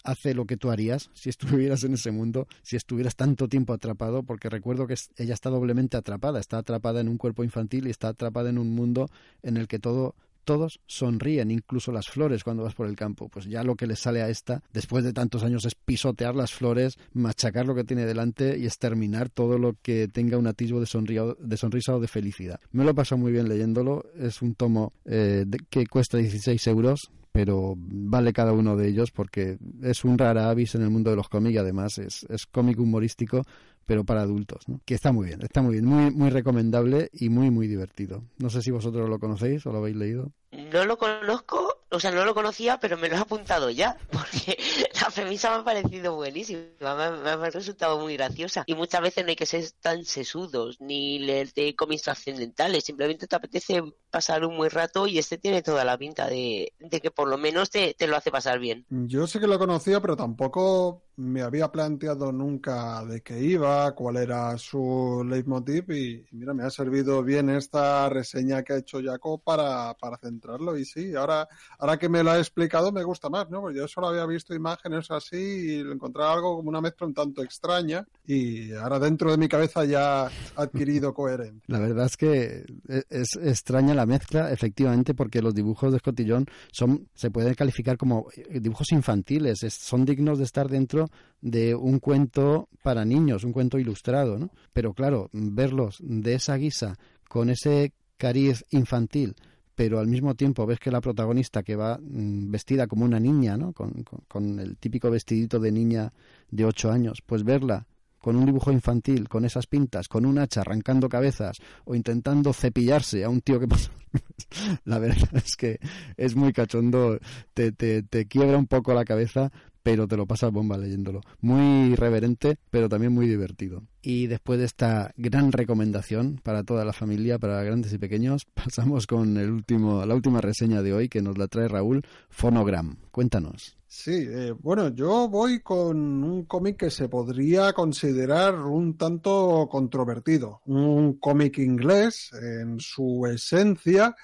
hace lo que tú harías si estuvieras en ese mundo, si estuvieras tanto tiempo atrapado, porque recuerdo que ella está doblemente atrapada, está atrapada en un cuerpo infantil y está atrapada en un mundo en el que todo todos sonríen, incluso las flores cuando vas por el campo. Pues ya lo que le sale a esta, después de tantos años, es pisotear las flores, machacar lo que tiene delante y exterminar todo lo que tenga un atisbo de, de sonrisa o de felicidad. Me lo he pasado muy bien leyéndolo. Es un tomo eh, que cuesta 16 euros pero vale cada uno de ellos porque es un rara avis en el mundo de los cómics y además es, es cómic humorístico pero para adultos, ¿no? que está muy bien, está muy bien, muy, muy recomendable y muy, muy divertido. No sé si vosotros lo conocéis o lo habéis leído. No lo conozco, o sea, no lo conocía, pero me lo he apuntado ya, porque la premisa me ha parecido buenísima, me ha, resultado muy graciosa. Y muchas veces no hay que ser tan sesudos, ni leer de cómics trascendentales, simplemente te apetece pasar un buen rato y este tiene toda la pinta de, que por lo menos te, te lo hace pasar bien. Yo sé que lo conocía, pero tampoco me había planteado nunca de qué iba, cuál era su leitmotiv y, mira, me ha servido bien esta reseña que ha hecho Jaco para, para centrarlo y sí, ahora, ahora que me lo ha explicado me gusta más, ¿no? Porque yo solo había visto imágenes así y encontraba algo como una mezcla un tanto extraña y ahora dentro de mi cabeza ya ha adquirido coherencia. La verdad es que e, es extraña la mezcla, efectivamente, porque los dibujos de Escotillón son, se pueden calificar como dibujos infantiles, son dignos de estar dentro de un cuento para niños, un cuento ilustrado, ¿no? Pero claro, verlos de esa guisa, con ese cariz infantil, pero al mismo tiempo ves que la protagonista que va mm, vestida como una niña, ¿no? Con, el típico vestidito de niña de ocho años, pues verla con un dibujo infantil, con esas pintas, con un hacha arrancando cabezas o intentando cepillarse a un tío que pasa. la verdad es que es muy cachondo, te, te, te quiebra un poco la cabeza, pero te lo pasas bomba leyéndolo. Muy reverente, pero también muy divertido. Y después de esta gran recomendación para toda la familia, para grandes y pequeños, pasamos con el último, la última reseña de hoy que nos la trae Raúl, Phonogram. Cuéntanos. Sí, eh, bueno, yo voy con un cómic que se podría considerar un tanto controvertido, un cómic inglés en su esencia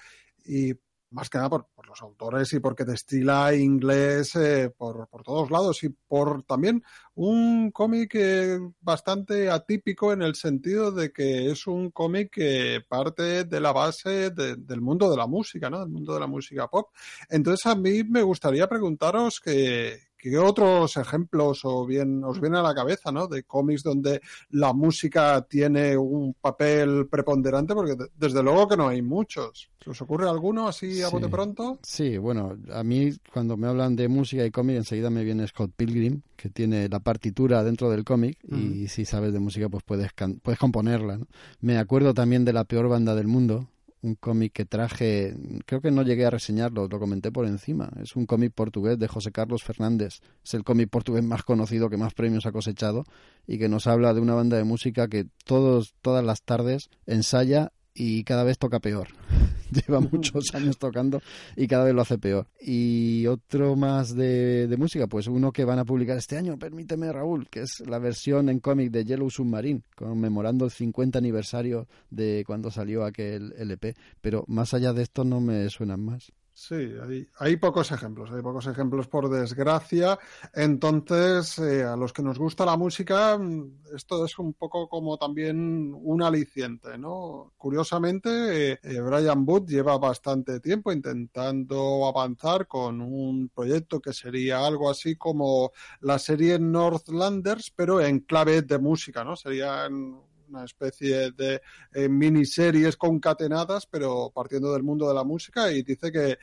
y más que nada por, los autores y porque destila inglés eh, por, por, todos lados y por también un cómic eh, bastante atípico en el sentido de que es un cómic que parte de la base del mundo de la música, ¿no? Del mundo de la música pop. Entonces a mí me gustaría preguntaros que, ¿Qué otros ejemplos o bien os viene a la cabeza, ¿no? De cómics donde la música tiene un papel preponderante, porque desde luego que no hay muchos. ¿Se os ocurre alguno así a bote pronto? Sí, bueno, a mí cuando me hablan de música y cómic enseguida me viene Scott Pilgrim, que tiene la partitura dentro del cómic y si sabes de música pues puedes, puedes componerla. ¿no? Me acuerdo también de la peor banda del mundo, un cómic que traje, creo que no llegué a reseñarlo, lo comenté por encima. Es un cómic portugués de José Carlos Fernández. Es el cómic portugués más conocido que más premios ha cosechado y que nos habla de una banda de música que todos, todas las tardes ensaya y cada vez toca peor. Lleva muchos años tocando y cada vez lo hace peor. Y otro más de, de, música, pues uno que van a publicar este año, permíteme Raúl, que es la versión en cómic de Yellow Submarine, conmemorando el 50 aniversario de cuando salió aquel LP. Pero más allá de esto no me suenan más. Sí, hay, hay, pocos ejemplos, hay pocos ejemplos por desgracia. Entonces, eh, a los que nos gusta la música, mm, esto es un poco como también un aliciente, ¿no? Curiosamente, eh, eh, Brian Wood lleva bastante tiempo intentando avanzar con un proyecto que sería algo así como la serie Northlanders, pero en clave de música, ¿no? Serían una especie de eh, miniseries concatenadas, pero partiendo del mundo de la música, y dice que,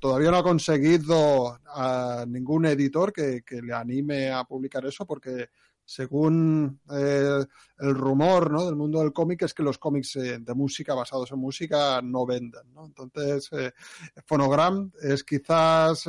todavía no ha conseguido a ningún editor que, le anime a publicar eso, porque según eh, el rumor ¿no? del mundo del cómic es que los cómics eh, de música basados en música no venden. ¿no? Entonces, Phonogram es quizás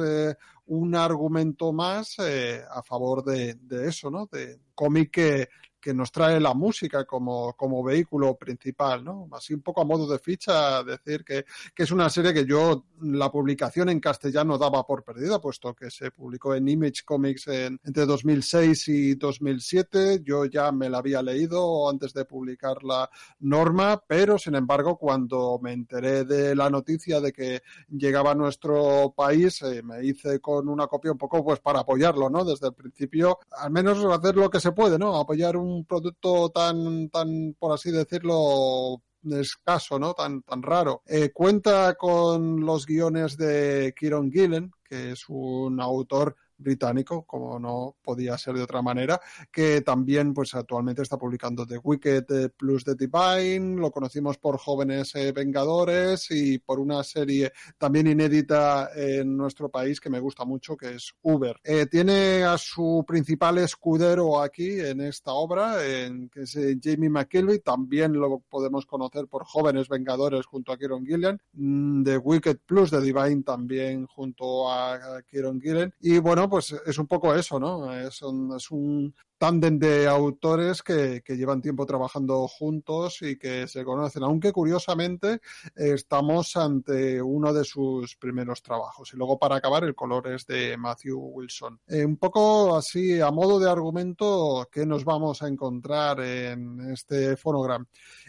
un argumento más a favor de, de, eso, ¿no? de cómic que que nos trae la música como, como vehículo principal, ¿no? Así un poco a modo de ficha, decir que, que es una serie que yo la publicación en castellano daba por perdida, puesto que se publicó en Image Comics en, entre 2006 y 2007. Yo ya me la había leído antes de publicar la norma, pero sin embargo, cuando me enteré de la noticia de que llegaba a nuestro país, eh, me hice con una copia un poco pues para apoyarlo, ¿no? Desde el principio, al menos hacer lo que se puede, ¿no? Apoyar un un producto tan, tan, por así decirlo, escaso, ¿no? Tan, tan raro. Eh, cuenta con los guiones de Kieron Gillen, que es un autor británico, como no podía ser de otra manera, que también pues actualmente está publicando The Wicked eh, plus The Divine, lo conocimos por Jóvenes eh, Vengadores y por una serie también inédita en nuestro país que me gusta mucho, que es Uber. Eh, tiene a su principal escudero aquí en esta obra, en, que es Jamie McKelvey, también lo podemos conocer por Jóvenes Vengadores junto a Kieron Gillian, mm, The Wicked plus The Divine también junto a Kieron Gillian, y bueno, pues es un poco eso, ¿no? Es un, tándem de autores que, llevan tiempo trabajando juntos y que se conocen, aunque curiosamente estamos ante uno de sus primeros trabajos. Y luego para acabar, el color es de Matthew Wilson. Eh, un poco así, a modo de argumento, ¿qué nos vamos a encontrar en este fonogram?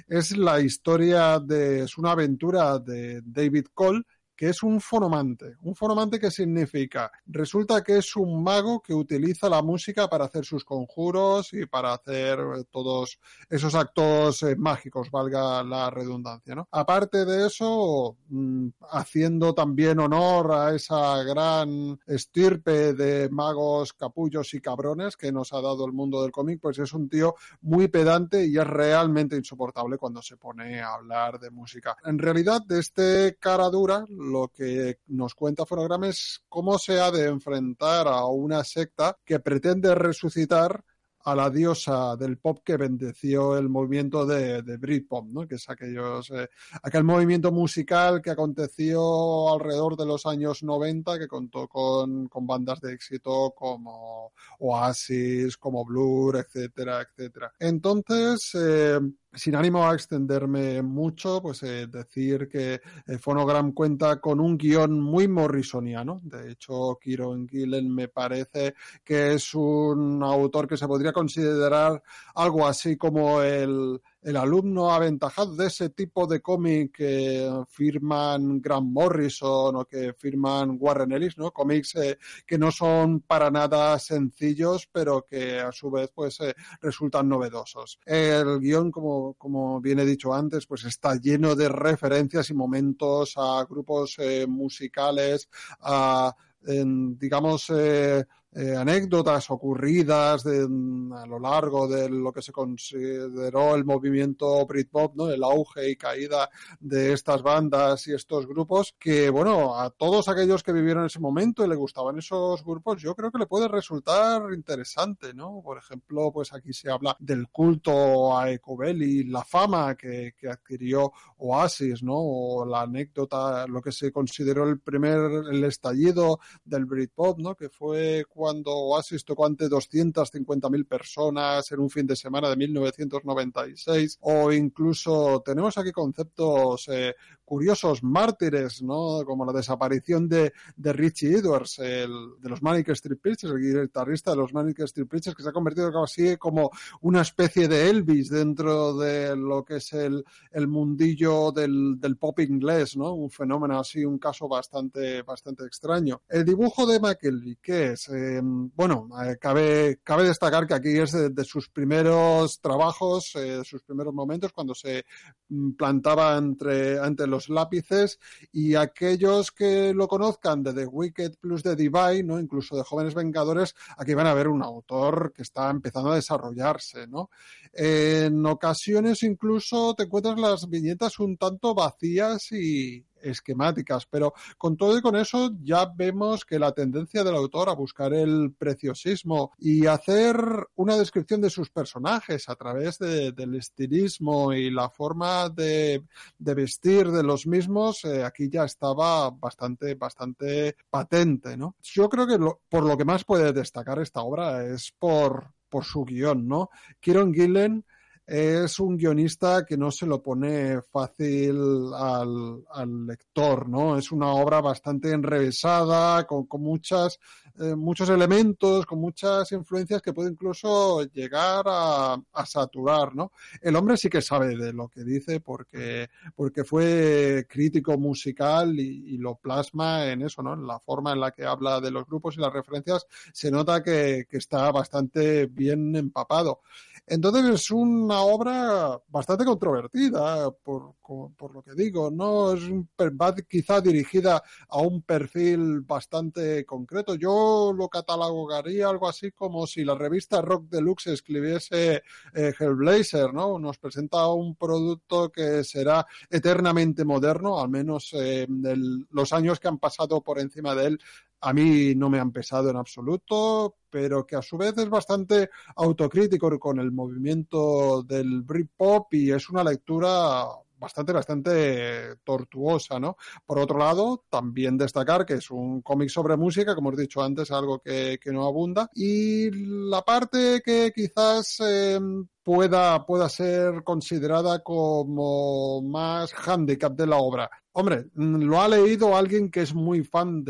Es la historia de, es una aventura de David Cole, que es un fonomante. ¿Un fonomante qué significa? Resulta que es un mago que utiliza la música para hacer sus conjuros y para hacer eh, todos esos actos eh, mágicos, valga la redundancia. ¿no? Aparte de eso, mm, haciendo también honor a esa gran estirpe de magos capullos y cabrones que nos ha dado el mundo del cómic, pues es un tío muy pedante y es realmente insoportable cuando se pone a hablar de música. En realidad, de este cara dura, lo que nos cuenta Fonograma es cómo se ha de enfrentar a una secta que pretende resucitar a la diosa del pop que bendeció el movimiento de, de Britpop, ¿no? que es aquellos, eh, aquel movimiento musical que aconteció alrededor de los años 90, que contó con, con bandas de éxito como Oasis, como Blur, etcétera, etcétera. Entonces, eh, sin ánimo a extenderme mucho, pues eh, decir que eh, Phonogram cuenta con un guion muy morrisoniano. De hecho, Kieron Gillen me parece que es un autor que se podría considerar algo así como el, el alumno aventajado de ese tipo de cómic que firman Grant Morrison o que firman Warren Ellis, ¿no? Cómics eh, que no son para nada sencillos, pero que a su vez pues eh, resultan novedosos. El guion, como, como bien he dicho antes, pues está lleno de referencias y momentos a grupos eh, musicales, a digamos, eh, eh, anécdotas ocurridas de, mm, a lo largo de lo que se consideró el movimiento Britpop, ¿no? El auge y caída de estas bandas y estos grupos, que bueno, a todos aquellos que vivieron ese momento y le gustaban esos grupos, yo creo que le puede resultar interesante, ¿no? Por ejemplo, pues aquí se habla del culto a Ecobelli, la fama que, que adquirió Oasis, ¿no? O la anécdota, lo que se consideró el primer, el estallido del Britpop, ¿no? Que fue cuando Oasis tocó ante 250.000 personas en un fin de semana de 1996, o incluso tenemos aquí conceptos eh, curiosos, mártires, ¿no? Como la desaparición de, de Richie Edwards, el, de los Manic Street Preachers, el guitarrista de los Manic Street Preachers, que se ha convertido así como una especie de Elvis dentro de lo que es el, el mundillo del, del pop inglés, ¿no? Un fenómeno así, un caso bastante, bastante extraño. El dibujo de McKelvey, ¿qué es? Eh, bueno, eh, cabe, cabe destacar que aquí es de, sus primeros trabajos, eh, sus primeros momentos, cuando se mm, plantaba entre, entre los lápices y aquellos que lo conozcan de The Wicked plus The Divine, ¿no? incluso de Jóvenes Vengadores, aquí van a ver un autor que está empezando a desarrollarse. ¿no? En ocasiones incluso te encuentras las viñetas un tanto vacías y, esquemáticas, pero con todo y con eso ya vemos que la tendencia del autor a buscar el preciosismo y hacer una descripción de sus personajes a través del estilismo y la forma de, vestir de los mismos, eh, aquí ya estaba bastante, bastante patente, ¿no? Yo creo que por lo que más puede destacar esta obra es por, por su guion, ¿no? Kieron Gillen es un guionista que no se lo pone fácil al, al lector, ¿no? Es una obra bastante enrevesada, con, con muchas, eh, muchos elementos, con muchas influencias que puede incluso llegar a, a, saturar, ¿no? El hombre sí que sabe de lo que dice porque, porque fue crítico musical y, y lo plasma en eso, ¿no? En la forma en la que habla de los grupos y las referencias se nota que, que está bastante bien empapado. Entonces es una obra bastante controvertida, por, por lo que digo, ¿no? Es un, va quizá dirigida a un perfil bastante concreto. Yo lo catalogaría algo así como si la revista Rock Deluxe escribiese eh, Hellblazer, ¿no? Nos presenta un producto que será eternamente moderno, al menos eh, los años que han pasado por encima de él a mí no me han pesado en absoluto, pero que a su vez es bastante autocrítico con el movimiento del Britpop y es una lectura bastante, bastante tortuosa, ¿no? Por otro lado, también destacar que es un cómic sobre música, como he dicho antes, algo que, que no abunda. Y la parte que quizás eh, pueda, pueda ser considerada como más handicap de la obra. Hombre, lo ha leído alguien que es muy fan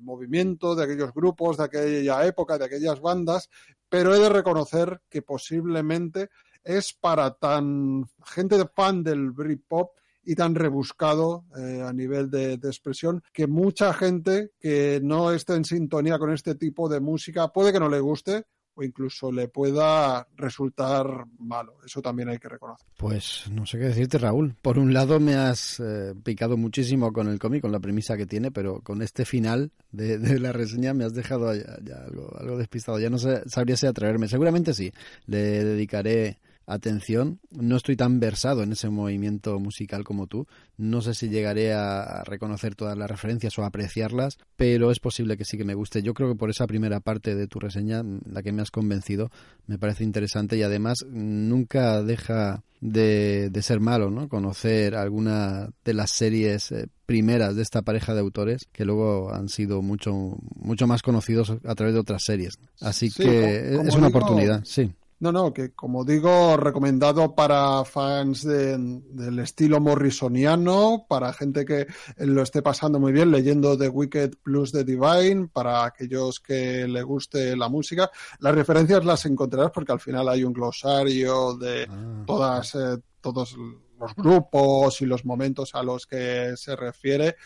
movimiento, de aquellos grupos, de aquella época, de aquellas bandas, pero he de reconocer que posiblemente es para tan gente fan del Britpop y tan rebuscado eh, a nivel de, expresión que mucha gente que no esté en sintonía con este tipo de música puede que no le guste o incluso le pueda resultar malo. Eso también hay que reconocer. Pues no sé qué decirte, Raúl. Por un lado me has eh, picado muchísimo con el cómic, con la premisa que tiene, pero con este final de, la reseña me has dejado ya, algo, algo, despistado. Ya no sé, sabría si atreverme. Seguramente sí. Le dedicaré atención. No estoy tan versado en ese movimiento musical como tú. No sé si llegaré a reconocer todas las referencias o a apreciarlas, pero es posible que sí que me guste. Yo creo que por esa primera parte de tu reseña, la que me has convencido, me parece interesante y además nunca deja de, ser malo, ¿no? Conocer alguna de las series eh, primeras de esta pareja de autores que luego han sido mucho mucho más conocidos a través de otras series. Así que es una oportunidad, sí. No, no, que como digo, recomendado para fans del estilo morrisoniano, para gente que lo esté pasando muy bien leyendo The Wicked plus The Divine, para aquellos que le guste la música. Las referencias las encontrarás porque al final hay un glosario de ah. todas, eh, todos los grupos y los momentos a los que se refiere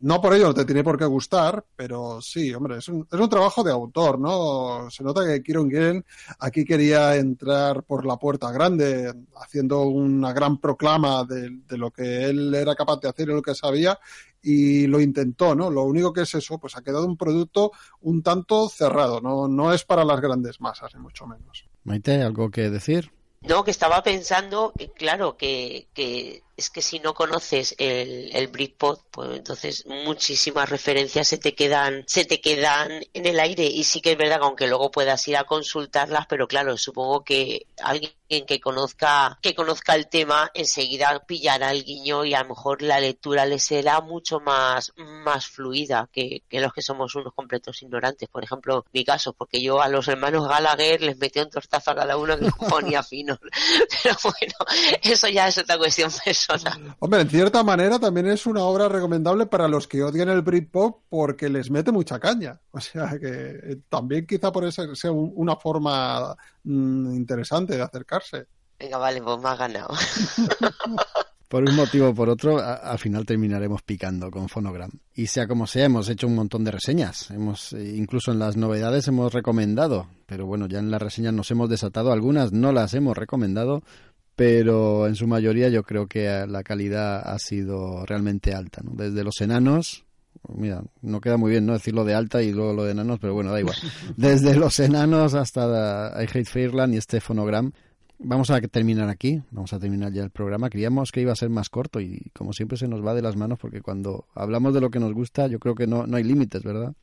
no por ello no te tiene por qué gustar, pero sí, hombre, es un, es un trabajo de autor, ¿no? Se nota que Kieron Gillen aquí quería entrar por la puerta grande, haciendo una gran proclama de, de, lo que él era capaz de hacer y lo que sabía, y lo intentó, ¿no? Lo único que es eso, pues ha quedado un producto un tanto cerrado, ¿no? No es para las grandes masas, ni mucho menos. Maite, ¿algo que decir? No, que estaba pensando, claro, que, que es que si no conoces el, el Britpop, pues entonces muchísimas referencias se te quedan, se te quedan en el aire. Y sí que es verdad que aunque luego puedas ir a consultarlas, pero claro, supongo que alguien que conozca, que conozca el tema, enseguida pillará el guiño y a lo mejor la lectura le será mucho más, más fluida que, que los que somos unos completos ignorantes. Por ejemplo, mi caso, porque yo a los hermanos Gallagher les metí un tortazo a cada uno que ponía fino. Pero bueno, eso ya es otra cuestión personal Hombre, en cierta manera también es una obra recomendable para los que odian el Britpop porque les mete mucha caña. O sea que eh, también quizá por eso sea una forma mm, interesante de acercarse. Venga, vale, pues me has ganado. por un motivo o por otro, al final terminaremos picando con Phonogram. Y sea como sea, hemos hecho un montón de reseñas. Hemos, eh, incluso en las novedades hemos recomendado, pero bueno, ya en las reseñas nos hemos desatado. Algunas no las hemos recomendado pero en su mayoría yo creo que la calidad ha sido realmente alta. ¿no? Desde los enanos, mira, no queda muy bien no decirlo de alta y luego lo de enanos, pero bueno, da igual. Desde los enanos hasta I Hate Fairland y este fonogram. Vamos a terminar aquí, vamos a terminar ya el programa. Creíamos que iba a ser más corto y como siempre se nos va de las manos porque cuando hablamos de lo que nos gusta yo creo que no, no hay límites, ¿verdad?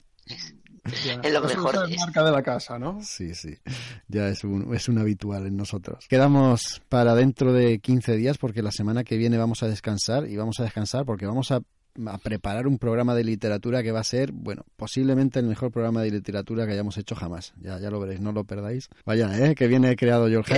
Es lo mejor. Es marca de la casa, ¿no? Sí, sí. Ya es un, es un habitual en nosotros. Quedamos para dentro de 15 días porque la semana que viene vamos a descansar y vamos a descansar porque vamos a, a preparar un programa de literatura que va a ser, bueno, posiblemente el mejor programa de literatura que hayamos hecho jamás. Ya, ya lo veréis, no lo perdáis. Vaya, ¿eh? Que viene creado George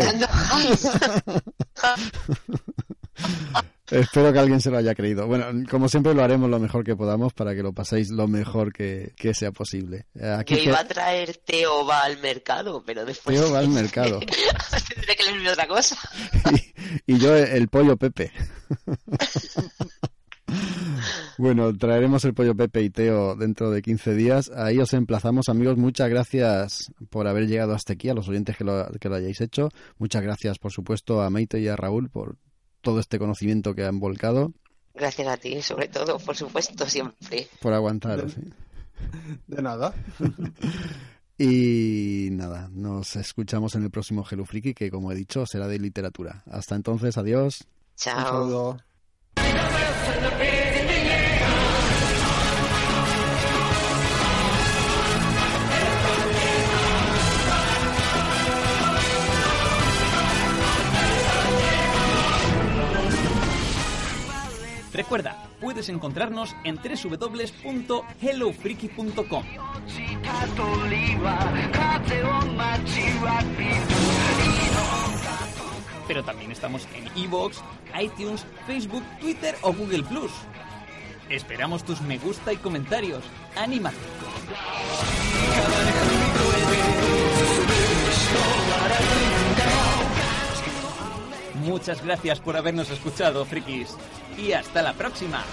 Espero que alguien se lo haya creído. Bueno, como siempre lo haremos lo mejor que podamos para que lo paséis lo mejor que, sea posible. Aquí que iba a traer Teo va al mercado, pero después... Teo va al mercado. Tendré que leerme otra cosa. y, yo el pollo Pepe. Bueno, traeremos el pollo Pepe y Teo dentro de 15 días. Ahí os emplazamos, amigos. Muchas gracias por haber llegado hasta aquí, a los oyentes que lo, que lo hayáis hecho. Muchas gracias, por supuesto, a Maite y a Raúl por todo este conocimiento que han volcado. Gracias a ti, sobre todo, por supuesto, siempre. Por aguantaros. De, de nada. y nada, nos escuchamos en el próximo Hello Friki, que como he dicho, será de literatura. Hasta entonces, adiós. Chao. Un saludo. Recuerda, puedes encontrarnos en www.hellofreaky.com. Pero también estamos en iVoox, iTunes, Facebook, Twitter o Google Plus. Esperamos tus me gusta y comentarios. ¡Anímate! Muchas gracias por habernos escuchado, frikis. Y hasta la próxima.